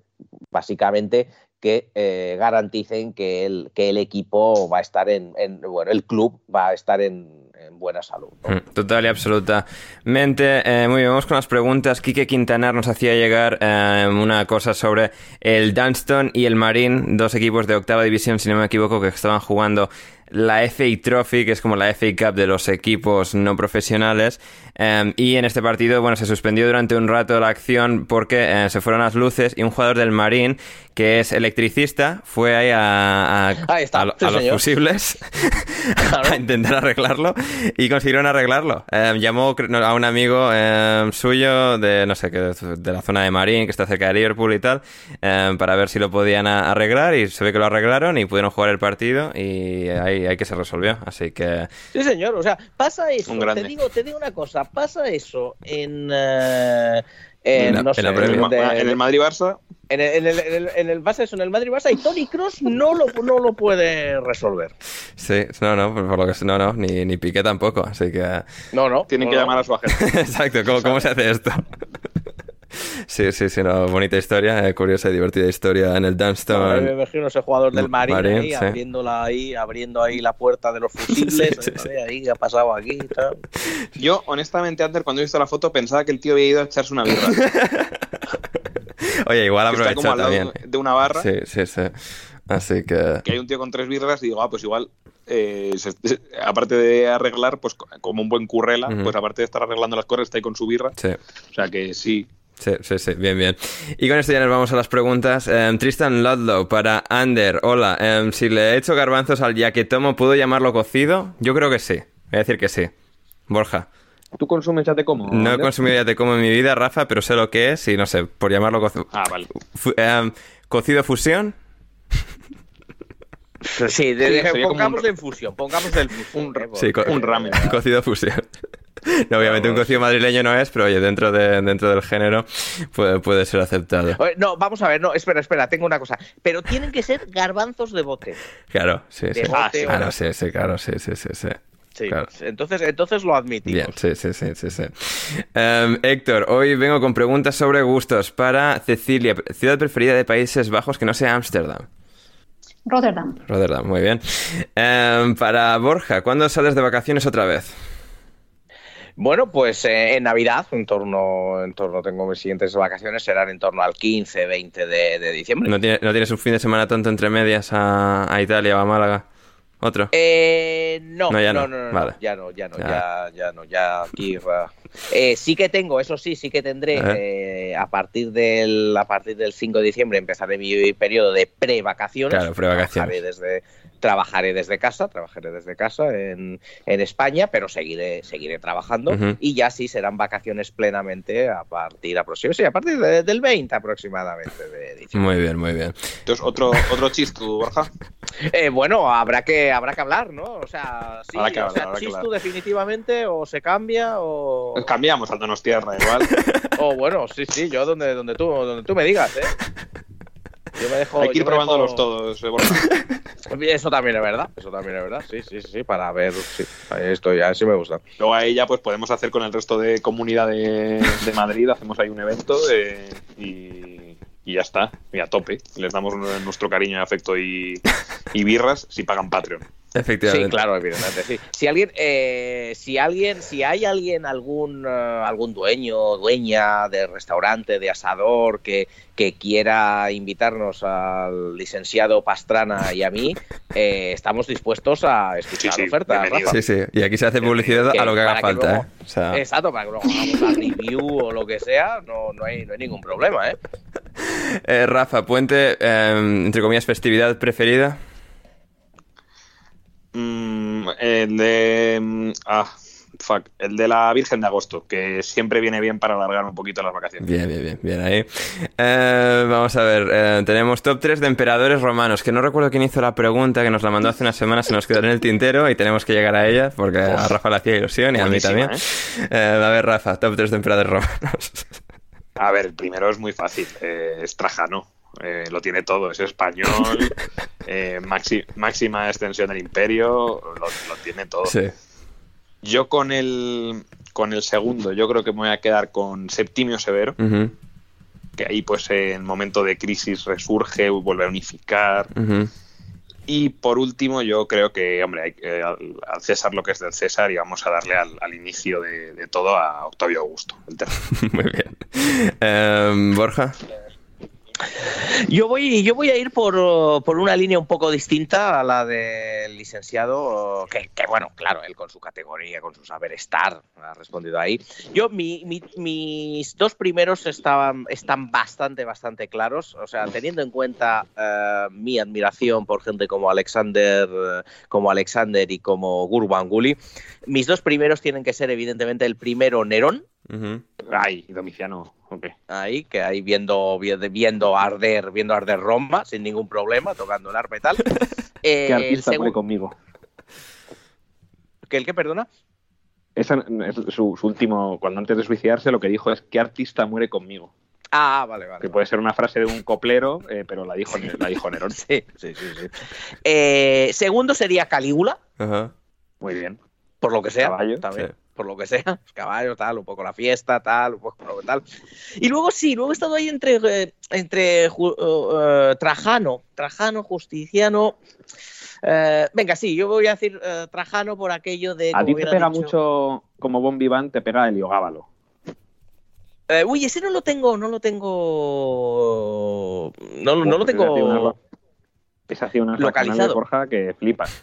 básicamente que eh, garanticen que el, que el equipo va a estar en, en, bueno, el club va a estar en, en buena salud.
Mm, total y absolutamente. Eh, muy bien, vamos con las preguntas. Quique Quintanar nos hacía llegar eh, una cosa sobre el Dunston y el Marín, dos equipos de octava división, si no me equivoco, que estaban jugando la FA Trophy, que es como la FA Cup de los equipos no profesionales. Em, y en este partido, bueno, se suspendió durante un rato la acción porque eh, se fueron las luces y un jugador del Marín, que es electricista, fue ahí a, a, los fusibles a intentar arreglarlo y consiguieron arreglarlo. Em, llamó a un amigo em, suyo de, no sé, de la zona de Marín, que está cerca de Liverpool y tal, para ver si lo podían arreglar y se ve que lo arreglaron y pudieron jugar el partido y ahí hay que se resolvió, así que...
Sí, señor, o sea, pasa eso, te digo, te digo una cosa, pasa eso en... Uh, en, no sé,
en, el Madrid-Barça.
En el, en, el, en, el, base eso, en el Madrid-Barça y Tony Cross no lo, no lo puede resolver.
Sí, no, no, por lo que no, no, ni, ni Piqué tampoco, así que...
No, no. Tienen que llamar a su agente.
Exacto, ¿cómo, ¿cómo se hace esto? Sí, sí, sí, una bonita historia, eh, curiosa y divertida historia en el Dunston.
me imagino ese jugador del Marín, ahí, abriéndola ahí, abriendo ahí la puerta de los fusibles, sí, sí, ahí, ¿qué ha pasado aquí y tal.
Yo, honestamente, antes cuando he visto la foto pensaba que el tío había ido a echarse una birra.
Oye, igual
como al
lado
de una barra.
Sí, sí, sí. Así que...
Que hay un tío con tres birras y digo, ah, pues igual eh, se, aparte de arreglar, pues como un buen currela, uh -huh. pues aparte de estar arreglando las cosas, está ahí con su birra.
Sí.
O sea que sí.
Sí, sí, sí, bien, bien. Y con esto ya nos vamos a las preguntas. Um, Tristan Ludlow para Ander. Hola, um, si le he hecho garbanzos al yaquetomo, ¿puedo llamarlo cocido? Yo creo que sí. Voy a decir que sí. Borja.
¿Tú consumes yatecomo?
No he consumido yatecomo en mi vida, Rafa, pero sé lo que es y no sé, por llamarlo cocido.
Ah, vale.
Um, ¿Cocido fusión?
Sí, de, sí pongamos un... en fusión, pongamos fusión.
Un, sí, co un ramen.
Cocido fusión. No, obviamente un cocido madrileño no es, pero oye, dentro, de, dentro del género puede, puede ser aceptado.
No, vamos a ver, no, espera, espera, tengo una cosa. Pero tienen que ser garbanzos de bote.
Claro, sí,
de
sí.
Bote,
ah, sí, claro, sí, sí, claro, sí, sí, sí. sí.
Sí,
claro.
entonces, entonces lo admitimos.
Bien, sí, sí, sí, sí, sí. Um, Héctor, hoy vengo con preguntas sobre gustos para Cecilia, ciudad preferida de Países Bajos que no sea Ámsterdam.
Rotterdam.
Rotterdam, muy bien. Um, para Borja, ¿cuándo sales de vacaciones otra vez?
Bueno, pues eh, en Navidad, en torno, en torno, tengo mis siguientes vacaciones, serán en torno al 15, 20 de, de diciembre.
¿No, tiene, ¿No, tienes un fin de semana tonto entre medias a, a Italia o a Málaga? ¿Otro?
Eh, no,
no, ya
no,
no,
no, no,
vale.
ya no, ya no, ya, ya no, ya aquí. Eh, sí que tengo, eso sí, sí que tendré eh, a partir del a partir del 5 de diciembre empezaré mi periodo de pre-vacaciones.
Claro, pre-vacaciones.
desde trabajaré desde casa, trabajaré desde casa en, en España, pero seguiré seguiré trabajando
Uh -huh.
y ya sí serán vacaciones plenamente a partir aproximadamente, sí, a partir de, del 20 aproximadamente de diciembre.
Muy bien, muy bien.
Entonces, otro otro chiste, Borja.
Eh, bueno, habrá que habrá que hablar, ¿no? O sea, sí,
habrá que hablar,
o sea,
habrá que
Chistu
hablar.
definitivamente o se cambia o
Cambiamos al Donostierra igual.
o bueno, sí, sí, yo donde donde tú donde tú me digas, ¿eh? Yo me dejo,
Hay que ir probándolos
dejo-
todos.
Eso también es verdad, eso también es verdad, sí, sí, sí, para ver, sí, esto ya sí me gusta.
Luego ahí ya pues podemos hacer con el resto de comunidad de, de Madrid, hacemos ahí un evento eh, y, y ya está, y a tope. Les damos nuestro cariño, afecto y, y birras si pagan Patreon.
Efectivamente.
Sí, claro, evidentemente, sí. Si alguien, eh, si alguien, si hay alguien, algún, uh, algún dueño, dueña de restaurante, de asador, que, que quiera invitarnos al licenciado Pastrana y a mí, eh, estamos dispuestos a escuchar
Sí, sí,
ofertas.
Sí, sí. Y aquí se hace publicidad
Que
a lo que haga
que
falta,
luego-
¿eh? O sea,
Exacto, para que luego hagamos la review o lo que sea, no, no, hay, no hay ningún problema, ¿eh?
eh, Rafa, puente, eh, entre comillas, festividad preferida.
Mm, el de. mm, Ah, fuck. El de la Virgen de Agosto, que siempre viene bien para alargar un poquito las vacaciones.
Bien, bien, bien, bien ahí. Eh, vamos a ver, eh, tenemos top 3 de emperadores romanos, que no recuerdo quién hizo la pregunta, que nos la mandó hace unas semanas, se nos quedó en el tintero y tenemos que llegar a ella, porque a Rafa le hacía ilusión y a mí también. Eh, a ver, Rafa, top 3 de emperadores romanos.
A ver, el primero es muy fácil. eh, es Trajano. Eh, lo tiene todo. Es español. eh, maxi- máxima extensión del imperio. Lo, lo tiene todo.
sí.
Yo con el, con el segundo, yo creo que me voy a quedar con Septimio Severo. Que ahí, pues, en momento de crisis resurge, vuelve a unificar. Y por último, yo creo que, hombre, hay, que- al, César lo que es del César y vamos a darle al, al inicio de, de todo a Octavio Augusto, el tercero.
Muy bien. Eh, Borja.
Yo voy, yo voy a ir por, por una línea un poco distinta a la del licenciado, que, bueno, claro, él con su categoría, con su saber estar, ha respondido ahí. Yo, mi- mis dos primeros estaban, están bastante, bastante claros, o sea, teniendo en cuenta eh, mi admiración por gente como Alexander, eh, como Alexander y como Gurbanguly, mis dos primeros tienen que ser evidentemente el primero Nerón,
Ay, Domiciano, ok.
ahí, que ahí viendo, viendo, viendo arder, viendo arder Roma, sin ningún problema, tocando el arpa y tal. Eh,
¿Qué
el
artista muere
segun-
conmigo?
¿Que el que perdona?
Esa es su, su último, cuando antes de suicidarse, lo que dijo es ¿qué artista muere conmigo?
Ah, vale, vale.
Que puede ser una frase de un coplero, eh, pero la dijo, la dijo Nerón.
Sí, sí, sí. sí. Eh, segundo sería Calígula,
Ajá.
Muy bien.
Por lo que sea.
Caballo,
también,
sí.
Por lo que sea. Caballo, tal, un poco la fiesta, tal, un poco lo que tal. Y luego sí, luego he estado ahí entre, eh, entre Ju- eh, Trajano, Trajano, Justiciano. Eh, venga, sí, yo voy a decir eh, Trajano por aquello de.
A ti te pega
dicho-
mucho, como Bon Vivant, te pega Heliogábalo.
Eh, uy, ese no lo tengo, no lo tengo. No, no lo tengo.
ha sido una
localizado.
de Borja que flipas.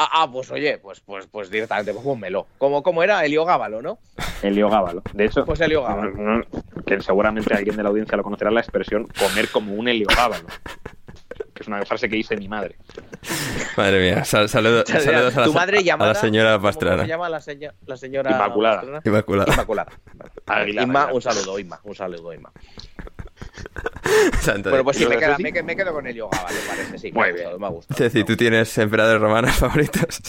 Ah, ah, pues oye, pues, pues, pues directamente, pues pónmelo. ¿Cómo, cómo era? Heliogábalo, ¿no?
Heliogábalo. De hecho,
Pues Heliogábalo.
no- no- que seguramente alguien de la audiencia lo conocerá la expresión comer como un heliogábalo. Que es una frase que dice mi madre.
Madre mía, sal- saludo-
O sea,
saludos a la,
tu madre
a
llamada,
la señora
¿cómo
Pastrana.
se llama la, seña- la señora
Inmaculada.
Pastrana?
Inmaculada.
Inmaculada.
Aguilar,
Inma,
Aguilar.
un saludo, Inma. Un saludo, Inma. Bueno, pues sí,
¿Y lo
me, queda- me, que- me quedo con Heliogábalo, parece. Sí,
Muy
me ha
bien.
gustado, me ha gustado.
Ceci, ¿tú tienes emperadores romanos favoritos?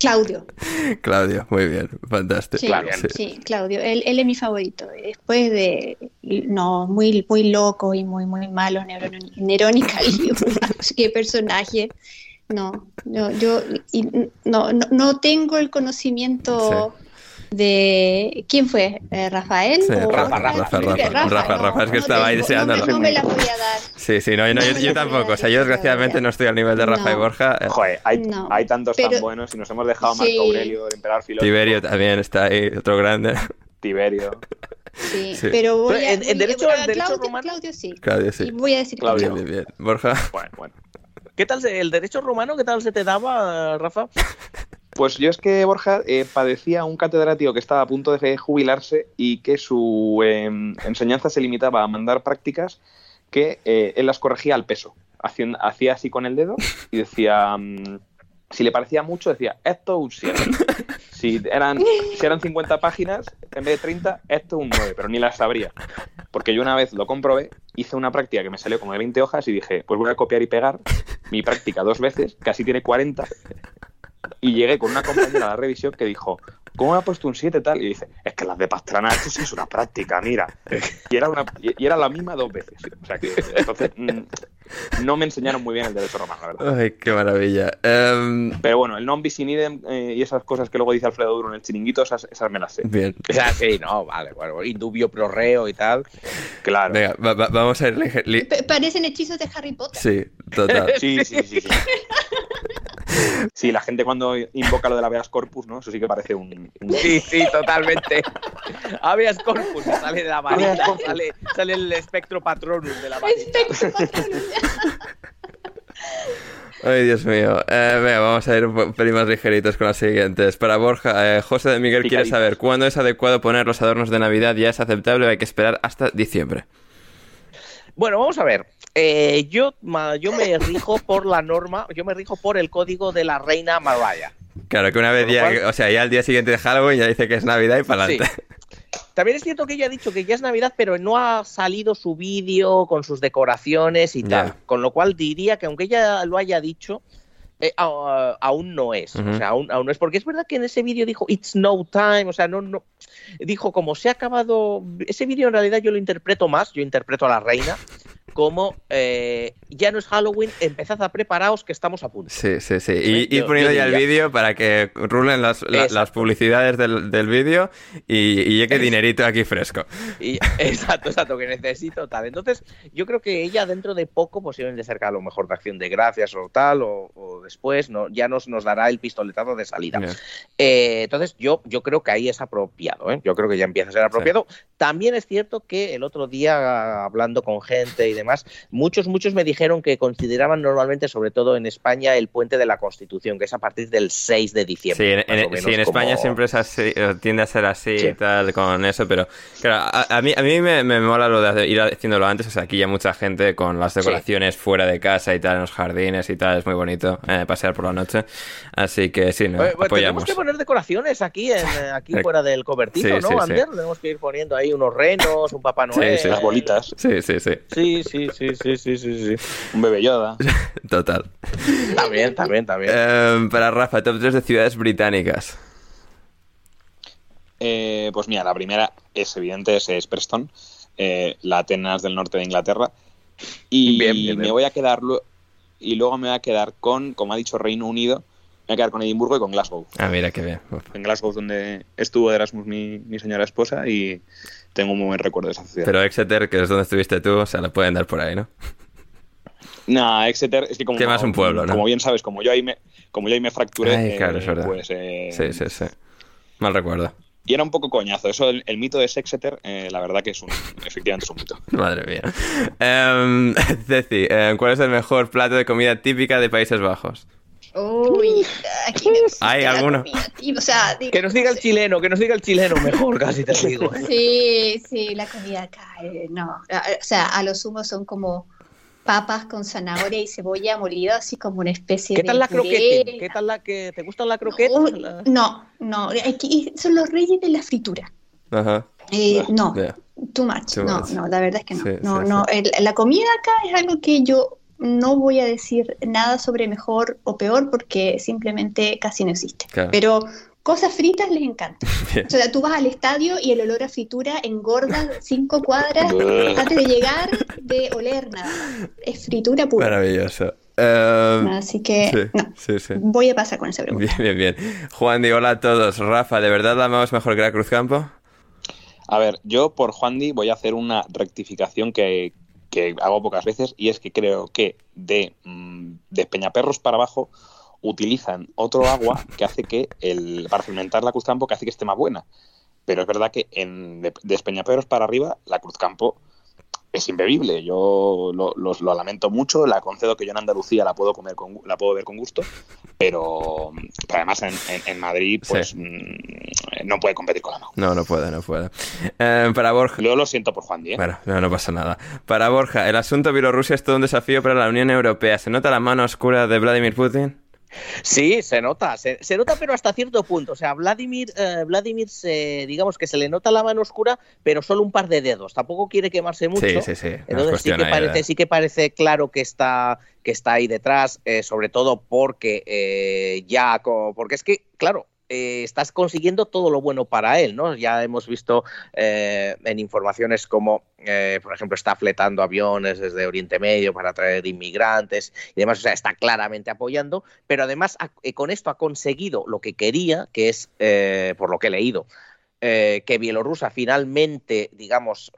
Claudio.
Claudio, muy bien, fantástico.
Sí,
Claro,
Sí.
sí, Claudio. Él, él es mi favorito. Después de. No, muy, muy loco y muy, muy malo, Nerón, Nerón y Calígula. Qué personaje. No, no, yo y no, no, no tengo el conocimiento de. ¿Quién fue? Eh, ¿Rafael?
Sí,
¿O
Rafa? Rafa,
Creo que
Rafa, Rafa,
no,
Rafa, es que
no
estaba ahí
tengo-
deseándolo.
No me, no me la voy a dar.
Sí, sí, no, no, yo, yo tampoco. O sea, yo desgraciadamente no estoy al nivel de Rafa y
No.
Borja. Eh,
Joder, hay,
No,
hay tantos tan
pero-
buenos y nos hemos dejado a Marco
Sí.
Aurelio, el emperador filósofo,
Tiberio también está ahí, otro grande.
Tiberio.
Sí,
Sí.
pero voy a.
en-
voy a-
derecho-
a
derecho
Claudio,
romano-
Claudio sí.
Claudio, sí.
Y voy a decir
Claudio.
Bien,
Claudio.
bien, bien. Borja.
Bueno, bueno.
¿Qué tal el derecho romano? ¿Qué tal se te daba, Rafa?
Pues yo es que Borja eh, padecía un catedrático que estaba a punto de jubilarse y que su eh, enseñanza se limitaba a mandar prácticas que eh, él las corregía al peso. Hacía, hacía así con el dedo y decía, mm, si le parecía mucho, decía, esto es un 7. Si eran, si eran 50 páginas, en vez de 30, esto es un 9, pero ni las sabría. Porque yo una vez lo comprobé, hice una práctica que me salió como de 20 hojas y dije, pues voy a copiar y pegar mi práctica dos veces, casi tiene 40, y llegué con una compañera a la revisión que dijo, ¿cómo me ha puesto un 7 tal? Y dice, es que las de Pastrana, esto sí es una práctica, mira. Y era, una, y era la misma dos veces. O sea que, entonces, mm, no me enseñaron muy bien el derecho romano, la verdad.
Ay, qué maravilla. Em,
Pero bueno, el non bis in idem eh, y esas cosas que luego dice Alfredo Duro en el chiringuito, esas, esas me las sé.
bien.
O sea, sí, no, vale, bueno, indubio pro reo y tal.
Claro.
Venga, va- va- vamos a ir.
Parecen hechizos de Harry Potter.
Sí, total.
Sí, sí, sí, sí. Sí, la gente cuando invoca lo del habeas corpus, ¿no? Eso sí que parece un... un-
Sí, sí, totalmente. Habeas corpus, sale de la varita, sale, sale el espectro patronus de la varita.
Ay, Dios mío. Eh, venga, vamos a ir un pelín más ligeritos con las siguientes. Para Borja, eh, José de Miguel quiere saber cuándo es adecuado poner los adornos de Navidad. ¿Ya es aceptable o hay que esperar hasta diciembre?
Bueno, vamos a ver. Eh, yo, ma- yo me rijo por la norma, yo me rijo por el código de la reina Mariah.
Claro, que una vez ya,
cual-
o sea, ya al día siguiente de Halloween ya dice que es Navidad y para
Sí.
adelante.
También es cierto que ella ha dicho que ya es Navidad, pero no ha salido su vídeo con sus decoraciones y tal. Con lo cual diría que aunque ella lo haya dicho, eh, aún no es. O sea, aún, aún no es. Porque es verdad que en ese vídeo dijo It's no time. O sea, no, no. Dijo como se ha acabado. Ese vídeo en realidad yo lo interpreto más. Yo interpreto a la reina como eh, ya no es Halloween, empezad a preparaos que estamos a punto.
Sí, sí, sí. Y ir poniendo ya el vídeo para que rulen las, la- las publicidades del, del vídeo y, y llegue dinerito aquí fresco.
Y, exacto, exacto, que necesito tal. Entonces, yo creo que ella dentro de poco, posiblemente cerca a lo mejor de acción de gracias o tal, o, o después, no, ya nos, nos dará el pistoletazo de salida. Eh, entonces, yo, yo creo que ahí es apropiado, ¿eh? yo creo que ya empieza a ser apropiado. También es cierto que el otro día, hablando con gente y demás, muchos, muchos me dijeron que consideraban normalmente, sobre todo en España, el puente de la Constitución, que es a partir del 6 de
Sí,
diciembre.
en,
más
en-
menos
sí, en España
como-
siempre es así, eh, tiende a ser así
Sí.
y tal con eso, pero claro, a, a mí, a mí me, me mola lo de ir haciéndolo antes, o sea, aquí ya mucha gente con las decoraciones fuera de casa y tal, en los jardines y tal, es muy bonito eh, pasear por la noche, así que sí, no,
Eh, pues
apoyamos.
tenemos que poner decoraciones aquí, en, eh, aquí fuera del cobertizo,
sí,
¿no,
sí, sí.
Ander? Tenemos que ir poniendo ahí unos renos, un Papá
Sí,
Noel.
sí.
Las bolitas,
Sí, sí, sí,
Sí, sí, sí, sí, sí, sí, sí.
Un bebé Yoda.
total.
También, también, también.
Eh, para Rafa, top 3 de ciudades británicas.
Eh, pues mira, la primera es evidente, es, es Preston, eh, la Atenas del norte de Inglaterra. Y
Bien, bien,
me voy a quedar y luego me voy a quedar con, como ha dicho Reino Unido, me voy a quedar con Edimburgo y con Glasgow.
Ah, mira, qué bien. Uf.
En Glasgow es donde estuvo de Erasmus mi, mi señora esposa y tengo un muy buen recuerdo de esa ciudad.
Pero Exeter, que es donde estuviste tú, o sea, le pueden dar por ahí, ¿no?
Nah, Exeter es que como,
Que más un pueblo, ¿no?
como bien sabes, como yo ahí me, como yo ahí me fracturé,
Ay, claro, es
eh,
verdad.
pues eh,
Sí, sí, sí. Mal recuerdo.
y era un poco coñazo. Eso, el, el mito de Exeter, eh, la verdad que es un, efectivamente es un mito.
Madre mía. Em, Ceci, em, ¿cuál es el mejor plato de comida típica de Países Bajos?
Uy, aquí me
¿Hay alguno?
comida, tío, O sea, digo,
Que nos diga el chileno, que nos diga el chileno mejor, casi te digo.
Sí, sí, la comida acá, eh, no. O sea, a lo sumo son como papas con zanahoria y cebolla molida, así como una especie
¿Qué
de
tal la croqueta? ¿Qué tal la que te gustan la croqueta?
No, no, aquí son los reyes de la fritura.
Ajá.
Eh, no,
Ya.
too much.
Too
no,
much.
no, la verdad es que no.
Sí,
no,
sí,
no. El- la comida acá es algo que yo no voy a decir nada sobre mejor o peor porque simplemente casi no existe.
Claro.
Pero cosas fritas les encanta.
Bien.
O sea, tú vas al estadio y el olor a fritura engorda cinco cuadras antes de llegar de oler nada. Es fritura pura.
Maravilloso. Em,
Así que
sí,
no.
sí, sí.
Voy a pasar con esa pregunta.
Bien, bien, bien. Juan, digo hola a todos. Rafa, ¿de verdad la amamos mejor que la Cruzcampo?
A ver, yo por Juan Di voy a hacer una rectificación que, que hago pocas veces y es que creo que de, mm, de Peñaperros para abajo utilizan otro agua que hace que el para fermentar la Cruzcampo que hace que esté más buena. Pero es verdad que en, de, para arriba la Cruzcampo es imbebible. Yo lo, lo lamento mucho, la concedo que yo en Andalucía la puedo comer con, la puedo ver con gusto, pero, pero además en, en- en Madrid pues
Sí.
mm, no puede competir con la mano.
No, no puede, no puede. Em, para Borja.
Yo lo siento por Juan ¿eh?
Bueno, no, no pasa nada. Para Borja, el asunto Bielorrusia es todo un desafío para la Unión Europea. ¿Se nota la mano oscura de Vladimir Putin?
Sí, se nota, se, se nota, pero hasta cierto punto. O sea, Vladimir, eh, Vladimir se, digamos que se le nota la mano oscura, pero solo un par de dedos. Tampoco quiere quemarse mucho.
Sí, sí, sí.
Entonces sí que parece, sí que parece claro que está, que está ahí detrás, eh, sobre todo porque eh, ya, porque es que, claro, eh, estás consiguiendo todo lo bueno para él, ¿no? Ya hemos visto eh, en informaciones como, eh, por ejemplo, está fletando aviones desde Oriente Medio para traer inmigrantes y demás, o sea, está claramente apoyando, pero además eh, con esto ha conseguido lo que quería, que es, por lo que he leído, que Bielorrusia finalmente, digamos,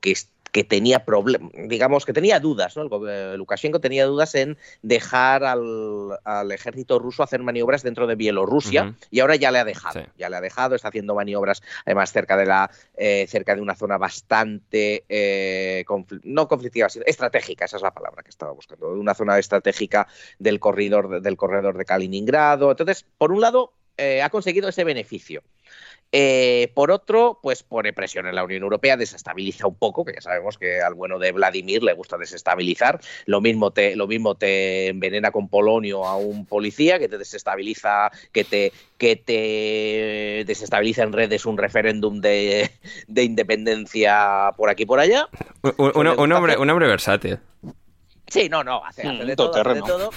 que, que tenía problemas, digamos que tenía dudas, ¿no? El, Lukashenko tenía dudas en dejar al, ejército ruso hacer maniobras dentro de Bielorrusia y ahora ya le ha dejado, ya le ha dejado, está haciendo maniobras además cerca de la eh, cerca de una zona bastante eh, no conflictiva, sino estratégica, esa es la palabra que estaba buscando, una zona estratégica del corredor del corredor de Kaliningrado. Entonces, por un lado, eh, ha conseguido ese beneficio. Eh, por otro, pues pone presión en la Unión Europea, desestabiliza un poco, que ya sabemos que al bueno de Vladimir le gusta desestabilizar. Lo mismo te, lo mismo te envenena con polonio a un policía, que te desestabiliza, que te, que te desestabiliza en redes un referéndum de, independencia por aquí y por allá.
un, hombre, un hombre versátil.
Sí, no, no, hace, mm, de, todo, de, todo,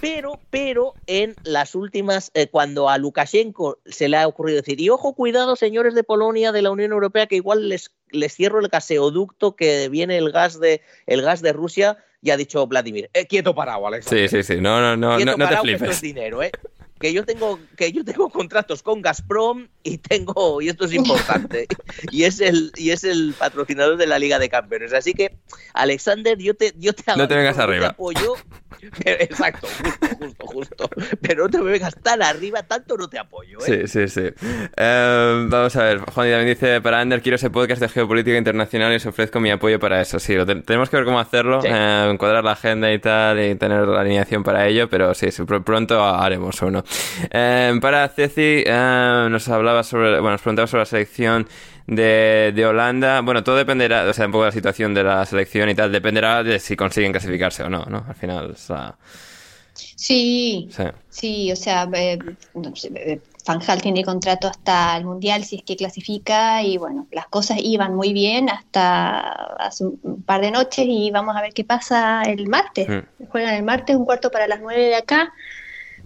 Pero, pero en las últimas, eh, cuando a Lukashenko se le ha ocurrido decir, y ojo, cuidado, señores de Polonia, de la Unión Europea, que igual les, les cierro el gaseoducto que viene el gas de, el gas de Rusia, y ha dicho Vladimir, eh, quieto parado, Alex.
Sí, sí, sí, no, no, no, no, no te flipes.
esto es dinero, ¿eh? Que yo tengo que yo tengo contratos con Gazprom y tengo y esto es importante y es el y es el patrocinador de la Liga de Campeones. Así que Alexander yo te yo te
no te vengas arriba.
apoyo exacto justo justo justo. Pero no te vengas tan arriba tanto no te apoyo
¿eh? sí sí sí. Eh, vamos a ver Juan y también dice para Ander quiero ese podcast de geopolítica internacional y os ofrezco mi apoyo para eso sí tenemos que ver cómo hacerlo eh, encuadrar la agenda y tal y tener la alineación para ello pero sí, sí pronto haremos uno. Em, para Ceci, em, nos hablaba sobre, bueno, nos preguntaba sobre la selección de, de, Holanda. Bueno, todo dependerá, o sea, un poco de la situación de la selección y tal, dependerá de si consiguen clasificarse o no, ¿no? Al final, o sea...
Sí, sí, o sea, eh, eh, Fanjal tiene contrato hasta el Mundial si es que clasifica y bueno, las cosas iban muy bien hasta hace un par de noches y vamos a ver qué pasa el martes. Mm. Juegan el martes un cuarto para las nueve de acá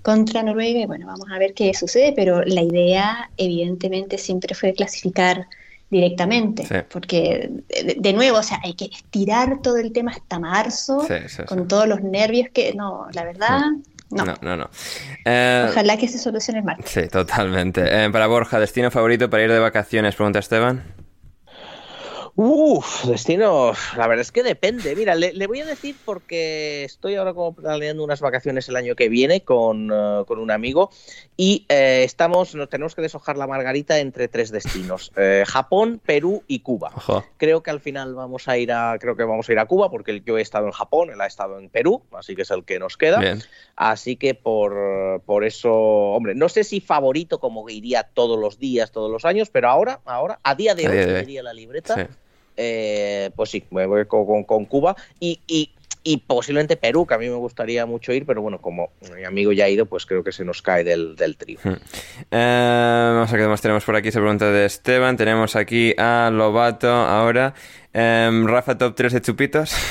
contra Noruega y bueno, vamos a ver qué sucede, pero la idea evidentemente siempre fue clasificar directamente, porque de, nuevo, o sea, hay que estirar todo el tema hasta marzo, con todos los nervios que, no, la verdad... No,
no, no.
Eh, Ojalá que se solucione el martes.
Sí, totalmente. Eh, para Borja, ¿destino favorito para ir de vacaciones? Pregunta Esteban.
Uf, destino, la verdad es que depende. Mira, le, voy a decir porque estoy ahora como planeando unas vacaciones el año que viene con, eh, un amigo y eh, estamos, nos tenemos que deshojar la margarita entre tres destinos: eh, Japón, Perú y Cuba. Creo que al final vamos a ir a, creo que vamos a ir a Cuba porque yo he estado en Japón, él ha estado en Perú, así que es el que nos queda. Así que por, por eso, hombre, no sé si favorito como iría todos los días, todos los años, pero ahora, ahora, a día de hoy, la libreta. Eh, pues sí, me voy con, Cuba y, y, posiblemente Perú, que a mí me gustaría mucho ir, pero bueno, como mi amigo ya ha ido, pues creo que se nos cae del, del trío. Hmm.
Eh, vamos a ver qué más tenemos por aquí. Se pregunta de Esteban. Tenemos aquí a Lobato ahora. Em, Rafa, top 3 de chupitos.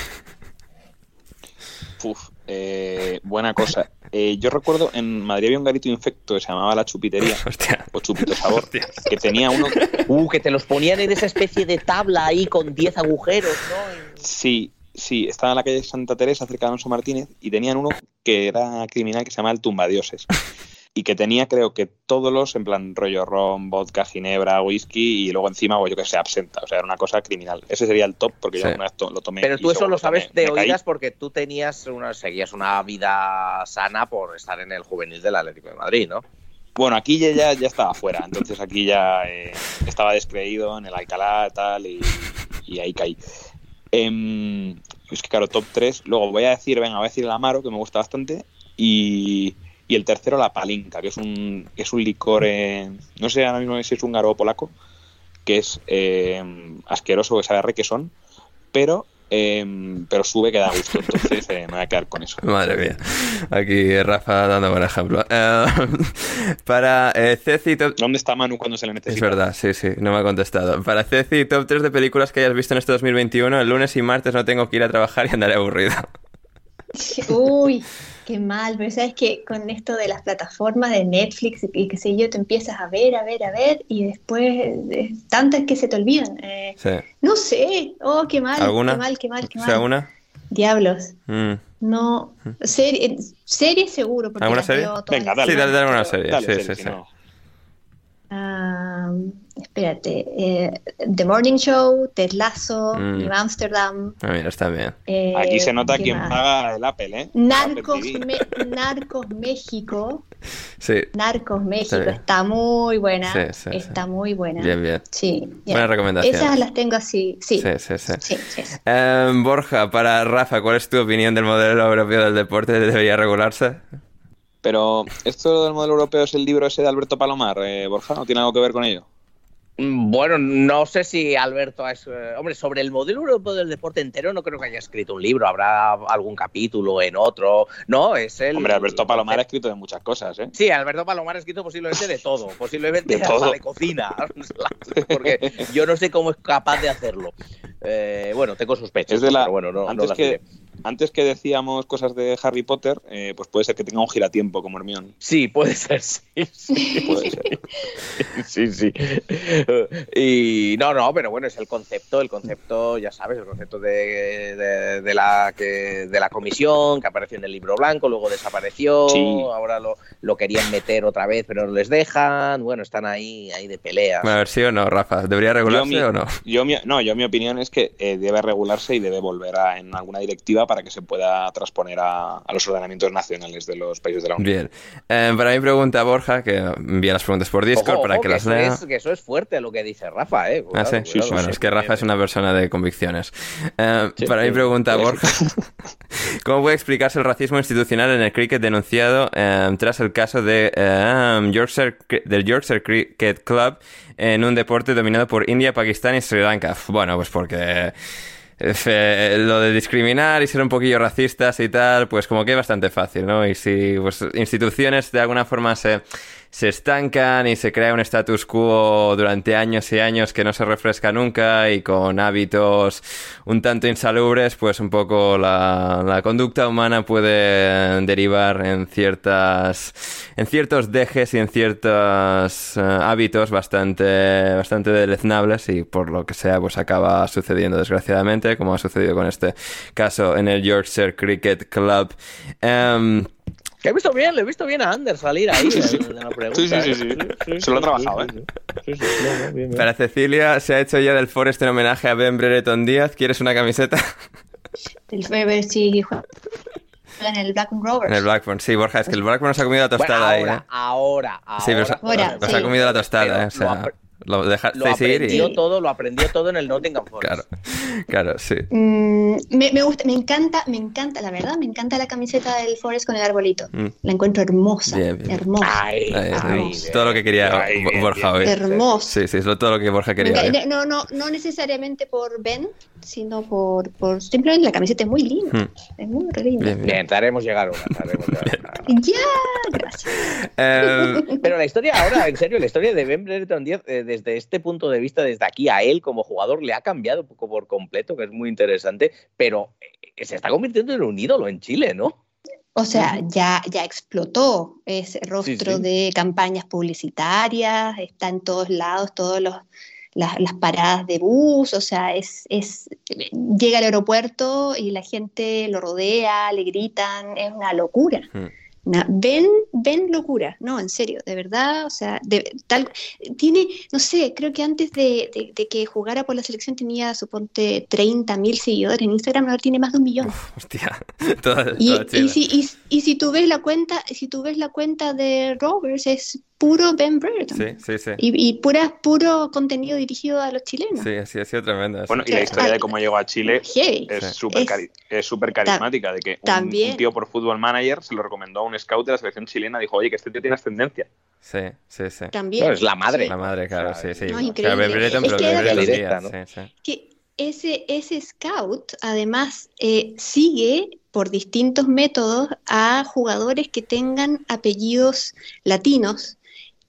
Uf, eh, buena cosa. Eh, yo recuerdo en Madrid había un garito infecto que se llamaba La Chupitería o Chupito Sabor, que tenía uno.
Uh, que te los ponían en esa especie de tabla ahí con 10 agujeros, ¿no?
Sí, sí, estaba en la calle Santa Teresa, cerca de Alonso Martínez, y tenían uno que era criminal que se llamaba El Tumbadioses y que tenía creo que todos los en plan rollo ron, vodka, ginebra, whisky y luego encima o yo que sé absenta, o sea, era una cosa criminal. Ese sería el top porque yo una vez lo tomé.
Pero tú eso lo sabes de oídas porque tú tenías una seguías una vida sana por estar en el juvenil del Atlético de Madrid, ¿no?
Bueno, aquí ya, ya estaba fuera, entonces aquí ya eh, estaba descreído en el Alcalá tal y, y ahí caí. Em, es que claro, top 3. Luego voy a decir, venga, voy a decir el Amaro, que me gusta bastante. Y, y el tercero la palinka, que es un, es un licor, no sé ahora mismo si es húngaro o polaco, que es eh, asqueroso, que sabe a requesón, pero em, pero sube que da gusto, entonces eh, me voy a quedar con eso.
Madre mía, aquí Rafa dando buen ejemplo. Eh, para Ceci...
¿Dónde está Manu cuando se le necesita?
Es verdad, sí, sí, no me ha contestado. Para Ceci, top 3 de películas que hayas visto en este 2021, el lunes y martes no tengo que ir a trabajar y andaré aburrido.
Uy, Qué mal, pero sabes que con esto de las plataformas de Netflix y qué sé yo, te empiezas a ver, a ver, a ver, y después eh, tantas que se te olvidan. Eh, no sé, oh, qué mal, qué mal, qué mal, qué mal.
¿Alguna?
Diablos. Mm. No, serie, serie seguro.
Porque ¿Alguna serie?
Venga, dale.
Sí, dale, dale una serie. sí, sí, sí.
Ah, espérate, eh, The Morning Show, Ted Lasso,
Mm.
New Amsterdam.
Ah, mira, está bien.
eh,
Aquí se nota
¿qué
quién
más?
paga el Apple, ¿eh?
Narcos,
Apple TV.
Me- Narcos México.
Sí,
Narcos México
bien.
está muy buena.
Sí, sí,
está muy buena.
bien, bien.
Sí, ya.
Buena recomendación.
Esas las tengo así, sí.
Sí, sí, sí. Eh, Borja, para Rafa, ¿cuál es tu opinión del modelo europeo del deporte? ¿Debería regularse?
Pero, ¿esto del modelo europeo es el libro ese de Alberto Palomar, eh, Borja? ¿No tiene algo que ver con ello?
Bueno, no sé si Alberto es. eh, hombre, sobre el modelo europeo del deporte entero no creo que haya escrito un libro. Habrá algún capítulo en otro. No, es el.
Hombre, Alberto Palomar ha escrito de muchas cosas, ¿eh?
Sí, Alberto Palomar ha escrito posiblemente de todo, posiblemente
De
hasta
todo.
de cocina, porque yo no sé cómo es capaz de hacerlo. Eh, bueno, tengo sospechas,
Es de la.
pero bueno, no, no
antes,
las
que,
diré.
Antes que decíamos cosas de Harry Potter, eh, pues puede ser que tenga un giratiempo como Hermione.
Sí, puede ser, sí, sí,
Puede ser.
sí, sí. Y no, no, pero bueno, es el concepto, el concepto, ya sabes, el concepto de, de- de la que de la comisión que apareció en el libro blanco, luego desapareció,
Sí.
ahora lo, lo querían meter otra vez, pero no les dejan, bueno, están ahí, ahí de pelea.
A ver, sí o no, Rafa. ¿Debería regularse
mi-
o no?
Yo, mi, no, yo mi opinión es que eh, debe regularse y debe volver a, en alguna directiva para que se pueda transponer a, a los ordenamientos nacionales de los países de la Unión.
Bien. Eh, para mi pregunta, Borja, que envía las preguntas por Discord
Ojo,
para
ojo,
que las
eso
lea.
Es, que eso es fuerte lo que dice Rafa, ¿eh?
Ah, sí,
Cuidado, cuidado.
bueno, es que Rafa es una persona de convicciones. Eh,
Sí,
para mi
sí.
pregunta, Borja, ¿cómo puede explicarse el racismo institucional en el cricket denunciado eh, tras el caso de, eh, Yorkshire, del Yorkshire Cricket Club en un deporte dominado por India, Pakistán y Sri Lanka? Bueno, pues porque... eh, lo de discriminar y ser un poquillo racistas y tal, pues como que es bastante fácil, ¿no? Y si pues, instituciones de alguna forma se, se estancan y se crea un status quo durante años y años que no se refresca nunca y con hábitos un tanto insalubres, pues un poco la, la conducta humana puede derivar en ciertas en ciertos dejes y en ciertos eh, hábitos bastante bastante deleznables y por lo que sea pues acaba sucediendo desgraciadamente como ha sucedido con este caso en el Yorkshire Cricket Club. Em,
Que he visto bien, le he visto bien a Anders salir ahí en la pregunta.
Sí, sí, sí, sí.
¿eh?
Se lo ha trabajado, ¿eh?
Sí, sí, bien, bien.
Para Cecilia, se ha hecho ya del Forest en homenaje a Ben Brereton Díaz. ¿Quieres una camiseta?
El Feber sí juega en el Blackburn Rovers.
En el Blackburn. Sí, Borja, es que el Blackburn se ha comido la
Bueno,
tostada ahí,
ahora,
¿eh?
ahora, ahora.
Sí, pero se,
ahora,
os ha
sí.
comido la tostada,
Pero
¿eh? O sea,
lo apre-
lo
aprendió
y...
todo, lo aprendió todo en el Nottingham Forest.
Claro, claro, sí.
Mm, me, me gusta, me encanta, me encanta, la verdad, me encanta la camiseta del Forest con el arbolito.
Mm.
La encuentro hermosa,
Bien, bien.
hermosa.
Ay, ay,
ahí.
bien.
todo lo que quería
Ay,
Borja
bien.
hoy.
Hermosa.
Sí, sí, es lo- todo lo que Borja quería.
No, no, no necesariamente por Ben, sino por, por simplemente la camiseta es muy linda.
Mm.
Es muy linda.
Bien, bien.
Bien, te haremos llegar una. una.
Ya, gracias.
Eh,
Pero la historia ahora, en serio, la historia de Ben Brereton Díaz, eh, desde este punto de vista, desde aquí a él como jugador, le ha cambiado un poco por completo, que es muy interesante, pero eh, se está convirtiendo en un ídolo en Chile, ¿no?
O sea, ya, ya explotó ese rostro
sí.
de campañas publicitarias, está en todos lados, todos los las, las paradas de bus, o sea, es, es llega al aeropuerto y la gente lo rodea, le gritan, es una locura.
Mm.
Una- ven, ven locura, no, en serio, de verdad, o sea, de, tal, tiene, no sé, creo que antes de, de- de que jugara por la selección tenía, suponte, 30 mil seguidores en Instagram, ahora tiene más de un millón.
hostia, toda,
Y,
toda
y si, y, y si tú ves la cuenta, si tú ves la cuenta de Rovers, es puro Ben Brereton.
Sí, sí, sí.
Y, y pura, puro contenido dirigido a los chilenos.
Sí, sí, ha sido tremendo.
Bueno, y la historia de cómo llegó a Chile
Heavy.
es súper
Es-
cari- es súper carismática, de que un,
también.
un tío por fútbol manager se lo recomendó a un scout de la selección chilena, dijo, oye, que este tío tiene ascendencia.
Sí, sí, sí.
También.
No, es la madre.
Sí.
La madre, claro,
O sea,
sí, sí.
no,
Claro,
increíble.
Ben Brereton,
Es
pero
que
Ben
era
Brereton
directa, ¿no?
sí, sí.
que ese, ese scout además eh, sigue por distintos métodos a jugadores que tengan apellidos latinos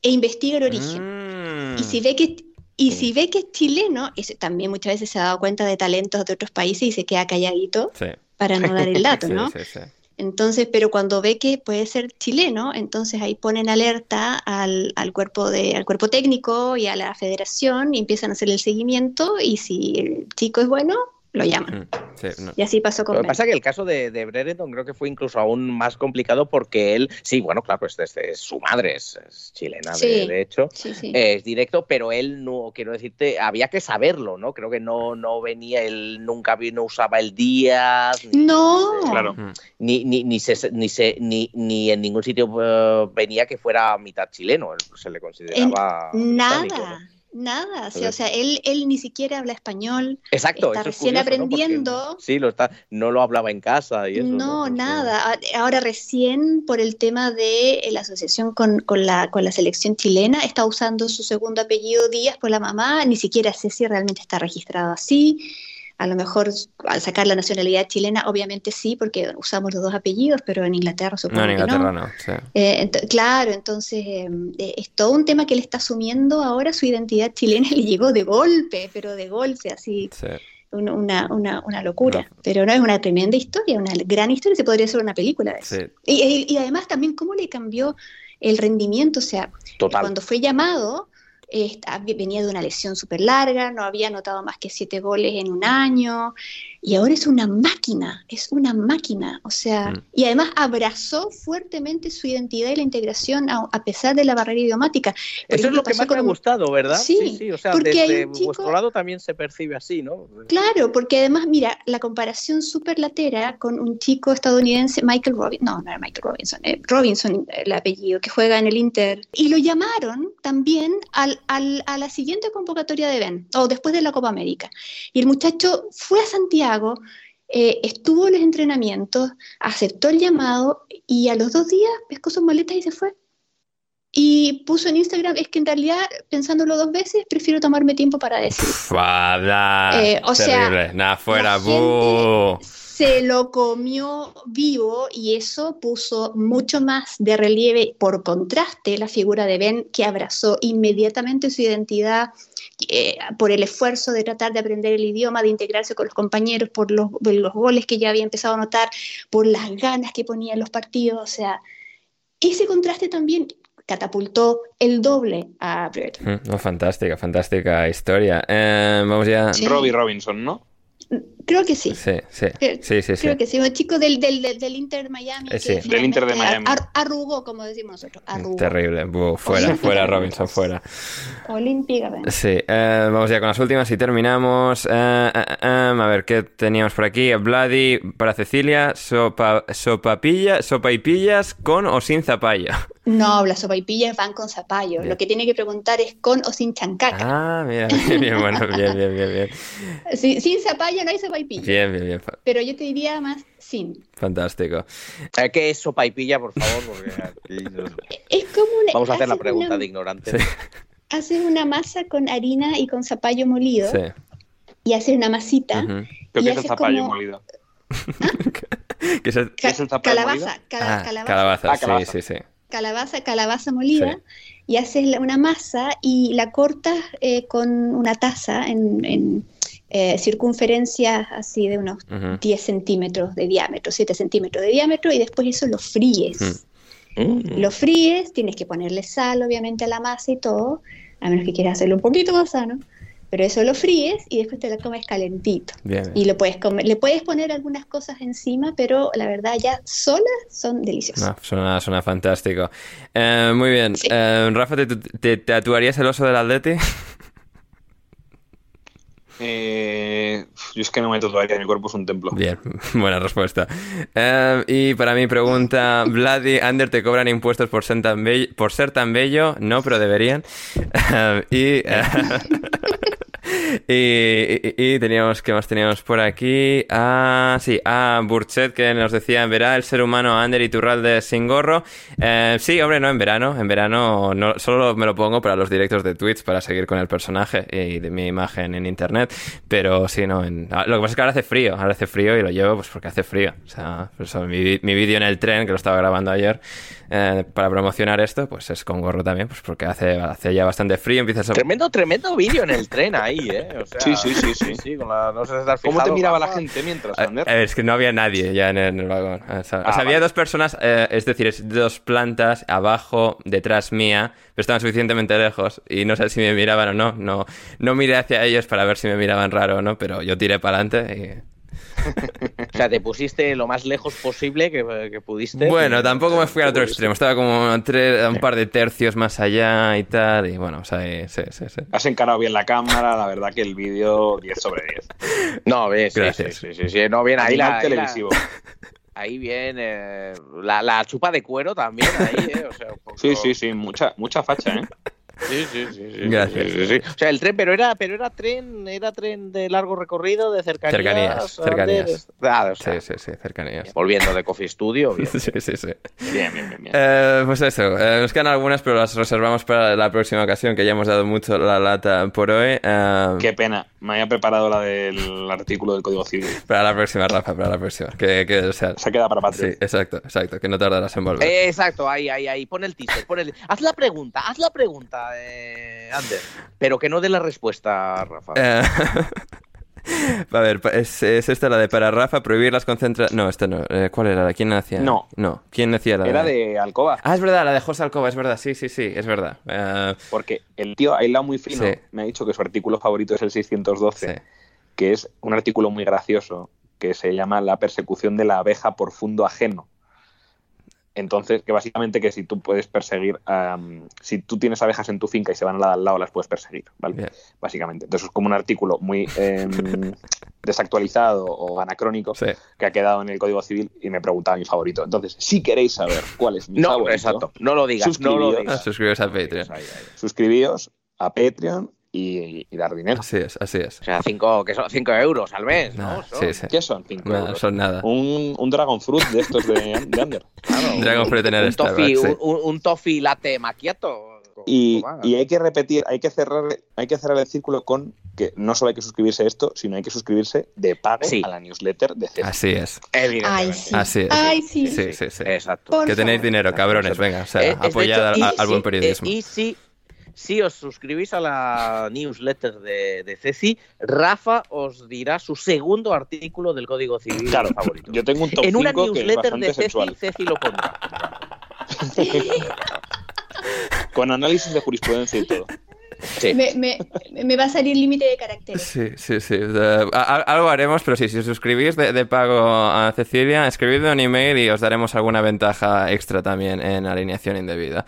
e investiga el origen.
Mm.
Y si ve que y si ve que es chileno, también muchas veces se ha dado cuenta de talentos de otros países y se queda calladito
Sí,
para no dar el dato,
sí,
¿no?
sí, sí.
Entonces, pero cuando ve que puede ser chileno, entonces ahí ponen alerta al, al cuerpo de, al cuerpo técnico y a la federación y empiezan a hacer el seguimiento y si el chico es bueno, lo llaman.
Mm.
Y así pasó con
Lo que pasa es que el caso de, de Brereton creo que fue incluso aún más complicado porque él, sí, bueno, claro, pues es, su madre es, chilena, de, hecho, es directo, pero él no, quiero decirte, había que saberlo, ¿no? Creo que no, no venía, él nunca vino, usaba el día.
No,
claro.
Ni, ni, ni, se, ni, se, ni, ni en ningún sitio eh, venía que fuera mitad chileno, se le consideraba.
nada. Nada, o sea, él, él ni siquiera habla español.
Exacto,
está recién aprendiendo.
sí, lo está, no lo hablaba en casa y eso.
No, nada. Ahora recién por el tema de la asociación con, con, la, con la selección chilena, está usando su segundo apellido Díaz por la mamá, ni siquiera sé si realmente está registrado así. A lo mejor al sacar la nacionalidad chilena, obviamente sí, porque usamos los dos apellidos, pero en Inglaterra supongo no, en Inglaterra no. Eh, claro, entonces em, eh, es todo un tema que él está asumiendo ahora, su identidad chilena le llegó de golpe, pero de golpe, así. Una, una, una, locura, pero no es una tremenda historia, una gran historia, se podría hacer una película de eso. Y, y, además también cómo le cambió el rendimiento, o sea, cuando fue llamado, venía de una lesión súper larga, no había anotado más que siete goles en un año, y ahora es una máquina, es una máquina, o sea, mm. y además abrazó fuertemente su identidad y la integración a, pesar de la barrera idiomática.
Eso es lo que más me ha gustado, ¿verdad?
Sí,
sí, o sea, desde vuestro lado también se percibe así, ¿no?
Claro, porque además, mira, la comparación súper latera con un chico estadounidense, Michael Robinson, no, no era Michael Robinson, eh, Robinson el apellido, que juega en el Inter, y lo llamaron también al, al, a la siguiente convocatoria de Ben, o después de la Copa América, y el muchacho fue a Santiago, eh, estuvo en los entrenamientos, aceptó el llamado y a los dos días pescó sus maletas y se fue. Y puso en Instagram, es que en realidad, pensándolo dos veces, prefiero tomarme tiempo para decir.
Eh, o sea, nada fuera,
se lo comió vivo y eso puso mucho más de relieve, por contraste, la figura de Ben, que abrazó inmediatamente su identidad eh, por el esfuerzo de tratar de aprender el idioma, de integrarse con los compañeros, por los, los goles que ya había empezado a notar, por las ganas que ponía en los partidos. O sea, ese contraste también catapultó el doble a Brereton.
Mm, fantástica, fantástica historia. Eh, vamos ya.
Robbie Robinson, ¿no?
Creo que sí.
Sí, sí. sí, sí,
Creo que sí. Un chico del, del, del Inter Miami.
Eh, sí. Del Inter de Miami.
arrugó, como decimos nosotros. Arrugó.
Terrible. fuera, fuera, Robinson, fuera.
Olímpicamente.
Sí. Eh, vamos ya con las últimas y terminamos. Eh, a ver, ¿qué teníamos por aquí? Bloody para Cecilia. Sopa, sopa y pillas con o sin zapalla.
No, las sopaipillas van con zapallo. Lo que tiene que preguntar es con o sin chancaca.
Ah, mira, bien, bueno, bien, bien, bien, bien.
sin zapallo no hay sopaipilla.
Bien, bien, bien.
Pero yo te diría más sin.
Fantástico.
¿Qué es sopaipilla, por favor?
es como una,
Vamos a hacer la pregunta de ignorante.
Haces una masa con harina y con zapallo molido. Sí. Y haces una masita.
qué es el zapallo molido?
¿Ah? ¿Qué es el,
zapallo calabaza, molido?
Ah, calabaza, calabaza, sí, sí, sí
calabaza, calabaza molida, y haces una masa y la cortas eh, con una taza en, en eh, circunferencias así de unos 10 centímetros de diámetro, 7 centímetros de diámetro, y después eso lo fríes. Mm. Lo fríes, tienes que ponerle sal obviamente a la masa y todo, a menos que quieras hacerlo un poquito más sano pero eso lo fríes y después te lo comes calentito. Y lo puedes comer, le puedes poner algunas cosas encima, pero la verdad ya solas son deliciosas.
suena, suena, fantástico. Eh, muy bien. Eh, Rafa, ¿te, tatuarías el oso del Atleti?
Eh, yo es que no me tatuaría, mi cuerpo es un templo.
Bien, buena respuesta. y para mi pregunta, Vladi, Ander, ¿te cobran impuestos por ser tan bello? Por ser tan bello? No, pero deberían. y... y, teníamos, ¿qué más teníamos por aquí? Ah, sí, a Burchet que nos decía, verá el ser humano Ander y Turralde sin gorro. Eh, sí, hombre, no, en verano. En verano no, solo me lo pongo para los directos de Twitch para seguir con el personaje y de mi imagen en internet. Pero sí, no. En, ah, lo que pasa es que ahora hace frío. Ahora hace frío y lo llevo pues porque hace frío. O sea, mi, mi vídeo en el tren, que lo estaba grabando ayer, eh, para promocionar esto, pues es con gorro también, pues porque hace, hace ya bastante frío. Empiezas a...
Tremendo, tremendo vídeo en el tren ahí, ¿eh?
Sí, sí, sí, sí. sí no sé si ¿Cómo te miraba la gente mientras, Ander?
es que no había nadie ya en el, vagón. O sea, ah, había dos personas, eh, es decir, dos plantas abajo, detrás mía, pero estaban suficientemente lejos y no sé si me miraban o no. No, no miré hacia ellos para ver si me miraban raro o no, pero yo tiré para adelante y
o sea, te pusiste lo más lejos posible que, que pudiste.
Bueno, tampoco me fui al otro extremo. Estaba como un par de tercios más allá y tal. Y bueno, o sea, sí, sí, sí.
Has encarado bien la cámara. La verdad que el vídeo 10 sobre 10.
No, ves,
Gracias.
Sí, sí, sí, No, bien, ahí la, ahí la-
televisivo.
Ahí viene la, la chupa de cuero también, ahí, ¿eh? O sea, un poco-
Sí, sí, sí. Mucha, mucha facha, ¿eh?
Sí, sí, sí, sí,
Gracias.
sí, sí, sí. O sea, el tren, pero era, pero era tren, era tren de largo recorrido, de cercanías.
Cercanías, cercanías.
Ah, o sea,
Sí, sí, sí, cercanías.
Volviendo de Coffee Studio. bien.
Sí, sí, sí.
Bien, bien, bien. bien.
Eh, pues eso, eh, nos quedan algunas, pero las reservamos para la próxima ocasión, que ya hemos dado mucho la lata por hoy. Eh,
Qué pena. Me había preparado la del artículo del Código Civil.
Para la próxima, Rafa, para la próxima. Que, que, o sea,
Se queda para
sí,
Patreon.
exacto, exacto, que no tardarás en volver.
Eh, exacto, ahí, ahí, ahí. Pon el teaser, pon el... Haz la pregunta, haz la pregunta, eh, Ander. Pero que no dé la respuesta, Rafa.
Eh, A ver, es, es esta la de para Rafa prohibir las concentraciones. No, esta no. Eh, ¿Cuál era? ¿Quién hacía?
No.
No. ¿Quién decía la
Era de Alcoba.
Ah, es verdad, la de José Alcoba, es verdad. Sí, sí, sí, es verdad. Eh,
Porque el tío, aislado muy fino,
Sí.
me ha dicho que su artículo favorito es el 612,
sí.
que es un artículo muy gracioso que se llama La persecución de la abeja por fundo ajeno. Entonces, que básicamente que si tú puedes perseguir, si tú tienes abejas en tu finca y se van a la de al lado, las puedes perseguir, ¿vale?
Bien.
Básicamente. Entonces es como un artículo muy em, desactualizado o anacrónico
Sí.
que ha quedado en el Código Civil y me preguntaba mi favorito. Entonces, si queréis saber cuál es mi
no,
favorito,
exacto. No lo digas, no lo
suscribíos.
Ah,
digas.
suscribiros a Patreon.
Suscribíos a Patreon y, y dar dinero.
Así es, así es.
O sea, cinco, que son 5 euros al mes, ¿no? Son-
sí, sí.
¿Qué son? Cinco
Nada,
euros.
son nada.
Un, un Dragon Fruit de estos de, de Under.
Claro,
Dragon
un-
Fruit en el
un toffee,
sí.
un, un- toffee latte macchiato.
Y, y hay que repetir, hay que cerrar, hay que cerrar el círculo con que no solo hay que suscribirse a esto, sino hay que suscribirse de pago
Sí.
a la newsletter de CES.
Así es.
Evidentemente.
Ay, sí.
Así es.
Ay, sí.
Sí, sí, sí.
Exacto.
Por
Que tenéis
favor.
dinero, cabrones, venga, o sea,
Eh,
apoyad al,
hecho, y
al buen periodismo.
eh, y si, si os suscribís a la newsletter de, de Ceci, Rafa os dirá su segundo artículo del Código Civil
Claro,
favorito.
yo tengo un top
en una
5 que es
newsletter de Ceci,
sensual.
Ceci lo pondrá.
Con análisis de jurisprudencia y todo.
Sí.
Me, me, me va a salir límite de caracteres.
Sí, sí, sí. A- algo haremos, pero sí, si os suscribís de, de pago a Cecilia, escribidme un email y os daremos alguna ventaja extra también en alineación indebida.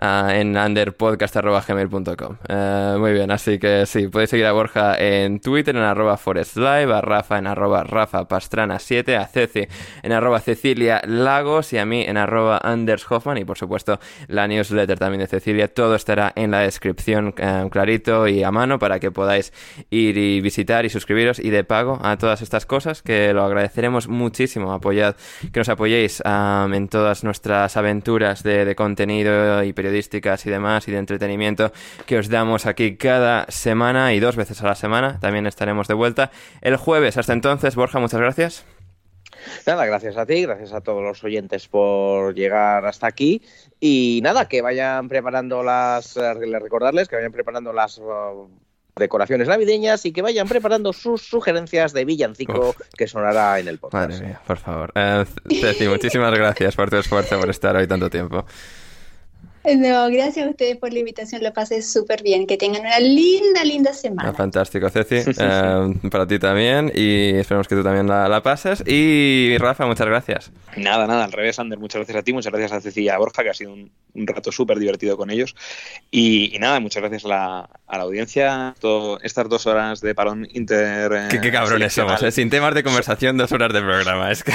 ah, en underpodcast.gmail.com. Eh, muy bien, así que sí, podéis seguir a Borja en Twitter, en arroba forestlive, a Rafa en arroba Rafa Pastrana 7, a Ceci en arroba Cecilia Lagos y a mí en arroba Anders Hoffman y por supuesto la newsletter también de Cecilia. Todo estará en la descripción clarito y a mano para que podáis ir y visitar y suscribiros y de pago a todas estas cosas que lo agradeceremos muchísimo. Apoyad, que nos apoyéis en todas nuestras aventuras de, de contenido y periodísticas y demás y de entretenimiento que os damos aquí cada semana y dos veces a la semana. También estaremos de vuelta el jueves. Hasta entonces, Borja, muchas gracias.
Nada, gracias a ti, gracias a todos los oyentes por llegar hasta aquí. Y nada, que vayan preparando las. eh, recordarles que vayan preparando las. uh, decoraciones navideñas y que vayan preparando sus sugerencias de villancico
Uf.
que sonará en el podcast.
Madre mía, por favor. Eh, Ceci, muchísimas gracias por tu esfuerzo, por estar hoy tanto tiempo.
No, gracias a ustedes por la invitación, lo pasé súper bien. Que tengan una linda, linda
Ah,
semana.
fantástico, Ceci. Eh, para ti también y esperemos que tú también la, la pases. Y Rafa, muchas gracias.
Nada, nada, al revés, Ander, muchas gracias a ti, muchas gracias a Cecilia Borja, que ha sido un, un rato súper divertido con ellos. Y, y nada, muchas gracias a la, a la audiencia. Todo, estas dos horas de parón inter. eh,
Qué, qué cabrones
seleccional.
somos, ¿eh? Sin temas de conversación, dos horas de programa. Es que...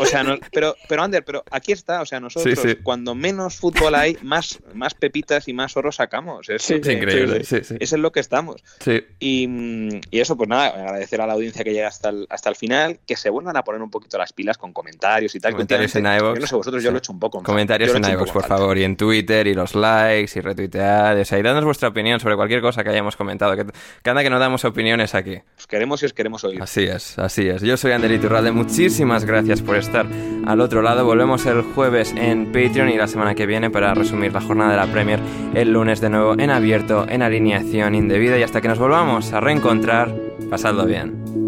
O sea, no- pero, pero Ander, pero aquí está, o sea, nosotros
Sí, sí.
cuando menos fútbol hay, más, más pepitas y más oro sacamos. Es,
Es increíble, sí, sí.
Es en lo que estamos.
Sí.
Y, mm, y eso, pues nada, agradecer a la audiencia que llega hasta el, hasta el final, que se vuelvan a poner un poquito las pilas con comentarios y tal.
Comentarios en iVoox.
Yo no sé vosotros, yo
Sí.
lo he hecho un poco.
Comentarios en iVoox, por favor, y en Twitter, y los likes, y retuitead, o sea, y dadnos vuestra opinión sobre cualquier cosa que hayamos comentado, que, que anda que no damos opiniones aquí.
Os queremos y os queremos oír.
Así es, así es. Yo soy Ander Iturralde, muchísimas gracias por estar al otro lado. Volvemos el jueves en Patreon y la semana que viene para resumir la jornada de la Premier el lunes de nuevo en abierto, en alineación indebida y hasta que nos volvamos a reencontrar, pasadlo bien.